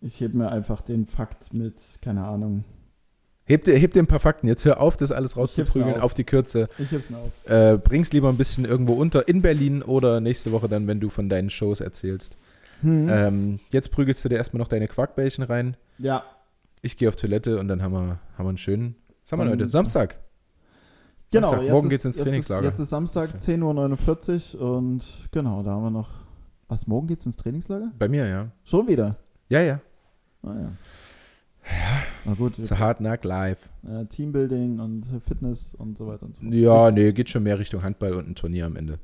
Speaker 1: ich heb mir einfach den Fakt mit, keine Ahnung.
Speaker 2: heb, dir, heb dir ein paar Fakten. Jetzt hör auf, das alles
Speaker 1: Ich
Speaker 2: rauszuprügeln
Speaker 1: auf.
Speaker 2: auf die Kürze.
Speaker 1: Ich heb's mir auf.
Speaker 2: Äh, bring's lieber ein bisschen irgendwo unter in Berlin oder nächste Woche dann, wenn du von deinen Shows erzählst.
Speaker 1: Hm.
Speaker 2: Ähm, jetzt prügelst du dir erstmal noch deine Quarkbällchen rein.
Speaker 1: ja,
Speaker 2: Ich gehe auf Toilette und dann haben wir, haben wir einen schönen. Was haben wir heute? Samstag.
Speaker 1: genau.
Speaker 2: Samstag. Morgen
Speaker 1: ist,
Speaker 2: geht's ins
Speaker 1: jetzt
Speaker 2: Trainingslager.
Speaker 1: Ist, jetzt ist Samstag, 10.49 Uhr und genau, da haben wir noch. Was, morgen geht's ins Trainingslager?
Speaker 2: Bei mir, ja.
Speaker 1: Schon wieder?
Speaker 2: Ja, ja.
Speaker 1: Ah ja. Ja. Na gut,
Speaker 2: Zu hart Nack live.
Speaker 1: Teambuilding und Fitness und so weiter und so fort.
Speaker 2: Ja, nee, geht schon mehr Richtung Handball und ein Turnier am Ende.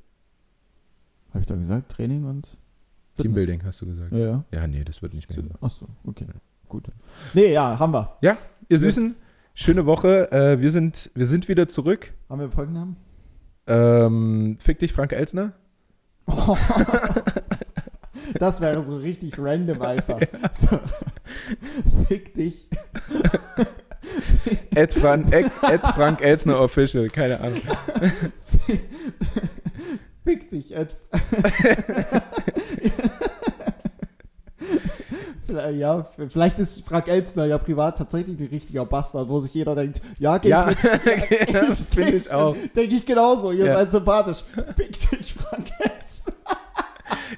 Speaker 1: Habe ich da gesagt? Training und Fitness?
Speaker 2: Teambuilding, hast du gesagt.
Speaker 1: Ja, ja.
Speaker 2: Ja, nee, das wird nicht mehr.
Speaker 1: Ach so, okay. Gut. Nee, ja, haben wir.
Speaker 2: Ihr Süßen, schöne Woche. Äh, wir, sind, wir sind wieder zurück.
Speaker 1: Haben wir Folgennamen?
Speaker 2: Ähm, fick dich, Frank Elsner.
Speaker 1: Das wäre so richtig random einfach. So. Fick dich.
Speaker 2: Ed, Fran Ed, Ed Frank Elsner Official, keine Ahnung.
Speaker 1: Fick dich. Ed. Vielleicht- Ja, vielleicht ist Frank Elzner ja privat tatsächlich ein richtiger Bastard, wo sich jeder denkt, ja, geh
Speaker 2: Ja,
Speaker 1: ich mit.
Speaker 2: finde ich auch.
Speaker 1: Denke ich genauso, ihr
Speaker 2: Ja.
Speaker 1: seid sympathisch. Fick dich, Frank Elzner.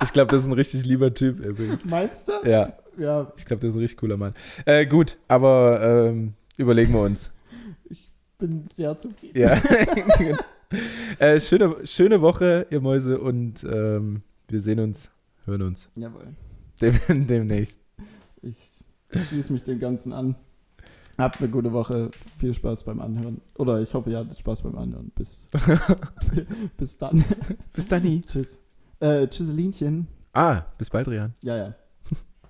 Speaker 2: Ich glaube, das ist ein richtig lieber Typ übrigens.
Speaker 1: Meinst du?
Speaker 2: Ja,
Speaker 1: Ja,
Speaker 2: ich glaube, das ist ein richtig cooler Mann. Äh, gut, aber ähm, überlegen wir uns.
Speaker 1: bin sehr zufrieden.
Speaker 2: Ja. äh, schöne, schöne Woche, ihr Mäuse, und ähm, wir sehen uns, hören uns
Speaker 1: Jawohl.
Speaker 2: dem, demnächst.
Speaker 1: Ich schließe mich dem Ganzen an. Habt eine gute Woche. Viel Spaß beim Anhören. Oder ich hoffe, ihr hattet Spaß beim Anhören. Bis, bis dann.
Speaker 2: Bis dann.
Speaker 1: Tschüss. Äh, Tschüsselinchen.
Speaker 2: Ah, bis bald, Rian.
Speaker 1: Ja, ja.